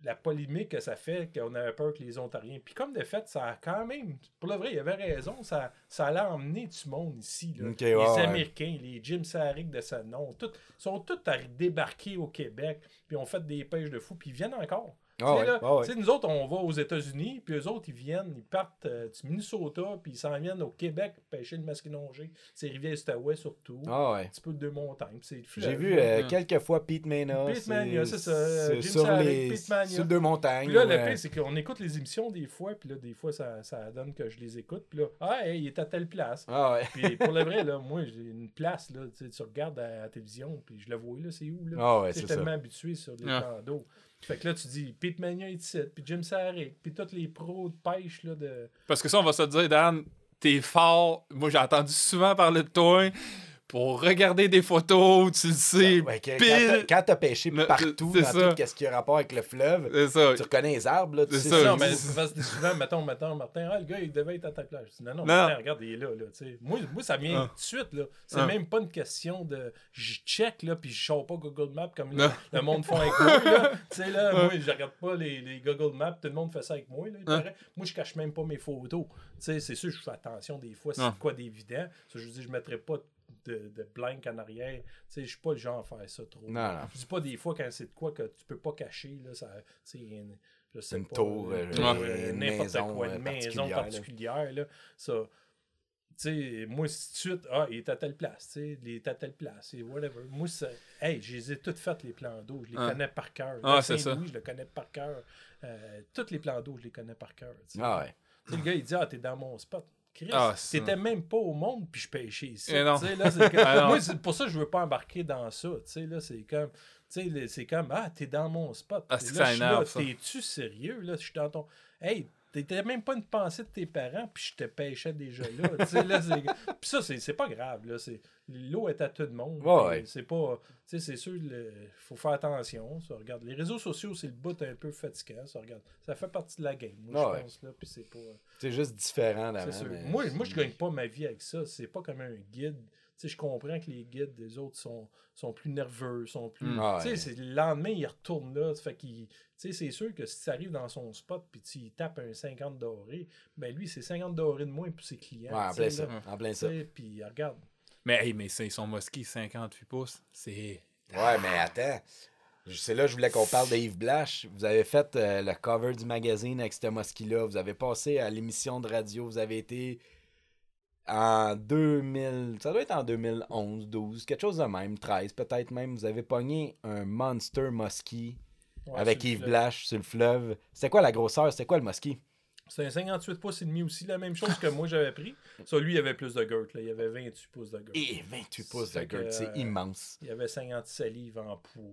la polémique que ça fait, qu'on avait peur que les Ontariens. Puis comme de fait, ça a quand même. Pour le vrai, il avait raison. Ça, ça allait emmener du monde ici. là. Les ouais. Américains, les Jim Sarrick de ce nom, tout, sont tous à débarquer au Québec. Puis ont fait des pêches de fous. Puis ils viennent encore. Ah Tu sais, ouais, là, ah ouais. tu sais, Nous autres, on va aux États-Unis, puis eux autres, ils viennent, ils partent euh, du Minnesota, puis ils s'en viennent au Québec pêcher le masquinongé. C'est Rivière-Outaouais surtout. Ah ouais. Un petit peu de deux montagnes. J'ai vu euh, quelques fois Pete Mania. Pete Mania, c'est ça, sur les Pete Mania. sur deux montagnes. Puis là, le pire, c'est qu'on écoute les émissions des fois, puis là, des fois, ça, ça donne que je les écoute. Puis là, ah, hey, il est à telle place. Ah ouais. Puis pour le vrai, *laughs* là, moi, j'ai une place, là, tu regardes à la télévision, puis je le vois, là, c'est où, là? Ah ouais, c'est ça. tellement habitué sur les Ah. d'eau. Fait que là, tu dis Pete Mania est ici, puis Jim Sarek, puis tous les pros de pêche là, de. Parce que ça, on va se dire, Dan, t'es fort. Moi, j'ai entendu souvent parler de toi pour regarder des photos, tu le sais, Ouais, que- pile. Quand t'as- pêché Le- partout dans ça. tout ce qui a rapport avec le fleuve, ça. tu reconnais les arbres, là, tu C'est sais ça, Non, mais *laughs* souvent, mettons, mettons, Martin, ah, le gars, il devait être à ta place. Je dis, non, non, Non. Martin, regarde, il est là. là tu sais. moi, moi, ça vient Ah. tout de suite. là. C'est Ah. même pas une question de. Je check, là, puis je sors pas Google Maps comme le, monde font avec moi. Là. *laughs* Tu sais, là, Ah. moi, je regarde pas les, les Google Maps. Tout le monde fait ça avec moi. Là, Ah. Moi, je cache même pas mes photos. Tu sais, c'est sûr, je fais attention des fois. C'est Ah. quoi d'évident. Je dis, je mettrais pas de, de blank en arrière. Tu sais, je suis pas le genre à faire ça trop. Non, non. Je dis pas des fois quand c'est de quoi que tu peux pas cacher. Là, ça, tu sais, une- je sais Une pas, tour, euh, euh, euh, une n'importe maison, quoi, euh, une maison particulière, là. ça, tu sais, moi, si tout de suite, ah, il est à telle place, tu sais, il est à telle place, et whatever. Moi, ça, hey, je les ai toutes faites, les plans d'eau, je les Ah. connais par cœur. Ah, c'est ça. Je le connais par cœur. Euh, tous les plans d'eau, je les connais par cœur. Ah ouais. Tu sais, le gars, il dit, ah, t'es dans mon spot. Chris, Ah, t'étais même pas au monde, puis je pêchais ici. Là, c'est que- *laughs* Ah. Moi, c'est pour ça que je veux pas embarquer dans ça. Tu sais, là, c'est comme, tu sais, le- c'est comme, ah, t'es dans mon spot. Ah. T'es-tu sérieux? Là, je suis dans ton. Hey, t'étais même pas une pensée de tes parents, puis je te pêchais déjà là. là. *laughs* Puis ça, c'est, pas grave. Là, c'est... L'eau est à tout le monde. Ouais. C'est pas. Tu sais, c'est sûr, il faut faire attention. Ça, regarde. Les réseaux sociaux, c'est le bout un peu fatigant. Ça, regarde. Ça fait partie de la game, moi, je pense. Là, puis c'est pas. C'est juste différent sûr. mais- Moi, moi, je gagne pas ma vie avec ça. C'est pas comme un guide. Tu sais, je comprends que les guides des autres sont, sont plus nerveux, sont plus. Mm. Ah Tu sais, ouais. c'est- le lendemain, il retourne là. Ça fait qu'il. Tu sais, c'est sûr que si tu arrives dans son spot puis tu y tapes un 50 doré, ben lui, c'est 50 dorés de moins pour ses clients. Ouais, en plein ça. là. En plein ça. Puis regarde. Mais, hey, mais c'est son mosquée 58 pouces. C'est. Ouais, mais attends. C'est là que je voulais qu'on parle de Yves Blash. Vous avez fait euh, le cover du magazine avec ce mosquée-là. Vous avez passé à l'émission de radio. Vous avez été en 2000. Ça doit être en 2011, 12, quelque chose de même, 13 peut-être même. Vous avez pogné un Monster Muskie Ouais, avec c'est Yves. Blash sur le fleuve. C'était quoi la grosseur? C'était quoi le Muskie? C'est un 58 pouces et demi aussi, la même chose que moi j'avais pris. Ça, lui, il avait plus de girth. Là. Il avait 28 pouces de girth. Et 28 pouces de girth, c'est euh, immense. Il avait 50 salives en poids.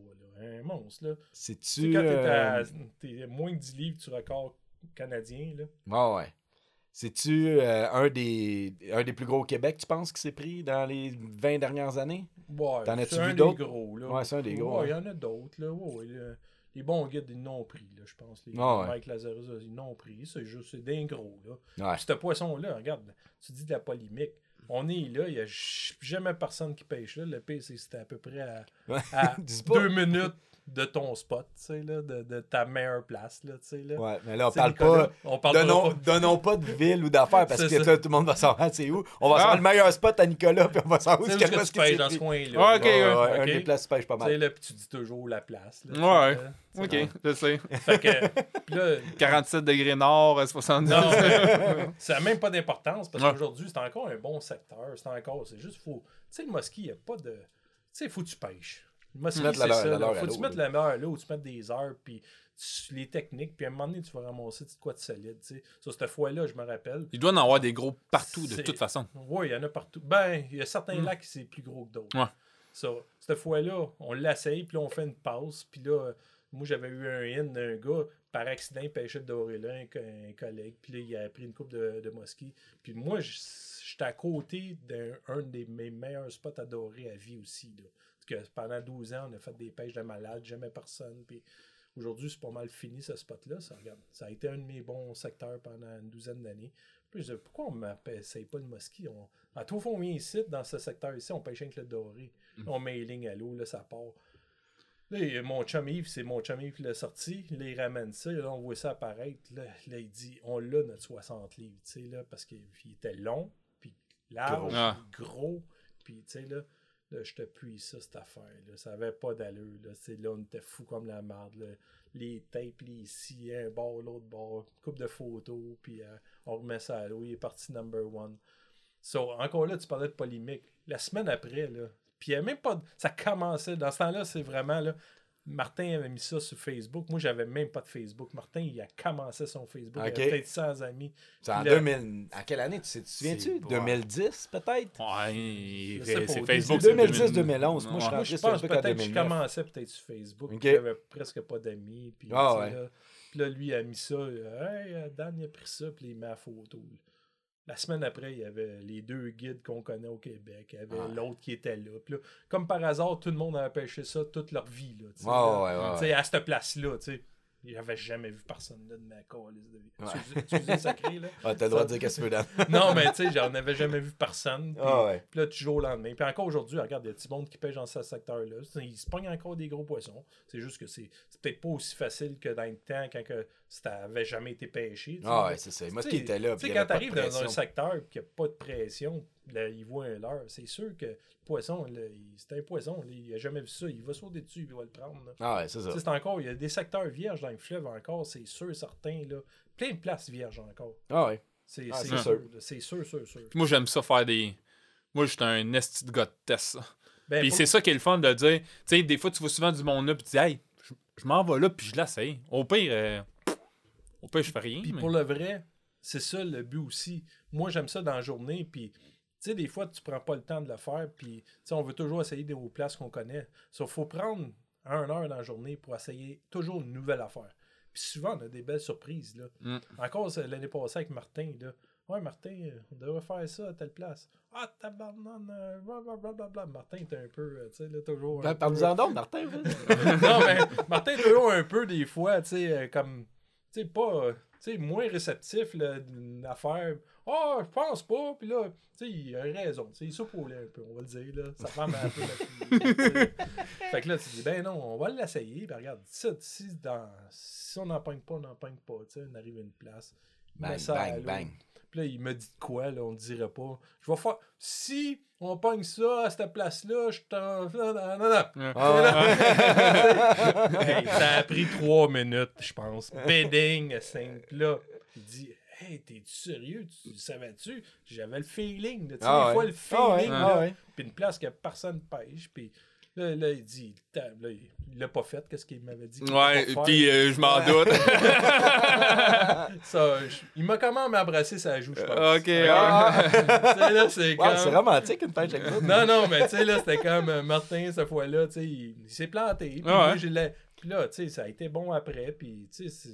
Là. Un monstre, là. Tu C'est-tu. quand t'es à euh, t'es moins de 10 livres, tu record canadien, là. Ouais, ouais. C'est-tu euh, un, des, un des plus gros au Québec, tu penses, qui s'est pris dans les 20 dernières années? Ouais, T'en as-tu vu d'autres? des gros, là. Ouais, c'est un des gros, Ouais, il y hein. en a d'autres, là. Ouais, ouais, là. Les bons guides, ils l'ont pris, là, je pense. Les Ah ouais. Mike Lazarus, ils l'ont pris. C'est juste, c'est des gros, là. Ce poisson-là, regarde, tu dis de la polémique. On est là, il n'y a jamais personne qui pêche là. Le pire, c'est c'était à peu près à, à *laughs* deux minutes de ton spot, tu sais, là, de, de ta meilleure place, là, tu sais, là. Ouais, mais là, on Tu sais, parle Nicolas, pas. On parle Donnons, pas. *laughs* donnons pas de ville ou d'affaires parce C'est que là, tout le monde va savoir c'est où. On va Ah. savoir le meilleur spot à Nicolas, puis on va savoir où est-ce que tu pêches dans ce coin-là. Ok, Ouais, ouais, ok. Un des places tu pêches pas Tu sais, mal. là, puis tu dis toujours la place. Là, Ouais. Ok, C'est je sais. bon. Fait que, *laughs* puis là, 47 degrés nord, euh, 70. Non, *laughs* ça n'a même pas d'importance parce qu'aujourd'hui, c'est encore un bon secteur. C'est encore, c'est juste, faut. Tu sais, le mosquée, il n'y a pas de. Tu sais, il faut que tu pêches. Mettre c'est la- ça. là. faut que tu mettes là. la meilleure là ou tu mettes des heures, puis tu- les techniques, puis à un moment donné, tu vas ramasser de quoi de solide. Tu sais. Sur cette fois-là, je me rappelle. Il doit en avoir des gros partout, de toute façon. Oui, il y en a partout. Ben, il y a certains Mm. lacs qui c'est plus gros que d'autres. Ouais. Cette fois-là, on l'essaye, puis là, on fait une passe, puis là, moi, j'avais eu un in d'un gars, par accident, il pêchait de doré là, un, co- un collègue, puis là, il a pris une coupe de, de mosquée. Puis moi, j'étais à côté d'un un des mes meilleurs spots à dorer à vie aussi, là. Parce que pendant 12 ans, on a fait des pêches de malades, jamais personne, puis aujourd'hui, c'est pas mal fini, ce spot-là. Ça, regarde, ça a été un de mes bons secteurs pendant une douzaine d'années. Puis je disais, pourquoi on n'essaye pas le mosquée? On... À tout fond, on vient ici, dans ce secteur ici, on pêche avec le doré. Mm. On met les lignes à l'eau, là, ça part. Là, mon chum Yves, c'est mon chum Yves qui l'a sorti. Là, il ramène ça. Là, on voit ça apparaître. Là, là, il dit, on l'a, notre 60 livres, tu sais, là, parce qu'il il était long, puis large, Gros. Ah. puis gros. Puis, tu sais, là, je te puis ça, cette affaire. Là. Ça avait pas d'allure. Là. Sais, là, on était fou comme la merde. Les tapes, les ici, un bord, l'autre bord, coupe de photos, puis euh, on remet ça à l'eau. Il est parti number one. So, encore là, tu parlais de polémique. La semaine après, là, puis a même pas. Ça commençait. Dans ce temps-là, c'est vraiment. Là, Martin avait mis ça sur Facebook. Moi, j'avais même pas de Facebook. Martin, il a commencé son Facebook. Ok. Il avait peut-être 100 amis. C'est en là- 2000. À quelle année? Tu sais- tu te souviens-tu? C'est- 2010, peut-être? Ouais, c'est Facebook. début, c'est 2010, 2011. Moi, je Ouais. Moi, je pense peut-être que je 2009. commençais peut-être sur Facebook. Ok. puis J'avais presque pas d'amis. Puis, Ah, ouais. là, puis là, lui, il a mis ça. euh, Hey, euh, Dan, il a pris ça, puis il met la photo. là. La semaine après, il y avait les deux guides qu'on connaît au Québec. Il y avait Ouais. l'autre qui était là. Puis là, comme par hasard, tout le monde avait pêché ça toute leur vie. Là, tu sais, Ouais, là. ouais, ouais, Tu sais, À cette place-là, tu sais. J'avais jamais vu personne là de ma calice de vie. Ouais. Tu tu sacré, là? Ah, t'as le droit de dire qu'est-ce que tu veux. *laughs* Non, mais tu sais, j'en avais jamais vu personne. Puis, Ah, ouais. puis là, tu joues au lendemain. Puis encore aujourd'hui, regarde, il y a du monde qui pêche dans ce secteur-là. Ils se pognent encore des gros poissons. C'est juste que c'est c'est peut-être pas aussi facile que dans le temps quand que ça n'avait jamais été pêché. Ah, ouais, c'est ça. Moi, ce qui Tu sais, était là, Tu sais, quand t'arrives dans un secteur et qu'il n'y a pas de pression, là, il voit un leurre. C'est sûr que le poisson, c'est un poisson. là, il n'a jamais vu ça. Il va sauter dessus, il va le prendre. là. Ah, ouais, c'est ça. Tu sais, c'est encore, il y a des secteurs vierges dans le fleuve encore, c'est sûr, certain. Là. Plein de places vierges encore. Ah, ouais. C'est Ah, sûr. C'est sûr, sûr, sûr. Moi, j'aime ça faire des. Moi, j'étais un esti de gars de test. ça. Ben, Puis c'est ça qui est le fun de dire. Tu sais, des fois, tu vois souvent du monde là, puis tu dis, hey, je, je m'en vais là, puis je l'essaye. Au pire, euh, au pire, je fais rien. Puis mais- pour le vrai, c'est ça le but aussi. Moi, j'aime ça dans la journée. Puis, tu sais, des fois, tu prends pas le temps de le faire. Puis, tu sais, on veut toujours essayer des places qu'on connaît. Sauf qu'il faut prendre un heure dans la journée pour essayer toujours une nouvelle affaire. Puis souvent, on a des belles surprises. Là. Mm. Encore l'année passée avec Martin. Là. Ouais, Martin, on devrait faire ça à telle place. Ah, tabarnane, euh, blablabla. Martin est un peu, euh, tu sais, là, toujours. Ben, peu- Parle-nous-en donc, Martin. *laughs* non, mais Martin est toujours un peu des fois, tu sais, euh, comme, sais, pas, euh, tu sais, moins réceptif là, d'une affaire. Ah, je pense pas, puis là, tu sais, il a raison, tu sais, il s'opposait un peu, on va le dire, là. Ça ressemble un peu la. *laughs* Fait que là, tu dis, ben non, on va l'essayer, puis regarde, si, si, dans, si on n'en pogne pas, on n'en pogne pas, tu sais, on arrive à une place. Bang, ça bang, bang. Puis là, il me dit de quoi, là, on ne dirait pas. Je vais faire. Si on pogne ça à cette place-là, je t'en. Non, non, non. Ah, *laughs* Hey, ça a pris trois minutes, je pense. Bedding, simple. Là, il dit Hey, t'es-tu sérieux? Tu savais-tu? J'avais le feeling. sais, Ah des ouais. fois, le Ah ouais, feeling. ah là, ouais. Puis une place que personne pêche. Puis là, là, il dit là, il l'a pas fait. Qu'est-ce qu'il m'avait dit qu'il Ouais, puis euh, je m'en doute. *laughs* Ça, je- il m'a quand même embrassé sa joue, je pense. Ok, Ah. *laughs* Là, c'est Wow, c'est comme- romantique une pêche avec ça. Non, non, mais tu sais, là, c'était comme euh, Martin, cette fois-là, tu sais, il, il s'est planté. Puis Ah ouais. là, tu sais, ça a été bon après. Puis, tu sais,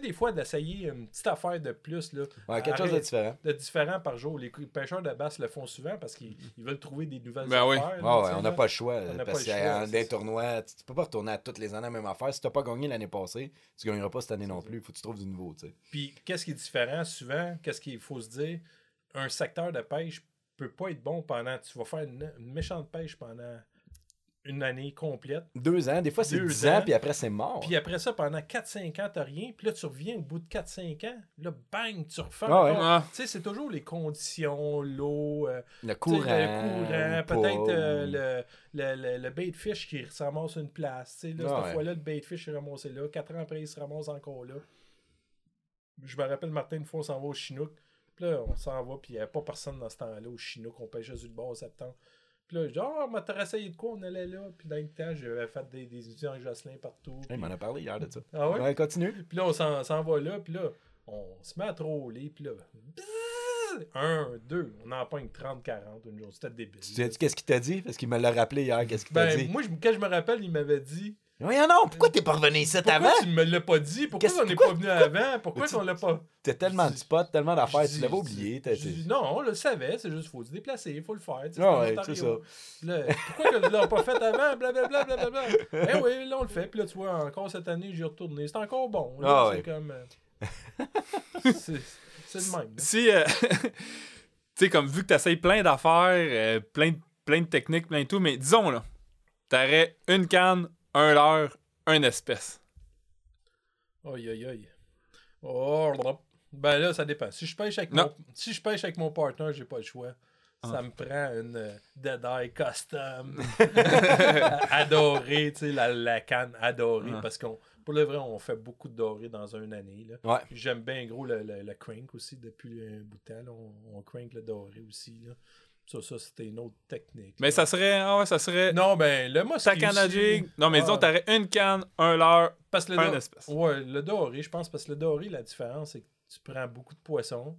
sais, des fois, d'essayer une petite affaire de plus, là. Ouais, quelque chose de différent. de différent par jour. Les pêcheurs de basse le font souvent parce qu'ils ils veulent trouver des nouvelles Ben oui. affaires. Ouais, là, ouais, tu sais, on n'a pas le choix. On parce c'est des tournois, tu, tu peux pas retourner à toutes les années la même affaire. Si tu n'as pas gagné l'année passée, tu gagneras pas cette année non plus. Il faut que tu trouves du nouveau. tu sais. Puis, qu'est-ce qui est différent souvent? Qu'est-ce qu'il faut se dire? Un secteur de pêche peut pas être bon pendant. Tu vas faire une, une méchante pêche pendant une année complète. Deux ans, des fois c'est Deux dix ans, ans. puis après c'est mort. Puis après ça, pendant 4-5 ans, t'as rien. Puis là, tu reviens au bout de 4-5 ans. Là, bang, tu refais Ah ouais. Ah. Tu sais, c'est toujours les conditions, l'eau, euh, le courant. le peut-être euh, le, le, le, le bait de fish qui se ramasse une place. Tu sais, là, Ah cette ouais. fois-là, le bait de fish est ramassé là. 4 ans après, il se ramasse encore là. Je me rappelle, Martin, une fois, on s'en va au Chinook. Puis là, on s'en va, puis il n'y avait pas personne dans ce temps-là au Chinook. On pêchait le bord au septembre. Puis là, je dis, ah, on m'a essayé de quoi On allait là. Puis dans le temps, j'avais fait des, des étudiants avec Jocelyn partout. Il m'en a parlé hier de ça. Ah ouais? Ouais, continue. Puis là, on s'en s'en va là, puis là, on se met à troller, puis là, un, deux, on en pogne 30, 40 une journée. C'était débile. Tu sais qu'est-ce qu'il t'a dit? Parce qu'il me l'a rappelé hier. Qu'est-ce qu'il t'a Ben, dit? moi, je- quand je me rappelle, il m'avait dit Voyons non, pourquoi t'es pas revenu ici Pourquoi avant? tu me l'as pas dit? Pourquoi on n'est pas venu avant? Pourquoi tu- qu'on l'a pas T'as tellement de spots, tellement d'affaires, tu l'avais oublié. Non, on le savait, c'est juste faut se déplacer, il faut le faire. tu sais, Ah ouais, Ontario. Là, pourquoi l'as pas fait avant? Blablabla. Bla, bla, bla. *laughs* Eh oui, là, on le fait. Puis là, tu vois, encore cette année, j'y ai retourné. C'est encore bon. Ah c'est ouais. comme. euh, *laughs* c'est c'est le même. Si, euh, *laughs* tu sais, comme vu que tu essayes plein d'affaires, euh, plein, de- plein de techniques, plein de tout, mais disons là, t'aurais une canne, un leurre, un espèce. Aïe, aïe, aïe. Oh, ben là, ça dépend. Si je pêche avec, Non. mon, si je pêche avec mon partner, j'ai pas le choix. Ça Ah. me prend une euh, Dead Eye Custom *laughs* *laughs* adorée, tu sais, la, la canne adorée. Ah. Parce qu'on, pour le vrai, on fait beaucoup de dorés dans une année. Là. Ouais. Puis J'aime bien gros le, le, le crank aussi depuis un bout de temps. là. On, on crank le doré aussi. Là. Ça, ça c'était une autre technique. Mais là. ça serait. Ah ouais, ça serait. Non, ben, le mosquée. Ta canne à jig. Non, mais disons, ah, t'aurais une canne, un leurre, parce que le un do- espèce. Ouais, le doré, je pense, parce que le doré, la différence, c'est que tu prends beaucoup de poissons.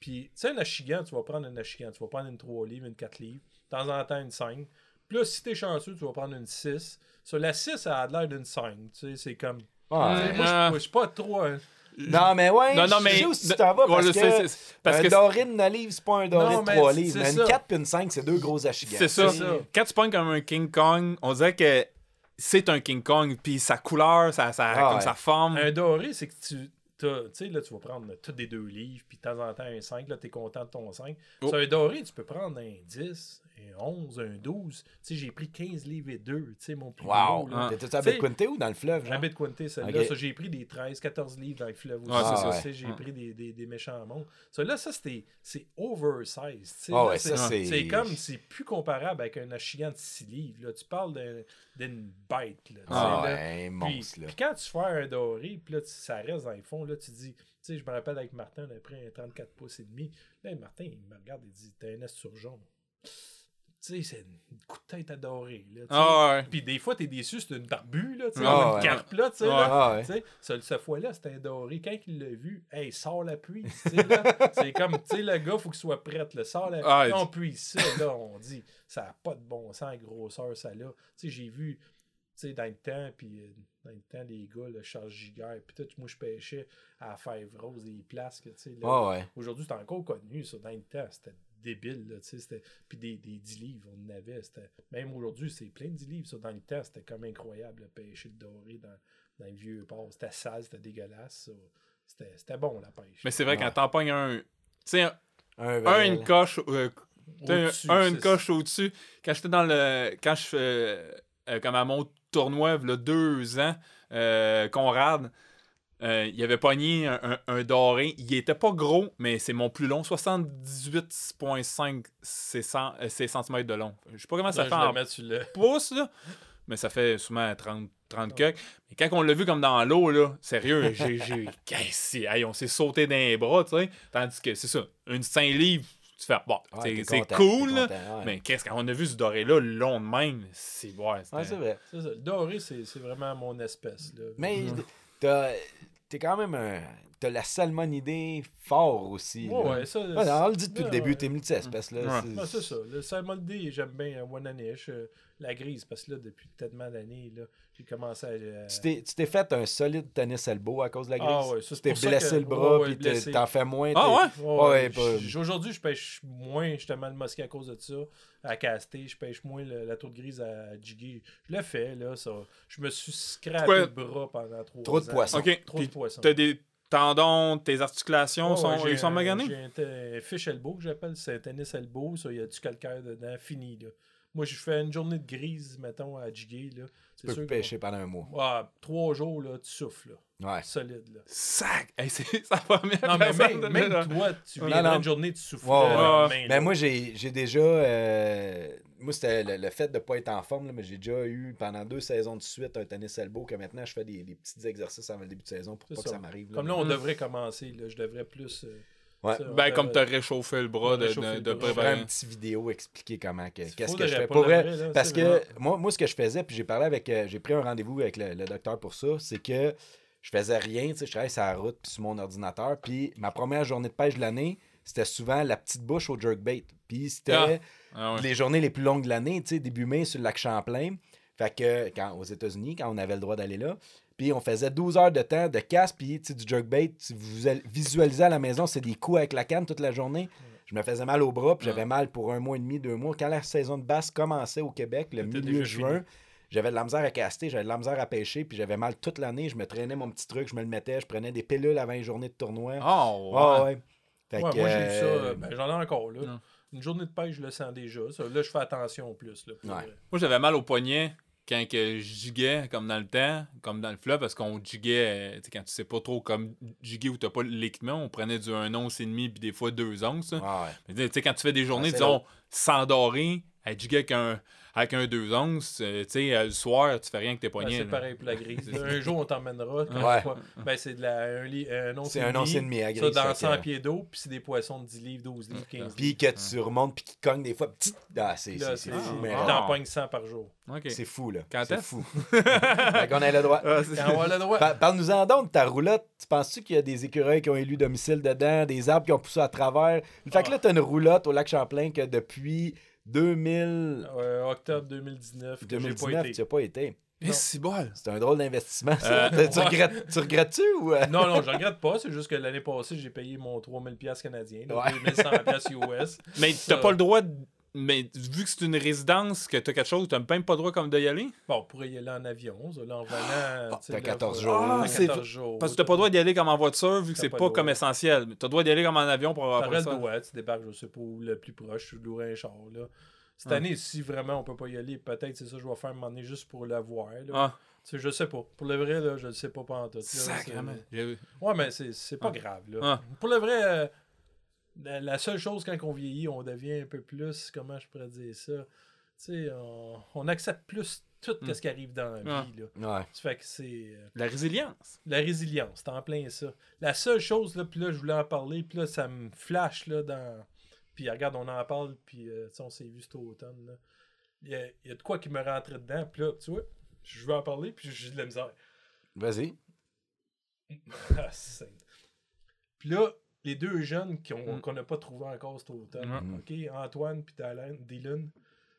Puis, tu sais, un achigan, tu vas prendre un achigan. Tu vas prendre une 3 livres, une 4 livres. De temps en temps, une 5. Puis là, si t'es chanceux, tu vas prendre une 6. Sur la 6, ça a l'air d'une 5. Tu sais, c'est comme. Ouais. Tu sais, Moi, je- Ah. moi, je suis pas trop. Non, mais ouais, Non, non, je mais. sais où tu t'en vas parce je que sais, c'est- parce un que doré de 9 livres, c'est pas un doré Non, de mais 3 c'est- livres. Mais une ça. 4 puis une 5, c'est deux gros achigans. C'est ça. Quand tu pognes comme un King Kong, on dirait que c'est un King Kong, puis sa couleur, sa, sa- Ah comme ouais. sa forme. Un doré, c'est que tu. t'as- Tu sais, là, tu vas prendre tous des deux livres, puis de temps en temps un 5, là, t'es content de ton 5. Oh. Sur un doré, tu peux prendre un 10, un 11, un 12. Tu sais, j'ai pris 15 livres et 2, tu sais, mon plus Wow. Ah. T'étais-tu à T'sais, Betquinte ou dans le fleuve? celle-là. Ok. Ça, j'ai pris des 13, 14 livres dans le fleuve aussi. Ouais, c'est ça. Tu sais, J'ai Ouais. pris des, des, des méchants mondes. Ça, là, ça, c'était, c'est oversized. tu sais, Ah ouais, c'est, comme, c'est plus comparable avec un achigan de 6 livres. Là. Tu parles d'un- d'une bête. Là, tu sais, Ah là. ouais, un Puis, monstre, là. puis quand tu fais un doré, puis là, tu- ça reste dans le fond, là, tu dis, tu sais, je me rappelle avec Martin, on a pris un 34 pouces et demi. Là, Martin, il me regarde et dit, t'as un esturgeon. Tu sais, c'est un coup de tête à dorer. Là. Ah ouais. Puis des fois, t'es déçu, c'est une barbu, là, tu sais, Ah comme ouais. une carpe, là, tu sais. Ah ouais. Ce- fois-là, c'était un doré. Quand il l'a vu, hey, sort la puise. tu sais, là. *laughs* C'est comme, tu sais, le gars, faut qu'il soit prêt. Le sort la Là, on puise ça, là, on dit, ça n'a pas de bon sens, grosseur, ça là. Tu sais, j'ai vu, tu sais, dans le temps, puis euh, dans le temps, les gars, le Charles Giguère, puis tout, moi, je pêchais à la Fève Rose, des places, que, tu sais, là. Aujourd'hui, c'est encore connu, ça. Dans le temps, c'était débile, là, tu sais. c'était- Puis des, des 10 livres, on en avait. c'était- Même aujourd'hui, c'est plein de 10 livres, ça. Dans le temps, c'était comme incroyable, le pêcher le doré dans, dans le vieux port. C'était sale, c'était dégueulasse, ça. C'était c'était bon, la pêche. Mais c'est vrai, Ouais. quand t'en pognes un. Tu sais, un, Un, une coche. euh, un- une coche au-dessus. Quand j'étais dans le. Quand je fais. euh, comme à mon tournoi, il y a deux ans, euh, Conrad. Euh, il avait pogné un, un- un doré. Il était pas gros, mais c'est mon plus long. 78,5 c'est cent- euh, de long. Je sais pas comment ça Là, fait je le en le- pouces, là. Mais ça fait souvent 30, 30 cucks. Mais quand on l'a vu comme dans l'eau, là, sérieux, j'ai. j'ai- *laughs* Qu'est-ce que- hey, on s'est sauté dans les bras, tu sais. Tandis que c'est ça, une 5 livres, tu fais, bon, Ouais, c'est- cool, content, ouais. Mais qu'est-ce qu'on a vu ce doré-là, long de même, c'est. Ouais, c'est vrai. Ça. Le doré, c'est c'est vraiment mon espèce. Là. Mais Mhm. T'as- t'es quand même un. T'as la salmonidée fort aussi. Ouais, là. ouais, ça. Ouais, on le dit depuis Ouais, le début, ouais. t'es multi-espèce. Là, Ouais. c'est- ça. Le salmonidé, j'aime bien euh, Wananish. euh, la grise, parce que là, depuis tellement d'années, là, j'ai commencé à. euh, Tu t'es- tu t'es fait un solide tennis elbow à cause de la grise? Ah ouais, ça, t'es blessé que- le bras, ouais, ouais, puis t'en fais moins. Ah ouais? Ouais, Ouais, Aujourd'hui, je pêche moins justement le mosquée à cause de ça. À caster, je pêche moins le- la tour de grise à jigger. Je le fais, là. Ça. Je me suis Pourquoi? le bras pendant trois Trop de ans. poissons. Ok, Trop puis de poissons. t'as des tendons, tes articulations sont, ils sont maganés? J'ai un, un fish elbow que j'appelle, c'est un tennis elbow, ça, il y a du calcaire dedans, fini, là. Moi, je fais une journée de grise, mettons, à jiguer, là. Tu peux pêcher pendant un mois. Ouais, trois jours, là, tu souffles, là. Ouais. Solide, là. Sac! Hey, c'est ça va bien. Non, mais même, de- même toi, tu Non, viendrais non. une journée, tu souffles. Ouais, ouais. ouais. Mais moi, j'ai j'ai déjà. euh, moi, c'était le, le fait de ne pas être en forme, là, mais j'ai déjà eu pendant deux saisons de suite un tennis elbow que maintenant je fais des, des petits exercices avant le début de saison pour pas que ça. ça m'arrive. Comme là, on Mm. devrait commencer, là. Je devrais plus. euh, Ouais. Ben, comme t'as réchauffé le bras de, de, de préparer. une petite vidéo expliquer comment qu'est-ce que je fais. pas Pour le vrai, vrai, là, parce que moi, moi, ce que je faisais, puis j'ai parlé avec. euh, j'ai pris un rendez-vous avec le, le docteur pour ça, c'est que je faisais rien, tu sais, je travaillais sur la route puis sur mon ordinateur. Puis ma première journée de pêche de l'année, c'était souvent la petite bouche au jerkbait. Puis c'était Ah. Ah ouais. les journées les plus longues de l'année, tu sais, début mai sur le lac Champlain. Fait que, quand, aux États-Unis, quand on avait le droit d'aller là. Puis on faisait 12 heures de temps de casse, puis tu sais, du jerkbait. Si vous al- visualisez à la maison, c'est des coups avec la canne toute la journée. Je me faisais mal au bras, puis j'avais mal pour un mois et demi, deux mois. Quand la saison de basse commençait au Québec, le milieu juin, j'avais de la misère à caster, j'avais de la misère à pêcher, puis j'avais mal toute l'année. Je me traînais mon petit truc, je me le mettais, je prenais des pilules avant les journées de tournoi. Oh, Ouais, ouais. ouais. Fait Ouais, que, moi, j'ai eu ça. euh, euh, Ben, J'en ai encore, là. Non. Une journée de pêche, je le sens déjà. Ça, là, je fais attention plus. Là, pour Ouais. vrai. Moi, j'avais mal au poignet quand que je jiguais, comme dans le temps, comme dans le fleuve, parce qu'on jiguait, euh, tu sais, quand tu sais pas trop comme jiguer où t'as pas l'équipement, on prenait du 1 once et demi, puis des fois 2 onces. là. ouais, ouais. Mais tu sais, quand tu fais des journées, c'est disons, sans doré, Hey, jiguer avec un, avec un 2 onces, euh, tu sais, euh, le soir, tu fais rien avec tes Ben, poignets. c'est pareil pour la *laughs* grise. Ça. un jour, on t'emmènera. Ben, c'est de la, un, once C'est et un demi, once et demi à Ça, grise. dans fait que- 100 pieds d'eau, puis c'est des poissons de 10 livres, 12 livres, 15 livres. Puis que tu remontes, puis qu'il cogne des fois. Petit... Ah, c'est fou, Ah, mais tu ah. t'en pognes 100 par jour. C'est fou, là. Quand C'est fou. *laughs* fait qu'on a le droit. Ah, on a le droit. Pa- Parle-nous-en donc de ta roulotte. Tu penses-tu qu'il y a des écureuils qui ont élu domicile dedans, des arbres qui ont poussé à travers? Fait que là, tu as une roulotte au lac Champlain que depuis 2000... Euh, octobre 2019, que j'ai 2019, pas tu été. n'y as pas été. Eh, c'est bol. C'est un drôle d'investissement. Euh, *laughs* tu, ouais. regrettes, tu regrettes-tu ou... euh? Non, non, je regrette pas. C'est juste que l'année passée, j'ai payé mon 3000$ piastres canadiens, là, Ouais. 2100$ US. Mais Ça- t'as pas le droit de. Mais vu que c'est une résidence, que t'as quelque chose, t'as même pas le droit comme d'y aller? Bon, on pourrait y aller en avion, ça, là, en venant. Ah, tu sais, t'as là, 14 faut- jours. Ah, Ah, c'est 14 jours. Parce que t'as pas le droit d'y aller comme en voiture, vu que c'est pas pas, comme essentiel. Mais T'as le droit d'y aller comme en avion pour avoir T'aurais ça. le droit, tu débarques, je sais pas où le plus proche, tu louerais un char, là. Cette Ah. année, si vraiment on peut pas y aller, peut-être c'est ça que je vais faire un moment donné juste pour le voir. Là. Ah, Tu sais, je sais pas. Pour le vrai, là, je le sais pas pas en tout. sacrément. Ouais, mais c'est c'est pas Ah. grave. Là. Ah. Pour le vrai, euh, la, la seule chose quand on vieillit, on devient un peu plus, comment je pourrais dire ça, tu sais, on, on accepte plus tout Mm. ce qui arrive dans la Ah. vie. Là. Ouais. Ça fait que c'est euh, La résilience. la résilience, c'est en plein ça. La seule chose, là, puis là, je voulais en parler, puis là, ça me flash, là, dans... Puis regarde, on en parle, puis euh, tu sais, on s'est vu cet automne, là. Il y, a, il y a de quoi qui me rentrait dedans, puis là, tu vois, je veux en parler, puis j'ai de la misère. Vas-y. *laughs* Ah, c'est- Puis là, les deux jeunes qui ont- Mm. qu'on n'a pas trouvé encore cet automne, Mm. Antoine puis Dylan,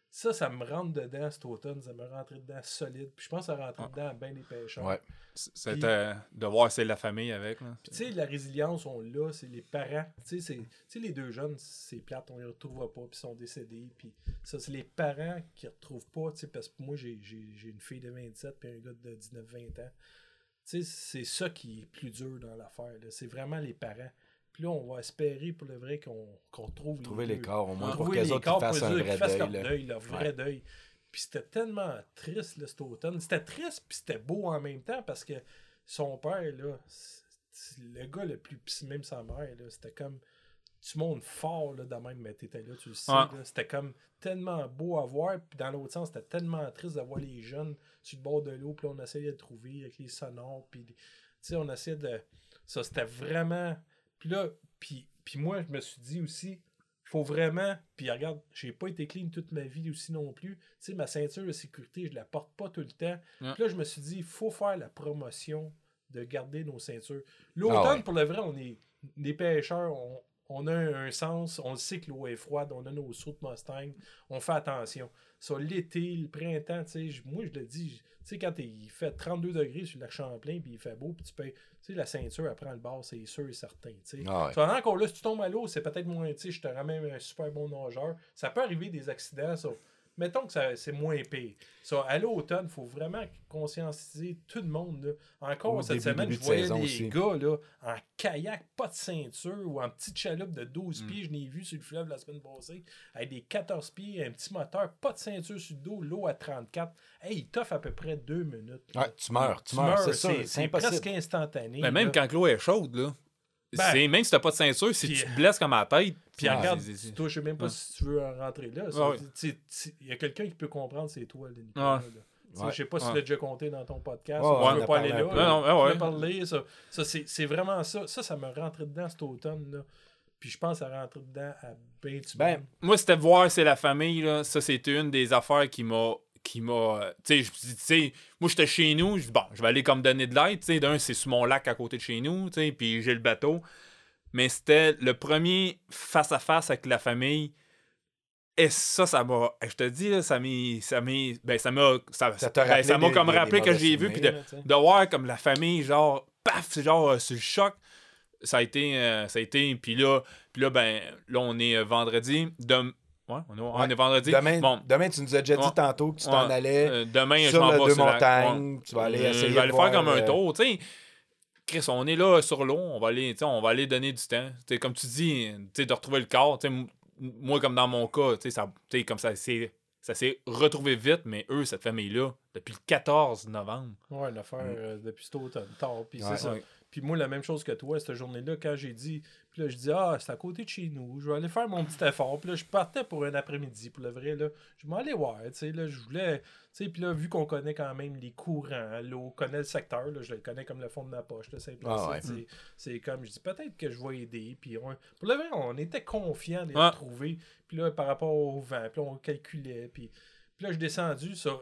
ça, ça me rentre dedans cet automne, ça me rentrait dedans solide. Puis je pense que ça rentrait Ah. dedans à bien des pêcheurs. Ouais. C'était de voir c'est la famille avec. Tu sais, la résilience, on l'a, c'est les parents. Tu sais, les deux jeunes, c'est plate, on les retrouvera pas, puis ils sont décédés. Puis ça, c'est les parents qui ne retrouvent pas, tu sais, parce que moi, j'ai une fille de 27 puis un gars de 19-20 ans. Tu sais, c'est ça qui est plus dur dans l'affaire. C'est vraiment les parents. Puis là, on va espérer pour le vrai qu'on qu'on trouve Trouver les corps, au moins, pour Trouver qu'eux les autres fassent un vrai qu'ils fassent deuil. leur deuil, leur vrai deuil. Puis c'était tellement triste, là, cet automne. C'était triste, puis c'était beau en même temps, parce que son père, là, le gars le plus... Même sa mère, là, c'était comme... Tu montes fort, là, de même, mais t'étais là, tu le sais. C'était comme tellement beau à voir, puis dans l'autre sens, c'était tellement triste de voir les jeunes sur le bord de l'eau, puis là, on essayait de trouver avec les sonores, puis... Tu sais, on essayait de... Ça, c'était vraiment... Puis là, puis, puis moi, je me suis dit aussi, faut vraiment. Puis regarde, j'ai pas été clean toute ma vie aussi non plus. Tu sais, ma ceinture de sécurité, je la porte pas tout le temps. Ouais. Puis là, je me suis dit, il faut faire la promotion de garder nos ceintures. L'automne, Ah ouais. pour le vrai, on est des pêcheurs, on, on a un, sens, on sait que l'eau est froide, on a nos sauts de Mustang, on fait attention. Ça, l'été, le printemps, moi, je le dis, tu sais, quand il fait 32 degrés sur le lac Champlain, puis il fait beau, puis tu peux, tu sais, la ceinture, elle prend le bord, c'est sûr et certain, tu sais. Ah ouais. Encore là, si tu tombes à l'eau, c'est peut-être moins, tu sais, je te ramène un super bon nageur. Ça peut arriver des accidents, ça. Mettons que ça- c'est moins pire. Ça, à l'automne, il faut vraiment conscientiser tout le monde. là. Encore Au cette début- semaine, début je voyais des aussi. gars là, en kayak, pas de ceinture, ou en petite chaloupe de 12 Mm. pieds, je l'ai vu sur le fleuve la semaine passée, avec des 14 pieds, un petit moteur, pas de ceinture sur le dos, l'eau à 34. Hey, il t'offre à peu près deux minutes. Ouais, tu meurs, tu meurs, c'est ça, c'est presque instantané. Mais même là. quand l'eau est chaude, là. Ben, c'est, même si t'as pas de ceinture, si puis- tu te blesses comme à la tête. Puis c'est- regarde, c'est- c'est- je sais même pas Ouais. si tu veux en rentrer là. Ouais. Il y a quelqu'un qui peut comprendre, c'est toi, Nicolas. Ouais. là. Tu sais. Je pas si tu l'as déjà compté dans ton podcast. Ouais, ou ouais, tu on veux a pas aller là. Non, non, ouais, Tu ouais. veux parler, ça, ça c'est c'est vraiment ça. Ça, ça me rentrait dedans cet automne. Là. Puis je pense que ça rentrait dedans à ben du Ben. Moi, c'était de voir c'est la famille, là. Ça, c'était une des affaires qui m'a. Qui m'a. Tu sais, je me suis dit, tu sais, moi, j'étais chez nous. Je dis, bon, je vais aller comme donner de l'aide. Tu sais, d'un, c'est sur mon lac à côté de chez nous. Tu sais, puis j'ai le bateau. Mais c'était le premier face-à-face avec la famille. Et ça, ça m'a. Je te dis, là, ça m'a. Ça m'a. Ben, ça m'a. Ça, Ça ben, ça des- comme des- des rappelé que j'ai vu. Puis de, de voir comme la famille, genre, paf, c'est genre, euh, sur le choc. Ça a été. euh, ça a été. Puis là, puis là, ben, là, on est euh, vendredi. Dem- Ouais, on est, on Ouais. est vendredi. Demain, bon, demain, tu nous as déjà dit Ouais. tantôt que tu t'en allais euh, demain, je sur vais deux sur la- montagnes. Tu vas aller Euh, essayer Je vais aller faire comme un euh, tour, tu sais. Chris, on est là sur l'eau, on va aller, on va aller donner du temps. Comme tu dis, de retrouver le corps. moi, comme dans mon cas, ça, comme ça, c'est, ça s'est retrouvé vite, mais eux, cette famille-là, depuis le 14 novembre. Ouais, une affaire Mm. euh, depuis cet automne. Tard. Puis Ouais. c'est ça. Ouais. Puis moi, la même chose que toi, cette journée-là, quand j'ai dit, puis là, je dis, ah, c'est à côté de chez nous, je vais aller faire mon petit effort. Puis là, je partais pour un après-midi, pour le vrai, là. Je m'en allais voir, tu sais, là, je voulais, tu sais, puis là, vu qu'on connaît quand même les courants, l'eau, connaît le secteur, là, je le connais comme le fond de ma poche, là, c'est Ah ouais. c'est- c'est comme, je dis, peut-être que je vais aider. Puis on- pour le vrai, on était confiants de les retrouver. Puis là, par rapport au vent, puis là, on calculait. Puis, puis là, je suis descendu, ça.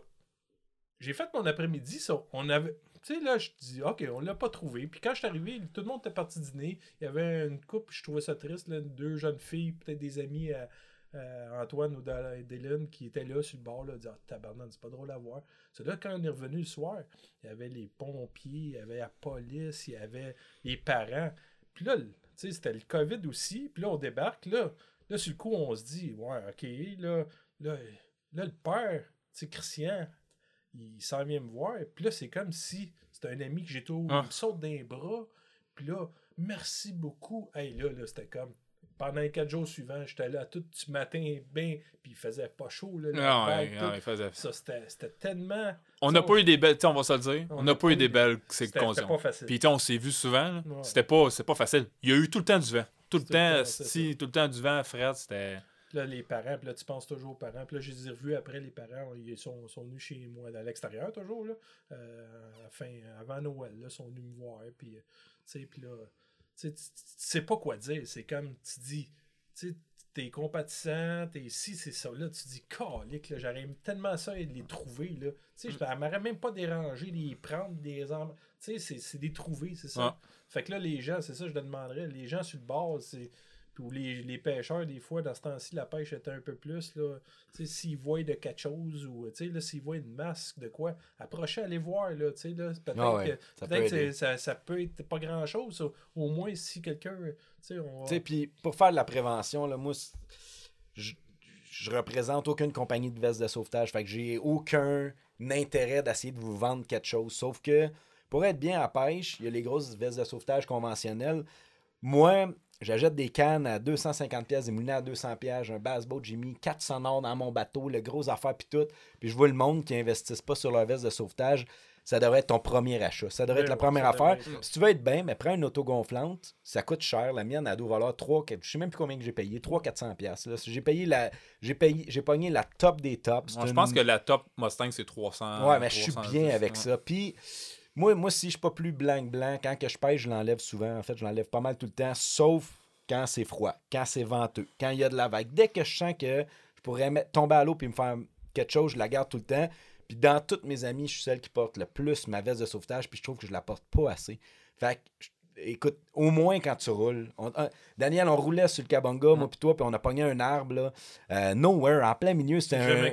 J'ai fait mon après-midi, ça. On avait. Tu sais, là, je dis, OK, on l'a pas trouvé. Puis quand je suis arrivé, tout le monde était parti dîner. Il y avait une couple, je trouvais ça triste, là, deux jeunes filles, peut-être des amis à, à Antoine ou d'Hélène qui étaient là sur le bord, là, disant, ah, tabarnak, c'est pas drôle à voir. C'est là, quand on est revenu le soir, il y avait les pompiers, il y avait la police, il y avait les parents. Puis là, tu sais, c'était le COVID aussi. Puis là, on débarque, là. Là, sur le coup, on se dit, ouais, OK, là, là, là le père, sais, Christian, il s'en vient me voir. Puis là, c'est comme si c'était un ami que j'ai tout. Ah. Il me saute d'un bras. Puis là, merci beaucoup. Hey, là, là, c'était comme. Pendant les quatre jours suivants, j'étais là tout du matin, bien, puis il faisait pas chaud. Là, la Ah ouais, ah, il faisait- Ça, c'était c'était tellement. On n'a pas eu des belles, on va se le dire. On n'a pas eu des belles C'était pas facile. Puis on s'est vu souvent. Ouais. C'était pas, pas facile. Il y a eu tout le temps du vent. Tout le temps, si, tout le temps du vent, Fred, c'était. Puis là, les parents, puis là, tu penses toujours aux parents. Puis là, je les ai revus après, les parents, ils sont, sont venus chez moi, à l'extérieur toujours, là. Euh, fin, avant Noël, là, ils sont venus me voir. Puis, euh, tu sais, puis là, tu sais, pas quoi dire. C'est comme, tu dis, tu sais, t'es compatissant, t'es si, c'est ça. Là, tu dis, calique, là, j'aurais tellement ça de les trouver, là. Tu sais, je ça m'aurait même pas dérangé de les prendre, des armes. Tu sais, c'est- des trouver, c'est ça. Fait que là, les gens, c'est ça, je te demanderais, les gens sur le bord, c'est. Puis ou les, les pêcheurs, des fois, dans ce temps-ci, la pêche était un peu plus, là. S'ils voient de quelque chose ou, là, s'ils voient une masque de quoi, approchez, allez voir, là, là. Peut-être Ah ouais, que ça peut-être peut c'est- ça, ça peut être pas grand-chose. Au moins, si quelqu'un, va- puis pour faire de la prévention, là, moi, je, je représente aucune compagnie de vestes de sauvetage. Fait que j'ai aucun intérêt d'essayer de vous vendre quelque chose. Sauf que pour être bien à pêche, il y a les grosses vestes de sauvetage conventionnelles. Moi, j'achète des cannes à 250 pièces, des moulins à 200 pièces, un bass boat, j'ai mis 400 nord dans mon bateau, le gros affaire puis tout. Puis je vois le monde qui investissent pas sur leur veste de sauvetage. Ça devrait être ton premier achat. Ça devrait Ben être la oui, première affaire. Si tu veux être bien, mais prends une auto-gonflante. Ça coûte cher. La mienne, elle doit valoir 3, 4, je sais même plus combien que j'ai payé. 300-400 pièces. J'ai payé la... J'ai payé... J'ai pogné la top des tops. Moi, je pense que la top Mustang, c'est 300. Ouais, mais je suis 310, bien avec ouais. ça. Puis, moi, moi, si je suis pas plus blanc-blanc, quand que je pêche, je l'enlève souvent. En fait, je l'enlève pas mal tout le temps, sauf quand c'est froid, quand c'est venteux, quand il y a de la vague. Dès que je sens que je pourrais mettre, tomber à l'eau puis me faire quelque chose, je la garde tout le temps. Puis dans toutes mes amies, je suis celle qui porte le plus ma veste de sauvetage, puis je trouve que je la porte pas assez. Fait que, écoute, au moins quand tu roules. on- un- Daniel, on roulait sur le Kabanga, moi puis toi, puis on a pogné un arbre, là, euh, nowhere, en plein milieu. C'était un.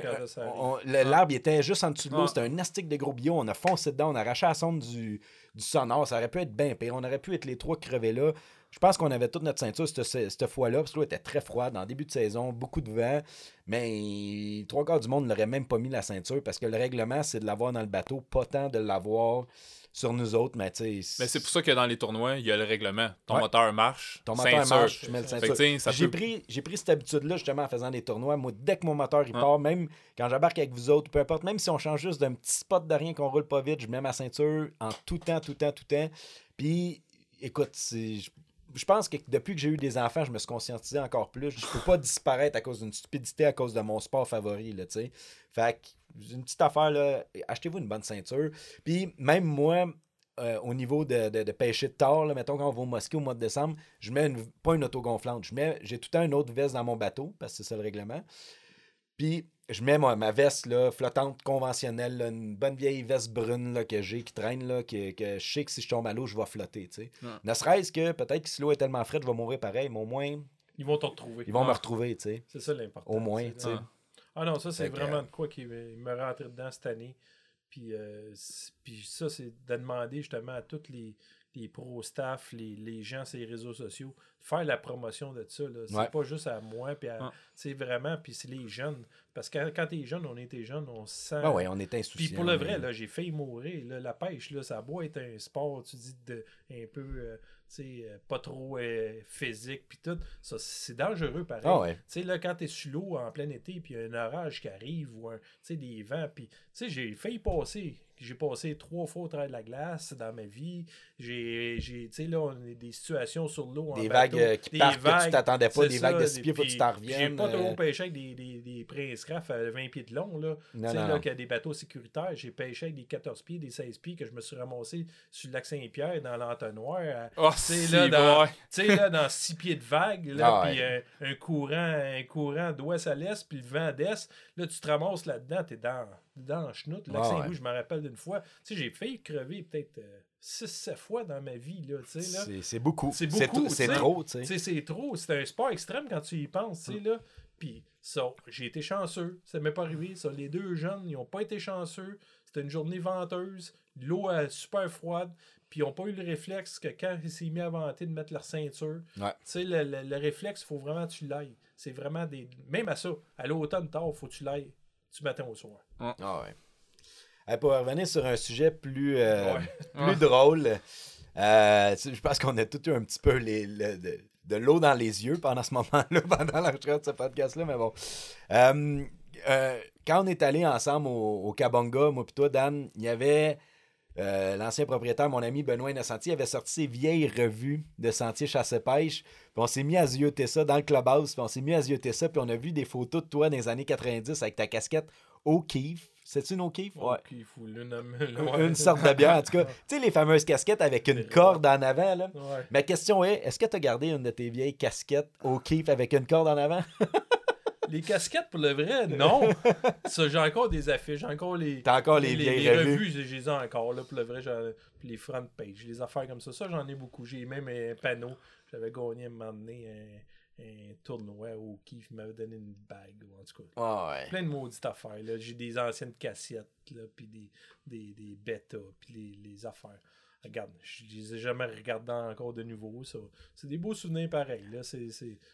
Le- L'arbre était juste en dessous de l'eau, c'était un astique de gros bio. On a foncé dedans, on a arraché la sonde du, du sonore. Ça aurait pu être bien pire. On aurait pu être les trois crevés là. Je pense qu'on avait toute notre ceinture cette, cette fois-là, parce que l'eau était très froide en début de saison, beaucoup de vent. Mais trois quarts du monde n'aurait même pas mis la ceinture parce que le règlement, c'est de l'avoir dans le bateau, pas tant de l'avoir sur nous autres. Mais tu sais. Mais c'est pour ça que dans les tournois, il y a le règlement. Ton Ouais. moteur marche. Ton moteur ceinture. marche, tu mets le ceinture. J'ai peut- pris, cette habitude-là justement en faisant des tournois. Moi, dès que mon moteur il Ouais. part, même quand j'embarque avec vous autres, peu importe, même si on change juste d'un petit spot de rien qu'on roule pas vite, je mets ma ceinture en tout temps, tout temps, tout temps. Puis, écoute, c'est- je je pense que depuis que j'ai eu des enfants, je me suis conscientisé encore plus. Je peux pas disparaître à cause d'une stupidité, à cause de mon sport favori, là, tu sais. Fait que, une petite affaire, là, achetez-vous une bonne ceinture. Puis, même moi, euh, au niveau de, de, pêcher de tard, là, mettons quand on va au mosquée au mois de décembre, je mets une- pas une autogonflante. Je mets, j'ai tout le temps une autre veste dans mon bateau, parce que c'est ça le règlement. Puis je mets ma, ma veste là, flottante conventionnelle, là, une bonne vieille veste brune là, que j'ai, qui traîne, là, que, que je sais que si je tombe à l'eau, je vais flotter. tu sais. Ouais. Ne serait-ce que peut-être que si l'eau est tellement fraîche, je vais mourir pareil, mais au moins, Ils vont te retrouver. ils vont me retrouver. tu sais. C'est ça l'important. Au moins, tu sais. Ah non, ça, c'est vraiment de quoi qui me me rentrer dedans cette année. Puis, euh, puis ça, c'est de demander justement à tous les, les pro-staff, les, les gens sur les réseaux sociaux, faire la promotion de ça. là. C'est Ouais. pas juste à moi, puis à- Ouais. c'est vraiment, puis c'est les jeunes. Parce que quand, t'es jeune, on était jeune, on se sent... Ah ouais, on est insouciant. Puis pour le vrai, là, j'ai failli mourir. là. la pêche, là, ça a beau être un sport, tu dis, de, un peu, euh, tu sais, euh, pas trop euh, physique, puis tout. Ça, c'est dangereux, pareil. Ah ouais. Tu sais, là, quand t'es sur l'eau en plein été, puis il y a un orage qui arrive, ou un, tu sais, des vents, puis, tu sais, j'ai failli passer. J'ai passé trois fois au travers de la glace dans ma vie. J'ai, j'ai- tu sais, là, on a des situations sur l'eau. en Des bateau, vagues euh, qui des partent que tu t'attendais pas, des ça, vagues de des- 6 pieds, faut que tu t'en J'ai reviennes. pas trop euh, pêché avec des, des, des prince craft à 20 pieds de long, là. Tu sais, là, qu'il y a des bateaux sécuritaires. J'ai pêché avec des 14 pieds, des 16 pieds que je me suis ramassé sur le lac Saint-Pierre dans l'entonnoir. Oh, Tu sais, là, dans, boy. tu sais, là, dans 6 pieds de vague, là, Ah puis un, un courant, un courant d'ouest à l'est, puis le vent d'est. Là, tu te ramasses là-dedans, t'es dans, dans le chenoute. Le lac Ah, Saint-Louis, ouais. je me rappelle d'une fois. Tu sais, j'ai failli crever peut-être 6-7 fois dans ma vie, là, tu sais, là. C'est beaucoup. C'est beaucoup, C'est trop, c'est trop. C'est un sport extrême quand tu y penses, sais, là. Puis ça, j'ai été chanceux. Ça m'est pas arrivé. Ça, les deux jeunes, ils ont pas été chanceux. C'était une journée venteuse. L'eau est super froide. Puis ils ont pas eu le réflexe que quand ils s'est mis à vanter de mettre leur ceinture, Ouais. tu sais, le, le- le réflexe, il faut vraiment que tu l'ailles. C'est vraiment des. Même à ça, à l'automne tard, il faut que tu l'ailles du matin au soir. Ah ouais. Hey, pour revenir sur un sujet plus, euh, Ouais. plus Ouais. drôle, euh, je pense qu'on a tout eu un petit peu les, le- de, de l'eau dans les yeux pendant ce moment-là, *laughs* pendant l'enregistrement de ce podcast-là, mais bon. Euh, quand on est allé ensemble au, au Kabonga, moi et toi, Dan, il y avait l'ancien propriétaire, mon ami Benoît Innocenti, avait sorti ses vieilles revues de sentier chasse-pêche. Puis on s'est mis à zioter ça dans le clubhouse, puis on s'est mis à zioter ça, puis on a vu des photos de toi dans les années 90 avec ta casquette O'Keefe. C'est-tu une O'Keefe? Ouais. Il faut Une sorte de bière, en tout cas. *laughs* Tu sais, les fameuses casquettes avec une corde en avant, là. Ouais. Ma question est, est-ce que tu as gardé une de tes vieilles casquettes O'Keefe avec une corde en avant? *laughs* Les casquettes, pour le vrai, non. *laughs* Ça, j'ai encore des affiches, j'ai encore les. T'as encore les revues. revues, j'ai- les ai encore, là, pour le vrai, puis les front pages, les affaires comme ça. Ça, j'en ai beaucoup. J'ai même un panneau. J'avais gagné à un moment donné un, un tournoi au Kiff, il m'avait donné une bague, ou en tout cas. Ah ouais. Plein de maudites affaires. J'ai des anciennes cassettes, là, puis des, des, des bêtas, puis les, les affaires. Regarde, je les ai jamais regardés encore de nouveau. C'est des beaux souvenirs pareils.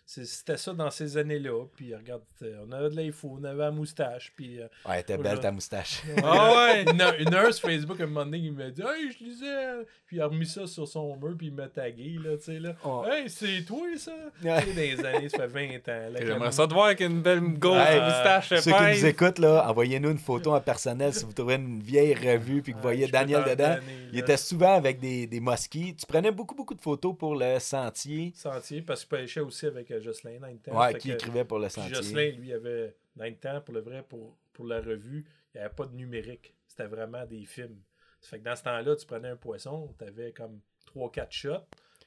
C'était ça dans ces années-là. Puis regarde, euh, on avait de l'info, on avait la moustache. Puis, euh, Ouais, t'es belle ta moustache. *laughs* Ah ouais! une, une nurse Facebook, à un moment donné, il m'a dit Hey, je lisais. Puis il a remis ça sur son mur, puis il m'a tagué. Là, tu sais, là. Oh. Hey, c'est toi, ça Ouais. Dans les années, ça fait 20 ans. J'aimerais ça te voir avec une belle grosse Hey, moustache Ceux qui nous écoutent, là, envoyez-nous une photo en personnel si vous trouvez une vieille revue puis que vous Ouais, voyez Daniel dedans. Il était souvent avec des, des mosquées. Tu prenais beaucoup, beaucoup de photos pour le sentier. Sentier, parce que je pêchais aussi avec euh, Jocelyn dans le temps. Ouais, qui que- écrivait pour le sentier. Jocelyn, lui, avait, dans le temps, pour le vrai, pour, pour la revue, il n'y avait pas de numérique. C'était vraiment des films. Ça fait que dans ce temps-là, tu prenais un poisson, tu avais comme 3-4 shots.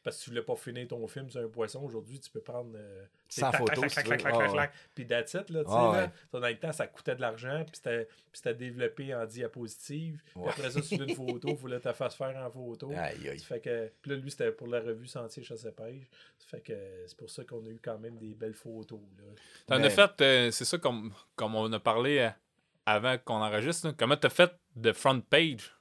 Parce que tu voulais pas finir ton film sur un poisson, aujourd'hui, tu peux prendre. euh, Sans photo, si Puis that's it, là, tu sais. Ah. Ça, Dans le temps, ça coûtait de l'argent, puis c'était développé en diapositive. Après ça, tu veux une *laughs* photo, il fallait te faire faire en photo. Aïe, aïe. Ça fait que, puis là, lui, c'était pour la revue Sentier Chasse et Pêche. Ça fait que c'est pour ça qu'on a eu quand même des belles photos. Là. T'en Mais- as fait, euh, c'est ça comme, comme on a parlé euh, avant qu'on enregistre. là. Comment t'as fait de front page?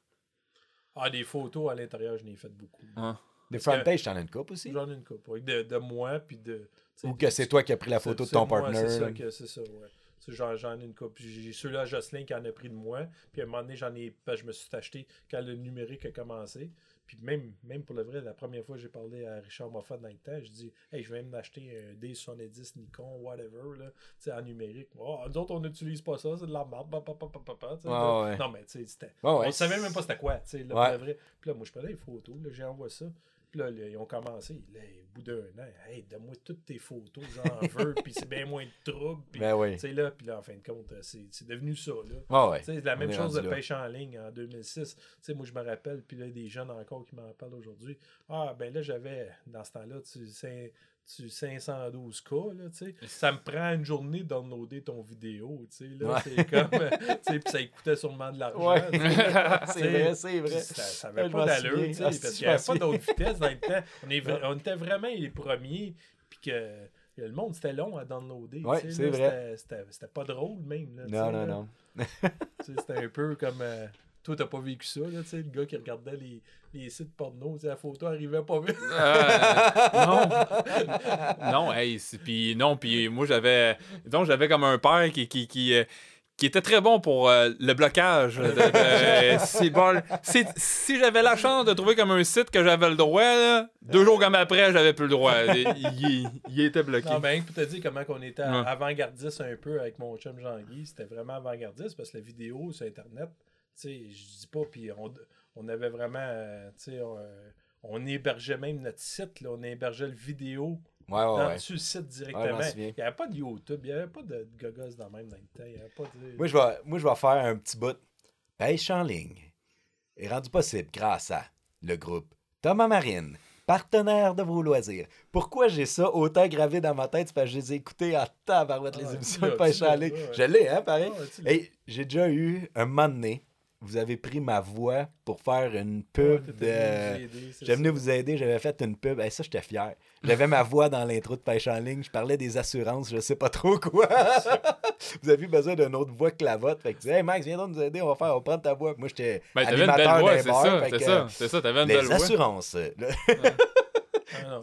Ah, des photos à l'intérieur, je n'ai fait beaucoup. Hein? Des front page, t'en as une coupe aussi? J'en ai une couple. oui, De, de moi, puis de. Ou que c'est toi qui as pris la photo de ton partner? C'est ça, que- ça, ouais. J'en, ai une. Puis J'ai ceux-là, Jocelyn, qui en a pris de moi. Puis à un moment donné, j'en ai. je me suis acheté quand le numérique a commencé. Puis même, même pour le vrai, la première fois que j'ai parlé à Richard Moffat dans le temps, je dis Hey, je vais même acheter un D70 Nikon, whatever, là, en numérique. Oh, nous autres, on n'utilise pas ça, c'est de la. Ouais, ouais. Non, mais tu sais, c'était. Ouais, ouais. On savait même pas c'était quoi, tu sais, Ouais. vrai. Puis là, moi, je prenais les photos, là, j'envoie ça. Puis là, là, ils ont commencé, là, au bout d'un an, hey, donne-moi toutes tes photos, j'en *laughs* veux, puis c'est bien moins de troubles. Puis, Ben oui. tu sais, là, puis là, en fin de compte, euh, c'est c'est devenu ça, là. Ah ouais. Sais, la même chose de là. pêche en ligne en 2006. Tu sais, moi, je me rappelle, puis là, des jeunes encore qui m'en parlent aujourd'hui. Ah, ben là, j'avais, dans ce temps-là, tu, cin- tu 512K, là, tu sais. Ça me prend une journée de downloader ton vidéo, tu sais, là. Ouais. C'est comme, euh, tu sais, puis ça coûtait sûrement de l'argent. Ouais. *laughs* c'est vrai, c'est vrai. Ça, ça avait pas d'allure, tu sais, Ah, parce qu'il n'y avait pas d'autre vitesse dans le temps. On, est vra- on était vraiment les premiers, puis que le monde, c'était long à downloader. c'est vrai. c'était- pas drôle, même. là, Non, non, là. non. C'était un peu comme. euh, toi, t'as pas vécu ça, là, tu sais, le gars qui regardait les, les sites porno, tu sais, la photo arrivait pas vite. Euh, non. *laughs* non, hey, c'est- puis non, puis moi j'avais donc j'avais comme un père qui qui, qui, euh, qui était très bon pour euh, le blocage. de- de- *laughs* c'est bon. C'est- Si j'avais la chance de trouver comme un site que j'avais le droit, là, deux jours comme après, j'avais plus le droit. Il, était bloqué. Non, mais pour te dire comment on était Ouais. avant-gardiste un peu avec mon chum Jean-Guy, c'était vraiment avant-gardiste parce que la vidéo sur Internet, sais, je dis pas, puis on, on avait vraiment, euh, tu sais, on, euh, on hébergeait même notre site, là, on hébergeait le vidéo Ouais, ouais, dans, ouais. le site directement. il n'y avait pas de YouTube, il n'y avait pas de gogos dans le même dans le temps. Il y avait pas de... Moi, je vais, moi, je vais faire un petit bout. Pêche en ligne est rendu possible grâce à le groupe Thomas Marine, partenaire de vos loisirs. Pourquoi j'ai ça autant gravé dans ma tête? C'est parce que je les ai écoutés en tabarouette, les Ah, émissions tu de pêche en ligne. Je l'ai, hein, pareil? Ah, j'ai déjà eu un moment donné, vous avez pris ma voix pour faire une pub de... venu vous aider, j'avais fait une pub. Hey, ça, j'étais fier. J'avais ma voix dans l'intro de Pêche en ligne. Je parlais des assurances, je sais pas trop quoi. *laughs* vous avez besoin d'une autre voix que la vôtre. Fait que hey Max, viens donc nous aider, on va faire, on va prendre ta voix. Moi, j'étais Ben, t'avais une animateur belle voix, d'un c'est bar, c'est ça, c'est ça, t'avais une Les belle voix. assurances. là. *laughs* Ah non,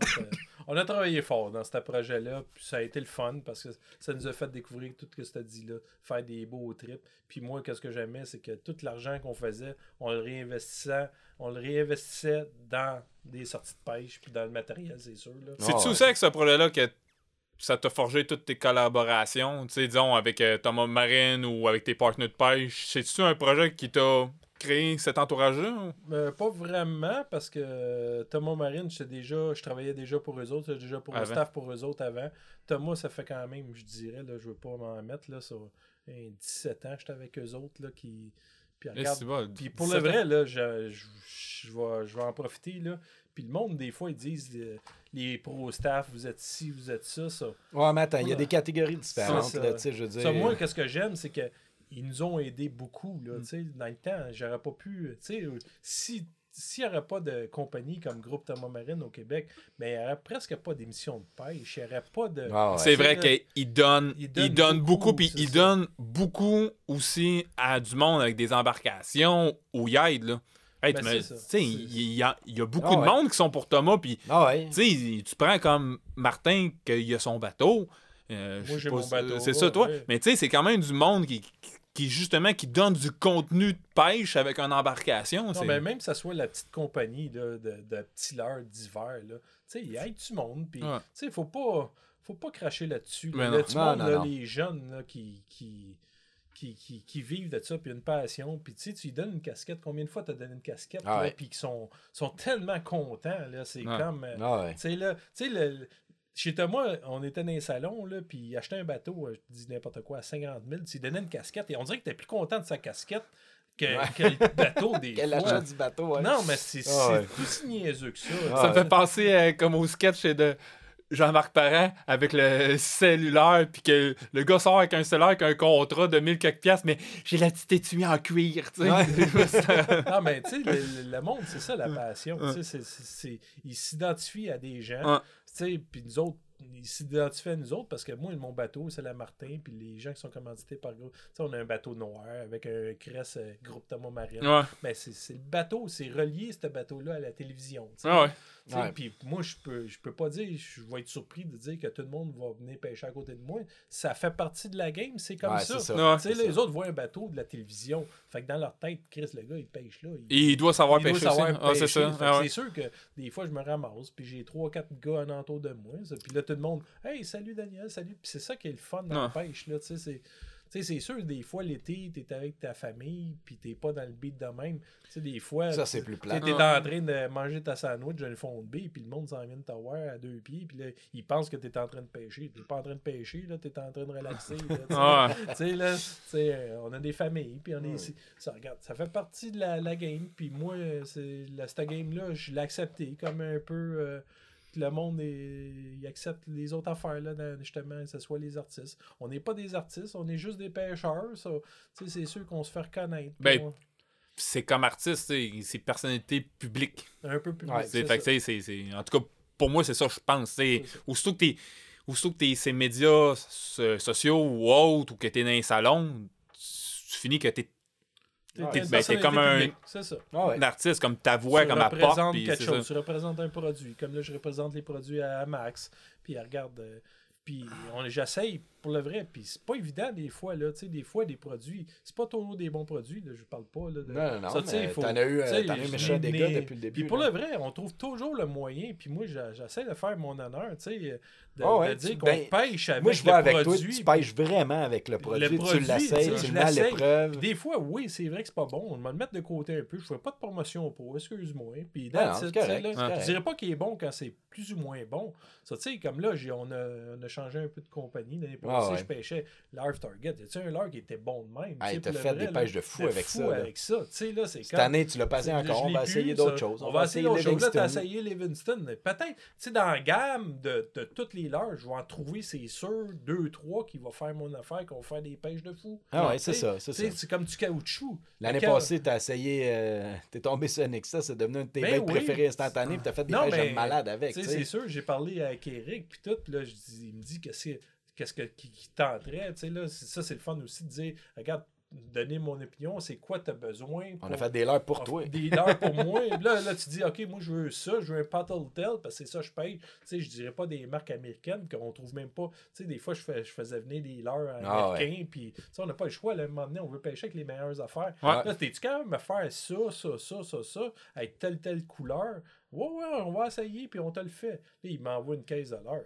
on a travaillé fort dans ce projet-là, puis ça a été le fun parce que ça nous a fait découvrir tout ce que tu as dit là, faire des beaux trips. Puis moi, qu'est-ce que j'aimais, c'est que tout l'argent qu'on faisait, on le réinvestissait, on le réinvestissait dans des sorties de pêche puis dans le matériel, c'est sûr. Là. C'est-tu ouais. aussi avec ce projet-là que ça t'a forgé toutes tes collaborations, tu sais, disons, avec euh, Thomas Marine ou avec tes partenaires de pêche? C'est-tu un projet qui t'a créé cet entourage-là? ou? Euh, pas vraiment parce que euh, Thomas Marine, j'étais déjà, je travaillais déjà pour eux autres, j'étais déjà pour le staff pour eux autres avant. Thomas, ça fait quand même, je dirais, là, je veux pas m'en mettre, là, sur hein, 17 ans, j'étais avec eux autres, là, qui. Puis regarde, bon, Puis pour 17 le ans. vrai, là, je, je, je vais, je vais en profiter. Là. Puis le monde, des fois, ils disent euh, les pro staff, vous êtes ci, vous êtes ça. Ça, Ouais, mais attends, il y a des catégories différentes. Ça, là, tu sais, je veux dire. Ça, moi, qu'est-ce que j'aime, c'est que ils nous ont aidés beaucoup. Mm. Là, tu sais, Dans le temps, j'aurais pas pu. tu sais, euh, Si s'il n'y aurait pas de compagnie comme Groupe Thomas Marine au Québec, mais il n'y aurait presque pas d'émissions de pêche. Il n'y aurait pas de. Ah ouais. C'est vrai C'est qu'il donne, il il donne donne, beaucoup, beaucoup, puis c'est il ça. donne beaucoup aussi à du monde avec des embarcations il aide, là. Hey, Ben, il y, a, il y a beaucoup Ah de ouais. monde qui sont pour Thomas, puis Ah ouais. tu sais, tu prends comme Martin, qu'il a son bateau. euh, je Moi, sais j'ai pas mon bateau, C'est ça, toi. ouais. Mais tu sais, c'est quand même du monde qui, qui, justement, qui donne du contenu de pêche avec une embarcation. Non, mais même que ça soit la petite compagnie là, de, de petits leurres d'hiver, là, tu sais, il aide du monde. Puis, Ouais. tu sais, faut pas, faut pas cracher là-dessus. Là. Là, monde, non, là, non. les jeunes là, qui, qui, qui, qui, qui vivent de ça, puis une passion. Puis, tu sais, tu lui donnes une casquette. Combien de fois tu as donné une casquette, Ah là, ouais. puis qui sont, sont tellement contents, là, c'est comme... euh, Ah ouais. tu sais, là, tu sais, le- le- chez Thomas, on était dans les salons, là, puis il achetait un bateau, euh, je dis n'importe quoi, à 50 000. Tu donnais une casquette, et on dirait que t'es plus content de sa casquette que, Ouais. que le bateau des *laughs* Quel achat du bateau, ouais. Non, mais c'est c'est ouais. plus niaiseux que ça. Ah Ça me fait penser euh, comme au sketch de Jean-Marc Parent avec le cellulaire, puis que le gars sort avec un cellulaire avec un contrat de 1000 quelques piastres, mais j'ai la petite étui en cuir, tu sais. *laughs* Non, mais tu sais, le, monde, c'est ça la passion. Ouais. Tu sais, c'est- c'est- c'est- il s'identifie à des gens. Ouais. Sais, puis nous autres, il s'identifie à nous autres parce que moi, mon bateau, c'est la Martin, puis les gens qui sont commandités par groupe. Tu sais, on a un bateau noir avec un crest euh, groupe Thomas Marine. Ouais, Mais c'est le bateau, c'est relié ce bateau-là à la télévision. ah ouais. Puis moi, je peux, je peux pas dire, je vais être surpris de dire que tout le monde va venir pêcher à côté de moi. Ça fait partie de la game, c'est comme Ouais, ça. Ouais. Les ça. autres voient un bateau de la télévision. Fait que dans leur tête, Chris, le gars, il pêche là. Il, Et il doit savoir il doit pêcher savoir aussi. Ah, c'est pêcher. ça. Ah ouais. C'est sûr que des fois, je me ramasse, puis j'ai trois, quatre gars en entour de moi. Puis là, tout le monde, hey, salut Daniel, salut. Puis c'est ça qui est le fun dans la pêche. Là, tu sais, c'est. Tu sais, c'est sûr, des fois, l'été, t'es avec ta famille, puis t'es pas dans le beat de même. Tu sais, des fois, Ça, c'est plus tu plat. T'es Ouais. en train de manger ta sandwich d'un fond de baie, puis le monde s'en vient de t'avoir à deux pieds, puis là, ils pensent que t'es en train de pêcher. T'es pas en train de pêcher, là, t'es en train de relaxer. là, tu sais. Ah Tu sais, là, tu sais, euh, on a des familles, puis on est ici. Ça, regarde, ça fait partie de la, la game, puis moi, euh, c'est, la, cette game-là, je l'ai accepté comme un peu. euh, le monde est, il accepte les autres affaires, là, dans- justement, que ce soit les artistes. On n'est pas des artistes, on est juste des pêcheurs. Tu sais, c'est sûr qu'on se fait reconnaître. Ben, C'est comme artiste, tu c'est personnalité publique. un peu plus. Ouais, C'est- c'est fait que, ça. tu sais, c'est- c'est- En tout cas, pour moi, c'est ça je pense. tu. Aussitôt que t'es. Aussitôt que t'es ces médias so- sociaux ou autres, ou que t'es dans un salon, tu, tu finis que t'es T'es Ouais. Ben, comme un- ça. Ah ouais. Un artiste comme ta voix, tu comme elle porte. puis quelque c'est chose, ça. tu représentes un produit. Comme là, je représente les produits à Max. Puis elle regarde. euh, puis on- j'essaye pour le vrai. Puis c'est pas évident des fois. Là, tu sais, des fois, des produits, c'est pas toujours des bons produits. Là, je parle pas. Là, de, Non, non, non. Ça, mais faut- T'en as eu, euh, t'en eu méchant des gars depuis le début. Puis pour là. le vrai, on trouve toujours le moyen. Puis moi, j'essaie de faire mon honneur. Tu sais, de, ouais, de tu- dire qu'on ben, pêche avec Moi, je le avec toi, produit. tu pêches vraiment avec le produit. produit, tu l'essayes, tu le mets à l'épreuve. Des fois, oui, c'est vrai que c'est pas bon. On va le mettre de côté un peu. Je fais pas de promotion pour, excuse-moi. Puis c'est Je dirais pas qu'il est bon quand c'est plus ou moins bon. Ça, tu sais, comme là, j'ai- on, a, on a changé un peu de compagnie. L'année Ah ouais. je pêchais l'Arf Target. Tu sais, un leurre qui était bon de même? Hey, t'as fait vrai, des pêches de fou avec fou ça, là. avec ça. Tu sais, là, c'est Cette comme- année, tu l'as passé encore. On va essayer d'autres choses. On va essayer d'autres choses. Là, t'as essayé Livingston. Peut-être, tu sais, dans la gamme de, de toutes les leurres, je vais en trouver, c'est sûr, deux, trois qui vont faire mon affaire, qui vont faire des pêches de fou. Ah ouais, c'est ça, c'est. C'est comme du caoutchouc. L'année passée, t'as essayé, euh, t'es tombé sur Nexa, c'est devenu un de tes Ben bêtes préférées instantanées, puis t'as fait des pêches de malade avec. C'est sûr, j'ai parlé avec Eric, puis tout, là, il me dit que- qu'est-ce que, qui, qui tenterait, tu sais, là, c'est- ça, c'est le fun aussi de dire, regarde, donner mon opinion, c'est quoi tu as besoin On a fait des leurs pour toi. Des leurres pour moi. Et là, là, tu dis, OK, moi, je veux ça, je veux un Paddle Tail, parce que c'est ça que je paye. Tu sais, je dirais pas des marques américaines qu'on trouve même pas. Tu sais, des fois, je, fais, je faisais venir des leurres Ah, américains, puis tu sais, on n'a pas le choix. Là, à un moment donné, on veut pêcher avec les meilleures affaires. Ouais. Là, t'es-tu quand même à faire ça, ça, ça, ça, ça, avec telle, telle couleur? Ouais, ouais, on va essayer, puis on te le fait. Là, il m'envoie une caisse de leurres.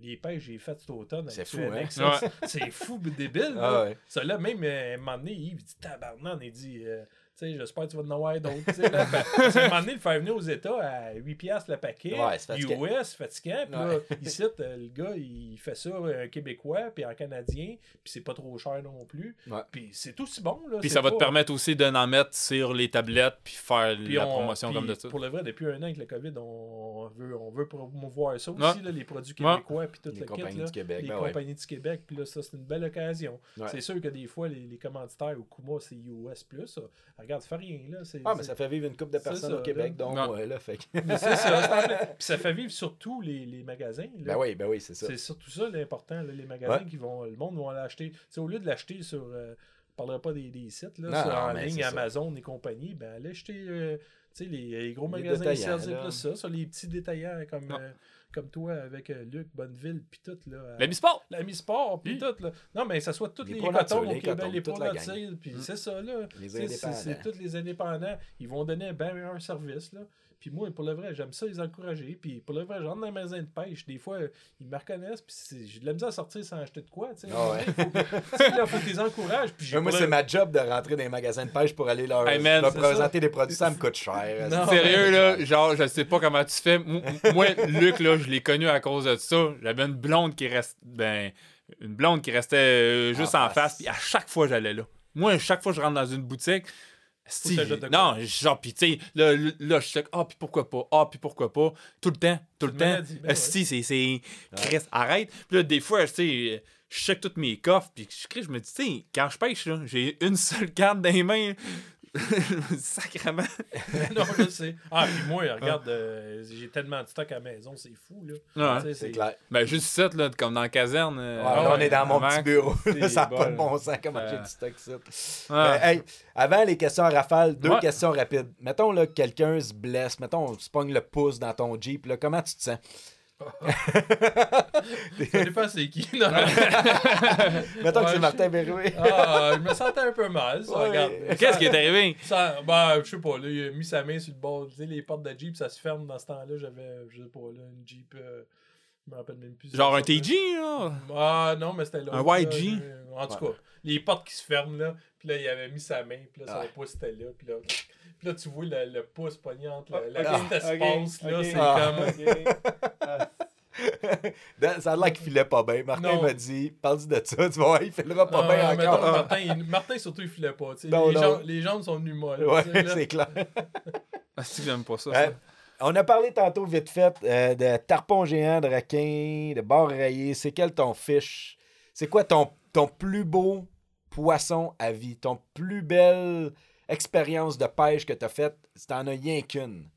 Les pêches que j'ai faites cet automne. C'est avec fou, hein? ça, *laughs* C'est fou, débile. Ah là. ouais. Ça, là, même euh, à un moment donné, Yves, il dit tabarnan, il dit, euh, sais, j'espère que tu vas en avoir d'autres. Tu sais, *laughs* là, ben, un moment donné, le faire venir aux États à 8$ piastres le paquet, Ouais, c'est fatigant. US, fatigant. Puis là, Ouais. ici, euh, le gars, il fait ça, un Québécois, puis en Canadien, puis c'est pas trop cher non plus. Ouais. Puis c'est aussi bon. Là, Puis ça va te permettre aussi de n'en mettre sur les tablettes puis faire puis la on- promotion puis comme de ça. Pour le vrai, depuis un an avec le COVID, on veut, on veut promouvoir ça aussi, Ouais. là, les produits Ouais. québécois, puis tout Les le compagnies kit. là. du Québec, les ben ouais. compagnies du Québec, puis là, ça, c'est une belle occasion. Ouais. C'est sûr que des fois, les, les commanditaires au Kuma, c'est US. ça. Regarde, ça fait rien. Là. C'est, Ah, mais ça fait vivre une couple de personnes ça, au Québec, là. dont Non. moi, là. Fait mais c'est ça. *laughs* Puis ça fait vivre surtout les, les magasins. là. Ben oui, ben oui, c'est ça. C'est surtout ça l'important, là, les magasins Ouais. qui vont. Le monde va l'acheter. Tu sais, au lieu de l'acheter sur. euh, je parlerai pas des, des sites, là, Non, sur- non, en ligne, ça. Amazon et compagnie, ben allez acheter euh, tu sais, les, les gros Les magasins là. plus ça, sur les petits détaillants comme, euh, comme toi avec euh, Luc, Bonneville, puis tout. Là, à- La sport la mi-sport, puis Oui. tout. Là. Non, mais ça soit tous Les les, cotons au les Québec, cotons, les puis c'est ça, là. C'est tous les indépendants. Ils vont donner un bien meilleur service, là. Puis moi, pour le vrai, j'aime ça les encourager. Puis pour le vrai, je rentre dans un magasin de pêche. Des fois, ils me reconnaissent. Puis c'est- j'ai de la misère à sortir sans acheter de quoi. tu sais. Ah ouais. Il *laughs* faut que- là, faut que tu les encourages. Puis Moi, c'est ma job de rentrer dans les magasins de pêche pour aller leur, Hey, man, leur c'est présenter des produits. Ça me coûte cher. Non, Sérieux, là, genre, je sais pas comment tu fais. Moi, Luc, là, je l'ai connu à cause de ça. J'avais une blonde qui reste. Ben, une blonde qui restait euh, juste En en face. face, puis à chaque fois, j'allais là. Moi, à chaque fois que je rentre dans une boutique, si, non, genre, puis tu sais, là, là, je sais, ah, puis pourquoi pas, ah, puis pourquoi pas, tout le temps, tout le temps. ben ouais. Si, c'est, c'est, Chris, arrête. Puis là, des fois, tu sais, je check tous mes coffres, puis je, Chris, je me dis, tu sais, quand je pêche, là, j'ai une seule carte dans les mains. *laughs* Sacrement. *laughs* non, je sais. Ah, puis moi, regarde, euh, j'ai tellement de stock à la maison, c'est fou, là. Ouais. C'est clair. Ben, juste ça, là, comme dans la caserne. euh, Ouais, là, on est dans mon petit bureau. *laughs* c'est ça n'a pas de bon. sens comment Ça- j'ai du stock ça. Ah. Euh, hey, avant les questions à rafale, deux Ouais. questions rapides. Mettons là, que quelqu'un se blesse, mettons, on se pogne le pouce dans ton Jeep, là, comment tu te sens? Ça dépend *laughs* c'est qui. Non, non. *laughs* Mettons que c'est Martin Berrouet. Ah, je me sentais un peu mal, ça, Ouais. Qu'est-ce qui est arrivé? Ça, ben, je sais pas, là, il a mis sa main sur le bord. Tu sais, les portes de Jeep, ça se ferme dans ce temps-là. J'avais, je sais pas, là, une Jeep. euh, je me rappelle même plus. Genre un. TG, là? Ah, non, mais c'était là. Un YG? En tout cas, les portes qui se ferment, là. Puis là, il avait mis sa main, puis là, son Ah. pouce était là. Puis là, puis là, tu vois le, le pouce pogné entre la, la Ah, espace, là. ok. C'est Ah. comme. Dans- *laughs* Ça a l'air qu'il filait pas bien. Martin m'a dit, parle de ça, tu voir, il filera pas Ah, bien mettons, encore. Martin, il- Martin, surtout, il filait pas. Non, les, non. Jambes, les jambes sont venues molles. Ouais, c'est clair. Ah, si, j'aime pas ça. Ouais. ça. On a parlé tantôt vite fait euh, de tarpon géant, de requin, de bar rayé. C'est quel ton fiche? C'est quoi ton, ton plus beau poisson à vie? Ton plus belle expérience de pêche que tu as faite? Si t'en as rien qu'une.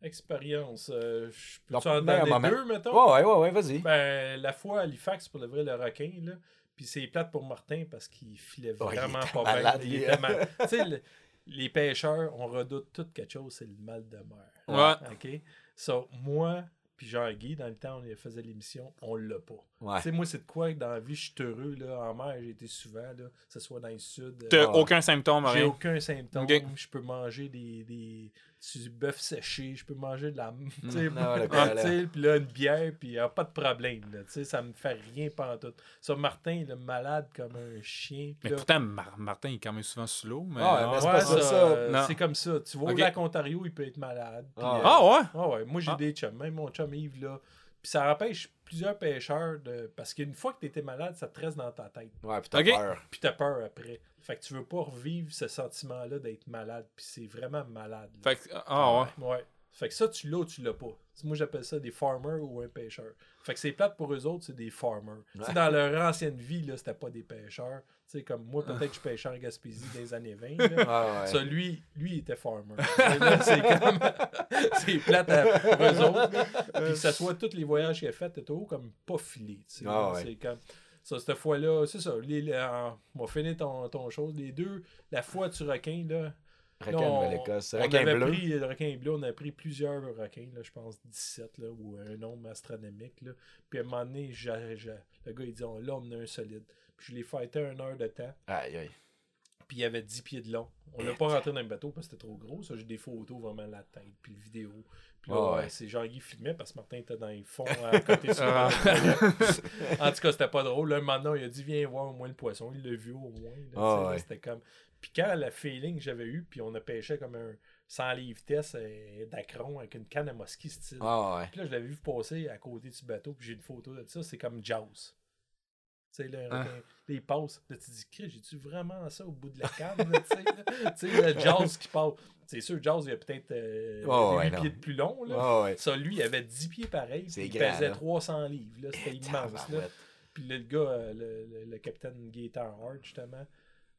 Expérience. euh, je peux Donc, en un donner moment. deux, mettons? Ouais, ouais, ouais, ouais, vas-y. Ben, la fois à Halifax, pour le vrai, le requin, là. Puis c'est plate pour Martin parce qu'il filait Oh, il vraiment pas malade, bien. lui. Il était mal- Tu sais, le- les pêcheurs, on redoute tout quelque chose, c'est le mal de mer. Ouais. OK? So, moi, puis Jean-Guy, dans le temps, on faisait l'émission, on l'a pas. Ouais. Tu sais, moi, c'est de quoi que dans la vie, je suis heureux. Là, en mer, j'ai été souvent, là, que ce soit dans le sud. euh, T'as ouais. aucun symptôme, j'ai aucun symptôme. Je peux manger des, des du bœuf séché. Je peux manger de la. *laughs* tu sais, Non, le ah, là. Puis là, une bière. Puis y a pas de problème. Là, tu sais, ça me fait rien tout. Ça, Martin, il est malade comme un chien. Mais là- pourtant, Mar- Martin, il est quand même souvent sous l'eau. Mais... Ah, mais c'est Ouais, ça, euh. C'est comme ça. Tu vas au lac Ontario, il peut être malade. Ah. euh, Ah ouais? ah ouais, moi j'ai Ah. des chums, même mon chum Yves là. Puis ça empêche plusieurs pêcheurs de. Parce qu'une fois que tu étais malade, ça te reste dans ta tête. Ouais, puis t'as peur. Puis t'as peur après. Fait que tu veux pas revivre ce sentiment-là d'être malade. Puis c'est vraiment malade. là. Fait que- ah ouais. Ouais. Fait que ça, tu l'as ou tu l'as pas. Moi, j'appelle ça des farmers ou un pêcheur. Fait que c'est plate pour eux autres, c'est des farmers. Dans leur ancienne vie, là, c'était pas des pêcheurs. Sais, comme moi, peut-être que je pêchais en Gaspésie dans les années 20. là. *laughs* Ah, ouais. Ça, lui, lui, il était farmer. *laughs* C'est comme. *laughs* c'est plate à- pour eux autres. Puis que ce soit tous les voyages qu'il a fait, t'es toujours comme pas filé. Ah ouais. C'est comme. Ça, cette fois-là, c'est ça. Les, on va finir ton, ton chose. Les deux, la fois du requin, là. Requin de on- on Requin avait bleu. pris le requin bleu, on a pris plusieurs requins, là, je pense 17, là, ou un nombre astronomique. Là. Puis à un moment donné, le gars, il dit oh, là, on a un solide. Puis je l'ai fighté une heure de temps Aïe, aïe. puis il y avait 10 pieds de long. On l'a pas rentré dans le bateau parce que c'était trop gros. Ça, j'ai des photos vraiment la tête, puis le vidéo. Puis là, ouais. ouais, c'est Jean-Guy filmait parce que Martin était dans les fonds à côté sur Ah. En tout cas, c'était pas drôle. Là, maintenant, il a dit Viens voir au moins le poisson. Il l'a vu au moins. Ah ouais. C'était comme. Puis quand le feeling que j'avais eu, puis on a pêché comme un 100 livres test euh, d'acron avec une canne à mosquée style. Ah, ouais. Puis là, je l'avais vu passer à côté du bateau, puis j'ai une photo de ça. C'est comme Jaws. Tu sais, là, un Ah. requin, là, tu te dis, Chris, j'ai-tu vraiment ça au bout de la canne? tu sais, là? *laughs* Tu sais, le Jaws qui passe. C'est sûr, Jaws, il a peut-être euh, Oh, ouais, 8 non. pieds de plus long. Là. Ouais. Ça, lui, il avait 10 pieds pareil. il grand, pesait là. 300 livres. là. C'était immense. Là. Puis là, le gars, euh, le, le- le capitaine Gator Hart, justement.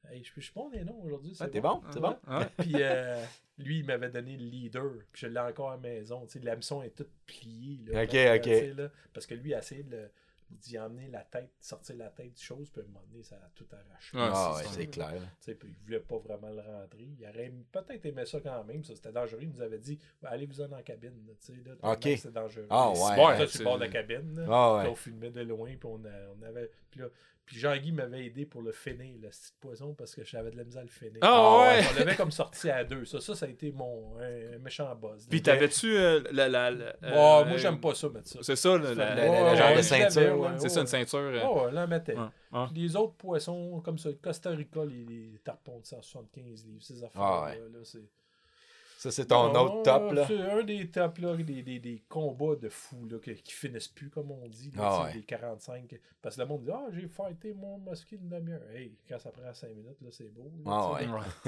Hey, je, je suis bon des noms aujourd'hui. Ah, c'est t'es bon? C'est bon? Ouais. puis euh, lui, il m'avait donné le leader. Puis je l'ai encore à la maison. Tu sais, l'hameçon est toute pliée. Là, Ok, que, ok. tu là, parce que lui, il a essayé de le- d'y emmener la tête, sortir la tête du chose. Puis à un moment donné, ça a tout arraché. Ah, c'est ouais, c'est clair. Tu sais, puis il voulait pas vraiment le rentrer. Il aurait peut-être aimé ça quand même. Ça, c'était dangereux. Il nous avait dit allez-vous-en la cabine. là, tu là, Ok. C'est dangereux. Ah, ouais. Toi, Ouais, tu c'est- bord de la cabine. là. Ah, ouais. on filmait de loin, puis on, a- on avait. Puis, là, puis Jean-Guy m'avait aidé pour le finir, le petit poisson, parce que j'avais de la misère à le finir. Ah ouais! On l'avait comme sorti à deux. Ça, ça, ça a été mon un, un méchant buzz. Puis t'avais-tu euh, la. la, la- Bon, euh, moi, j'aime pas ça, mettre ça. C'est ça, le- la, Le- la- le- Ouais, le genre ouais, de ceinture, c'est ouais, ça, une ceinture. euh, Oh, ouais, là, mettait. les autres poissons, comme ça, Costa Rica, les, les tarpons de 175 livres, ces affaires Ah ouais. là, c'est... Ça, c'est ton Non, autre top, là. C'est un des tops, là, des, des, des combats de fous, là, qui, qui finissent plus, comme on dit, là, Ah ouais. des 45. Parce que le monde dit « Ah, j'ai fighté mon mosquée une demi-heure. » Hey, quand ça prend 5 minutes, là, c'est beau. là, Ah ouais.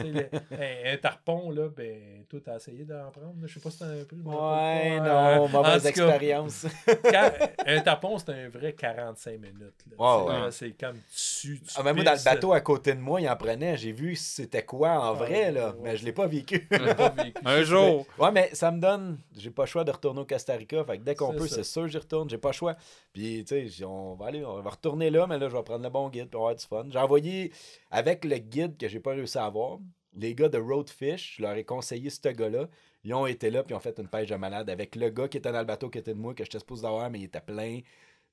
Le- *laughs* un, un tarpon, là, ben, toi, t'as essayé d'en prendre. Je sais pas si t'en as pris. je Ouais, pas. non, Euh, mauvaise cas, expérience. *laughs* quand- *laughs* un tapon, c'est un vrai 45 minutes. Là, Ouais, ouais. C'est comme tu. tu Ah, mais moi, dans le bateau à côté de moi, il en prenait. J'ai vu c'était quoi en vrai, ouais, là. Mais je l'ai pas vécu. j'ai pas vécu. Un jour. Ouais, mais ça me donne. J'ai pas le choix de retourner au Costa Rica. Fait que dès qu'on peut, c'est sûr que j'y retourne. J'ai pas le choix. Puis, tu sais, on va aller, on va retourner là, mais là, je vais prendre le bon guide pour avoir du fun. J'ai envoyé avec le guide que j'ai pas réussi à avoir. Les gars de Roadfish, je leur ai conseillé ce gars-là. Ils ont été là, puis ils ont fait une pêche de malade avec le gars qui était dans le bateau qui était de moi, que j'étais supposé d'avoir, mais il était plein.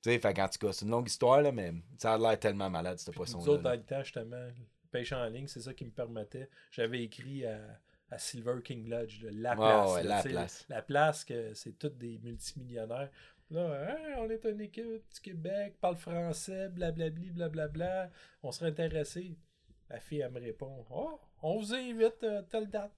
Tu sais, fait qu'en tout cas, c'est une longue histoire, là, mais ça a l'air tellement malade, ce Nous autres, poisson-là. dans le temps, justement, pêche en ligne, c'est ça qui me permettait. J'avais écrit à, à Silver King Lodge, là, la place. ouais, là, la place. La place, que c'est tous des multimillionnaires. Là, Hey, on est une équipe du Québec, parle français, blablabli, blablabla. On serait intéressé. La fille, elle me répond Oh, on vous invite, euh, telle date.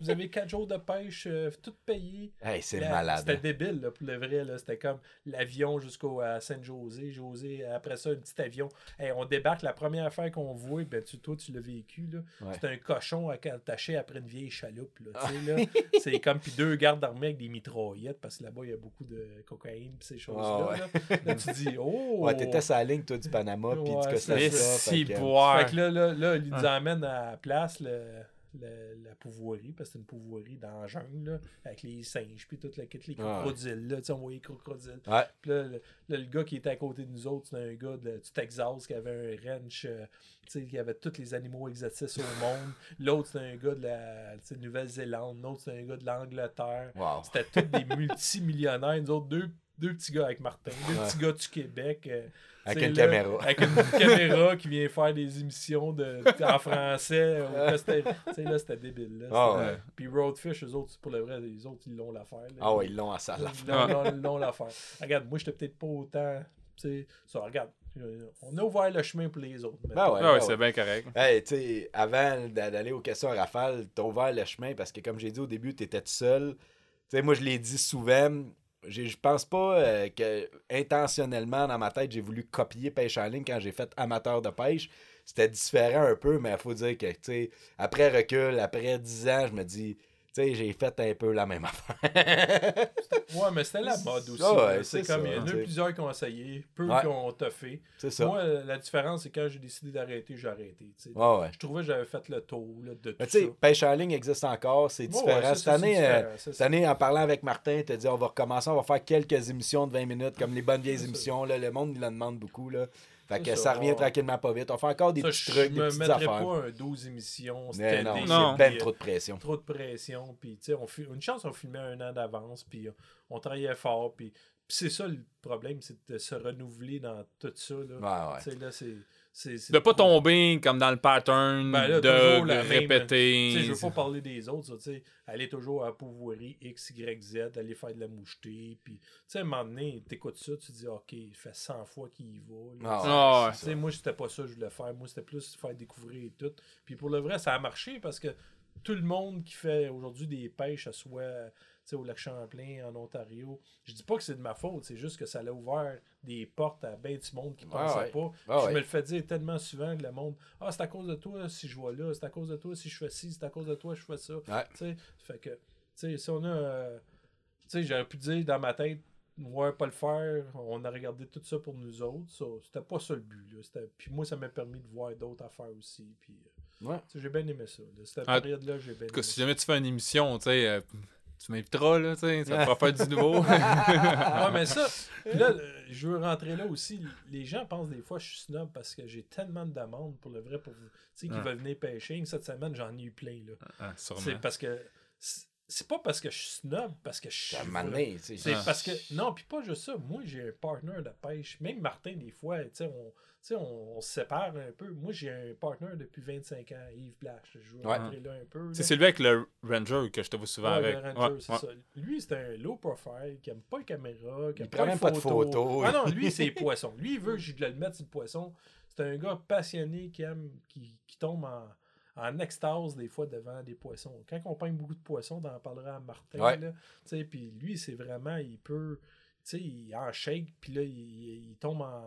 Vous avez quatre jours de pêche, euh, tout payé. Hey, c'est Là, malade. C'était hein. débile, là, pour le vrai. là. C'était comme l'avion jusqu'au Saint-José. José, après ça, un petit avion. Hey, on débarque, la première affaire qu'on voit, ben, tu, toi, tu l'as vécu. là. Ouais. C'est un cochon attaché après une vieille chaloupe. Là. *laughs* C'est comme puis deux gardes d'armée avec des mitraillettes, parce que là-bas, il y a beaucoup de cocaïne et ces choses-là. ouais. là. Là, tu dis, *laughs* oh! Ouais, t'étais sur la ligne, toi, du Panama, puis Ouais, du Costa Rica. ça, si fait que- boire. Fait que là, là, là, il nous emmène à la place. Le... la, la pouvoirie, parce que c'est une pouvoirie dans la jungle, là, avec les singes, puis toute la kit, les Ah crocodiles, là, on voyait les crocodiles. Ouais. Puis là, le, là, le gars qui était à côté de nous autres, c'était un gars de- du Texas qui avait un ranch, euh, sais, qui avait tous les animaux exotiques au monde. L'autre, c'était un gars de la Nouvelle-Zélande. L'autre, c'était un gars de l'Angleterre. Wow. C'était tous des multimillionnaires. Nous autres, deux, deux petits gars avec Martin, deux Ouais. petits gars du Québec. euh, Avec une là, caméra. Avec une *laughs* caméra qui vient faire des émissions de, en français. euh, là, *laughs* c'était- tu sais, là, c'était débile. Là, Ah ouais. Puis Roadfish, eux autres, pour le vrai, les autres, ils l'ont l'affaire. Ah ouais, ils l'ont en salle. Ils l'ont- ils l'ont- l'affaire. Regarde, moi, j'étais peut-être pas autant. Tu sais, ça, regarde. euh, On a ouvert le chemin pour les autres. Ben ouais. Ah ouais, ouais. c'est bien correct. Hey, tu sais, avant d'a- d'aller aux questions à rafale, t'as ouvert le chemin parce que, comme j'ai dit au début, t'étais tout seul. Tu sais, moi, je l'ai dit souvent. Je pense pas euh, que intentionnellement, dans ma tête, j'ai voulu copier pêche en ligne quand j'ai fait amateur de pêche. C'était différent un peu, mais il faut dire que, tu après recul, après 10 ans, je me dis, sais, j'ai fait un peu la même *laughs* affaire. Ouais, mais c'était la mode aussi. Ouais, c'est comme il y en a plusieurs qui ont essayé, peu Ouais. qui ont toffé. ça. Moi, euh, la différence, c'est quand j'ai décidé d'arrêter, j'ai arrêté. Ouais. Je trouvais que j'avais fait le tour là, de tout Mais ça. pêche en ligne existe encore, c'est différent. cette, année, euh, cette année, en parlant avec Martin, il t'a dit on va recommencer, on va faire quelques émissions de 20 minutes, comme les bonnes vieilles émissions. Là, le monde, il en demande beaucoup. Là. Fait que ça, ça revient ouais. tranquillement pas vite. On fait encore des Ça, petits je trucs, des me petites mettrais affaires. pas un 12 émissions. Mais C'était non, des- c'est Non. ben trop de pression. trop de pression. Puis, tu sais, on fi- une chance, on filmait un an d'avance. Puis, euh, on travaillait fort. Puis, puis c'est ça le problème, c'est de se renouveler dans tout ça. Là. Ouais, là, c'est. c'est- De pas tomber comme dans le pattern Ben là, de, de même- répéter. Tu sais, je veux pas parler des autres, ça, tu sais. Aller toujours à X, Y, Z, aller faire de la moucheté. Puis, tu sais, à un moment donné, t'écoutes ça, tu dis, OK, il fait 100 fois qu'il y va. là. Ah, Ah ouais. Tu sais, moi, c'était pas ça que je voulais faire. Moi, c'était plus faire découvrir et tout. Puis pour le vrai, ça a marché parce que tout le monde qui fait aujourd'hui des pêches, à soit au lac Champlain, en Ontario, je dis pas que c'est de ma faute, c'est juste que ça a ouvert des portes à bien du monde qui Ouais, pensait ouais. pas. Ah je ouais. me le fais dire tellement souvent que le monde Ah, c'est à cause de toi si je vais là, c'est à cause de toi si je fais ci, c'est à cause de toi je fais ça. Ouais. Tu sais, fait que, tu sais, si on a. euh, tu sais, j'aurais pu dire dans ma tête, ouais, pas le faire, on a regardé tout ça pour nous autres. Ça, c'était pas ça le but. Là. C'était- Puis moi, ça m'a permis de voir d'autres affaires aussi. Puis, euh, Ouais. j'ai bien aimé ça. là. Cette Ah, période-là, j'ai bien aimé si jamais tu fais une émission, tu sais, euh, tu m'inviteras, là, tu sais, ça va faire du nouveau. *laughs* Ouais, mais ça, là, je veux rentrer là aussi. Les gens pensent des fois que je suis snob parce que j'ai tellement de demandes pour le vrai, pour vous. Tu sais, qui veulent venir pêcher. Cette semaine, j'en ai eu plein. Là. Ah, sûrement. C'est parce que. C'est- pas parce que je suis snob, parce que je suis. C'est Ah. parce que. Non, puis pas juste ça. Moi, j'ai un partner de pêche. Même Martin, des fois, tu sais, on, tu sais, on, on se sépare un peu. Moi, j'ai un partner depuis 25 ans, Yves Blash. Je veux Ouais. rentrer là un peu. C'est celui avec le Ranger que je te vois souvent Ouais, avec. le Ranger, Ouais, c'est ouais. ça. Lui, c'est un low profile qui aime pas les caméras, qui Il aime prend pas même les pas de photos. photos. Ah non, lui, c'est *laughs* les poissons. Lui, il veut que je le mette sur le poisson. C'est un gars passionné qui aime, qui, qui tombe en, en extase des fois devant des poissons. Quand on peigne beaucoup de poissons, on en parlera à Martin. Ouais. là. Tu sais, Puis lui, c'est vraiment, il peut. Tu sais, il en shake, puis là, il, il tombe en,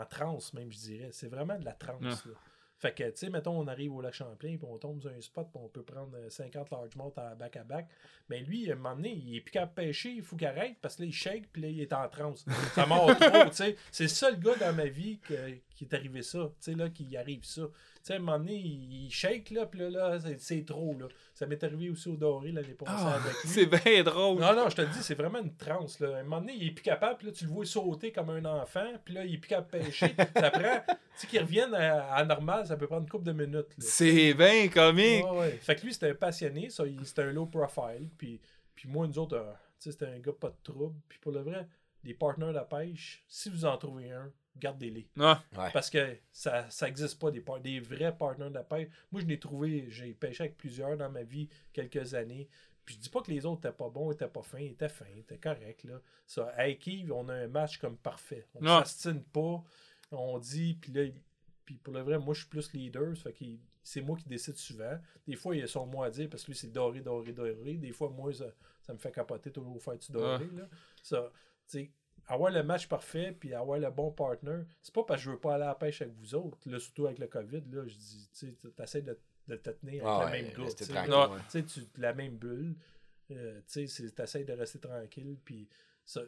en transe, même, je dirais. C'est vraiment de la transe. Ouais. là. Fait que, tu sais, mettons, on arrive au lac Champlain, puis on tombe sur un spot, puis on peut prendre euh, 50 largemouth à back à back. Mais lui, à un moment donné, il est plus capable de pêcher, il faut qu'il arrête, parce que là, il shake, puis là, il est en transe. *laughs* Ça mord trop, tu sais. C'est le seul gars dans ma vie que- qui est arrivé ça, tu sais, là, qui arrive ça. Tu sais, à un moment donné, il, il shake, là, puis là, là c'est- trop, là. Ça m'est arrivé aussi au Doré l'année passée Ah, avec *laughs* lui. c'est bien drôle. Non, non, je te le dis, c'est vraiment une transe. Là. À un moment donné, il est plus capable, puis là, tu le vois sauter comme un enfant, puis là, il est plus capable de pêcher. *laughs* ça prend, tu sais, qu'il revienne à, à normal, ça peut prendre une couple de minutes. C'est bien comique. Ouais, ouais. Fait que lui, c'était un passionné, ça, il- c'était un low profile, puis, puis moi, nous autres, euh, tu sais, c'était un gars pas de trouble. Puis pour le vrai, des partenaires de pêche, si vous en trouvez un, gardez-les. Ah, Ouais. Parce que ça ça existe pas, des, des vrais partenaires de pêche. Moi, je l'ai trouvé, j'ai pêché avec plusieurs dans ma vie quelques années. Puis je dis pas que les autres étaient pas bons, étaient pas fins, étaient fins, étaient corrects. Là. Ça, avec Yves, on a un match comme parfait. On Ah. s'astine pas, on dit, puis là, puis pour le vrai, moi, je suis plus leader, ça fait que c'est moi qui décide souvent. Des fois, il y a son mot à dire parce que lui, c'est doré, doré, doré. Des fois, moi, ça, ça me fait capoter toujours faire du doré. Là. Ça, tu sais, avoir le match parfait puis avoir le bon partner, c'est pas parce que je veux pas aller à la pêche avec vous autres, là, surtout avec le COVID, là, je dis, tu essaies de, de te tenir avec Ah le ouais, même tranquille, là. ouais. Tu la même bulle. Euh, tu t'essayes de rester tranquille, puis ça. Tu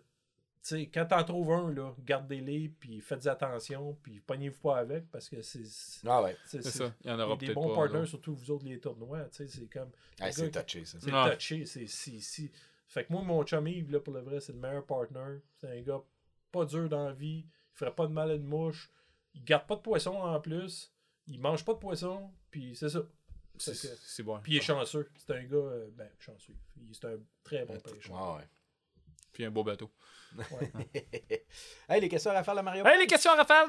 tu sais, quand t'en trouves un, là, gardez-les, puis faites attention, puis pognez-vous pas avec, parce que c'est. Ah ouais. c'est- ça. Il y en aura a des peut-être bons pas. partners, surtout vous autres, les tournois, tu sais, c'est comme. Ah, c'est touché, ça. C'est touché, c'est si, si. Fait que moi, mon chum Yves, là, pour le vrai, c'est le meilleur partner. C'est un gars pas dur dans la vie. Il ferait pas de mal à une mouche. Il garde pas de poisson en plus. Il mange pas de poisson. Puis c'est ça. C'est bon. Puis il est chanceux. C'est un gars, euh, ben, chanceux. Il- C'est un très bon pêcheur. Ah ouais. Puis un beau bateau. *laughs* hey, les questions à faire, là, Mario? Hey, les questions, Raphaël!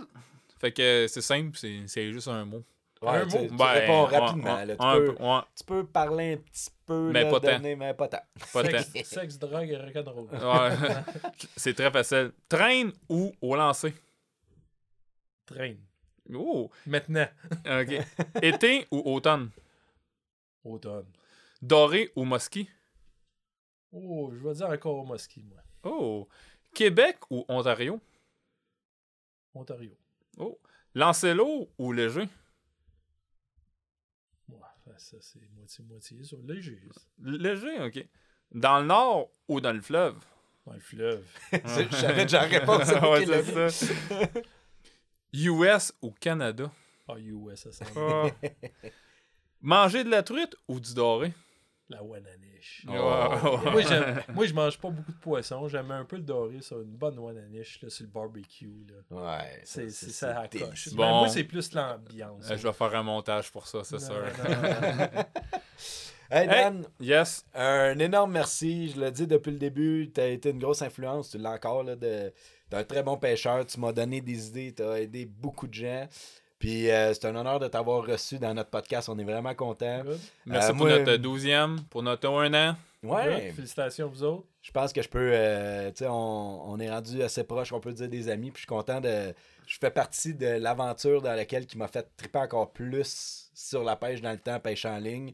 Fait que euh, c'est simple, c'est c'est juste un mot. Ouais, un tu tu Ben, réponds rapidement. ouais, là. Tu, peux, peu, ouais, tu peux parler un petit peu, Mais là, pas tant. donner, mais pas tant. pas tant. Sexe, sexe, drogue et rock'n'roll. Ouais. *laughs* c'est très facile. Traîne ou au lancer? Traîne. Oh, Maintenant. *laughs* ok. Été ou automne? Automne. Doré ou mosquée? Oh, je vais dire encore Mosquée, moi. Oh. Québec ou Ontario? Ontario. Oh. Lancelot ou léger? Ça, c'est moitié-moitié. Sur léger. Léger, ok. Dans le nord ou dans le fleuve? Dans le fleuve. *laughs* Je savais déjà réponse. *laughs* Ouais, c'est ça. US ou Canada? Ah, US, ça sent Ah. Manger de la truite ou du doré? La Wananiche. Oh. Moi, *laughs* moi, je mange pas beaucoup de poisson. J'aime un peu le doré sur une bonne Wananiche là, sur le barbecue. Là. Ouais. C'est ça délicieux. coche. Bon. Ben, moi, c'est plus l'ambiance. Euh, je vais faire un montage pour ça, c'est sûr. *laughs* Hey, Dan, Yes. un énorme merci. Je le dis depuis le début, tu as été une grosse influence. Tu l'as encore, là, de, d'un très bon pêcheur. Tu m'as donné des idées. Tu as aidé beaucoup de gens. Puis euh, c'est un honneur de t'avoir reçu dans notre podcast. On est vraiment contents. Good. Merci Euh, pour moi- notre 12e, pour notre 1 an. Ouais. Good. Félicitations, vous autres. Je pense que je peux. euh, tu sais, on, on est rendu assez proche, on peut dire des amis. Puis je suis content de. Je fais partie de l'aventure dans laquelle qui m'a fait triper encore plus sur la pêche dans le temps, pêche en ligne.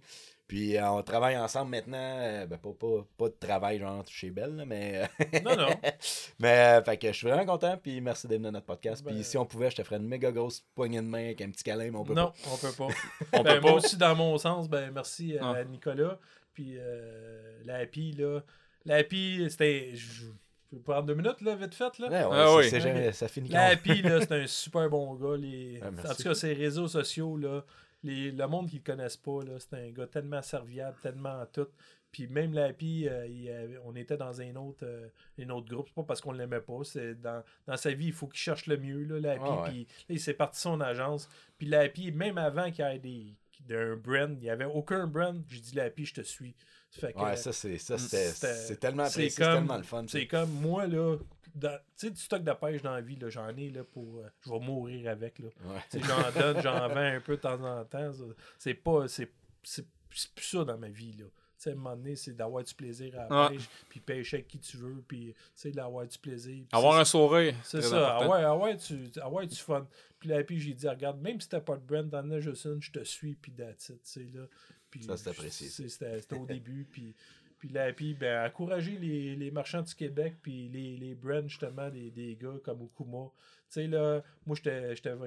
Puis euh, on travaille ensemble maintenant. euh, ben, pas, pas, pas de travail genre chez Belle, là, mais. Non, non. *laughs* mais euh, fait que je suis vraiment content. Puis merci d'être dans notre podcast. Ben- Puis si on pouvait, je te ferais une méga grosse poignée de main avec un petit câlin, mais on peut Non, on peut pas. *laughs* On Ben, peut moi pas. aussi, dans mon sens, ben merci à Ah. Nicolas. Puis euh, la Happy, là. La Happy, c'était. Je je peux prendre deux minutes, là, vite fait, là? pas. Ouais, ouais, Ah ça- oui. jamais- ça finit La quand- Happy, là, *laughs* c'est un super bon gars. Les... Ah, en tout cas, ses réseaux sociaux, là, les... le monde qui le connaisse pas, c'est un gars tellement serviable, tellement tout. Puis même la Happy, euh, avait- on était dans un autre, euh, un autre groupe. C'est pas parce qu'on l'aimait pas. C'est dans, dans sa vie, il faut qu'il cherche le mieux, là, la Happy. Ah ouais. Puis là, il s'est parti son agence. Puis la Happy, même avant qu'il y ait des d'un brand, il n'y avait aucun brand. J'ai dit la Happy, je te suis. Fait que, Ouais, ça, c'est, ça, c'était- c'était- c'est tellement c'est apprécié, c'est comme- tellement le fun. c'est comme moi, là, dans- tu sais, du stock de pêche dans la vie, là, j'en ai là, pour. euh, je vais mourir avec. Là. Ouais. J'en donne, *laughs* j'en vends un peu de temps en temps. ça. C'est pas. C'est, c'est, c'est plus ça dans ma vie. Là. Tu sais, à un moment donné, c'est d'avoir du plaisir à la Ouais. pêche, puis pêcher avec qui tu veux, puis tu sais, d'avoir du plaisir. Avoir un sourire. c'est ça, ah ouais, ah ouais, tu, ah ouais, tu fun. Puis là, puis j'ai dit, regarde, même si t'as pas de brand, t'en as juste une, je te suis, puis that's it, tu sais, là. Puis Ça, c'est apprécié, C'était au début, puis, puis là, puis ben, encourager les, les marchands du Québec, puis les, les brands, justement, des, des gars comme Okuma. Tu sais, là, moi,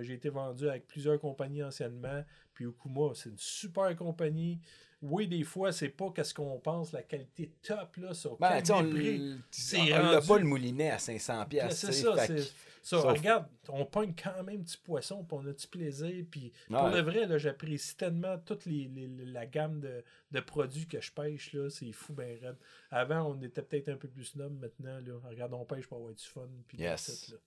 j'ai été vendu avec plusieurs compagnies anciennement, puis Okuma, c'est une super compagnie. Oui, des fois, c'est pas qu'est-ce qu'on pense, la qualité top, là, sur Ben, on on l'a rendu- pas le moulinet à 500 pièces. C'est ça, c'est ça. sauf- Regarde, on pogne quand même du poisson, puis on a du plaisir. Puis pour le vrai, là, j'apprécie tellement toute les, les- la gamme de, de produits que je pêche. là C'est fou, ben raide. Avant, on était peut-être un peu plus snob. Maintenant, là, regarde, on pêche pour avoir du fun. Puis Yes. là.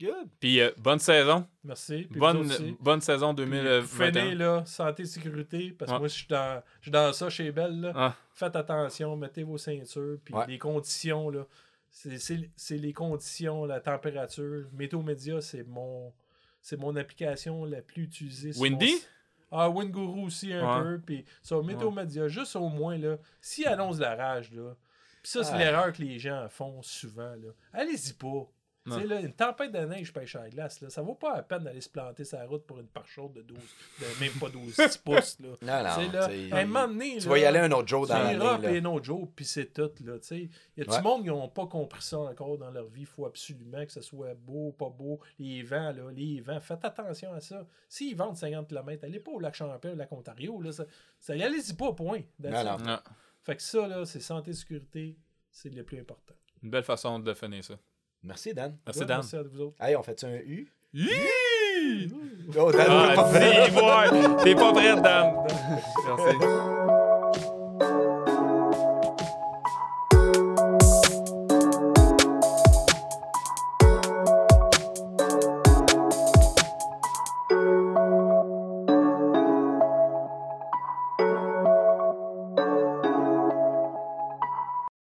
Good. Puis euh, bonne saison. Merci. Puis Bonne, bonne saison Puis, 2021. Prenez, là, santé, sécurité, parce que Ouais. moi, je suis dans, je suis dans ça chez Belle. Là. Ah, Faites attention, mettez vos ceintures, puis Ouais. les conditions, là. C'est- C'est c'est les conditions, la température. Météo Média, c'est mon, c'est mon application la plus utilisée. sur Windy? mon Ah, Winguru aussi un Ouais. peu. Puis sur Météo Ouais. Média, juste au moins, là, si annonce la rage, là. Puis ça, c'est Ouais. l'erreur que les gens font souvent, là. Allez-y pas. Tu sais, Ouais. là, une tempête de neige pêche à la glace, là, ça vaut pas la peine d'aller se planter sa route pour une part chaude de 12, de même pas 12 6 *laughs* pouces. Là. Non, Tu non. sais, là, tu à un moment donné, tu là, vas y aller un autre jour tu dans l'année. payer un autre jour, puis c'est tout. Là, tu sais. Il y a du Ouais. monde qui n'ont pas compris ça encore dans leur vie? Il faut absolument que ce soit beau, pas beau. Les vents, là, les vents, faites attention à ça. S'ils vendent 50 km, allez pas au lac Champlain, au lac Ontario. Là, ça, ça, allez-y pas, point. Non, non. Fait que ça, là, c'est santé, sécurité, c'est le plus important. Une belle façon de finir ça. Merci, Dan. Merci, Dan. Merci à vous autres. Hey, on fait-tu un U? Hi! Oh, Dan, Ah, dis, ouais, T'es pas prêt, Dan. *laughs* Merci.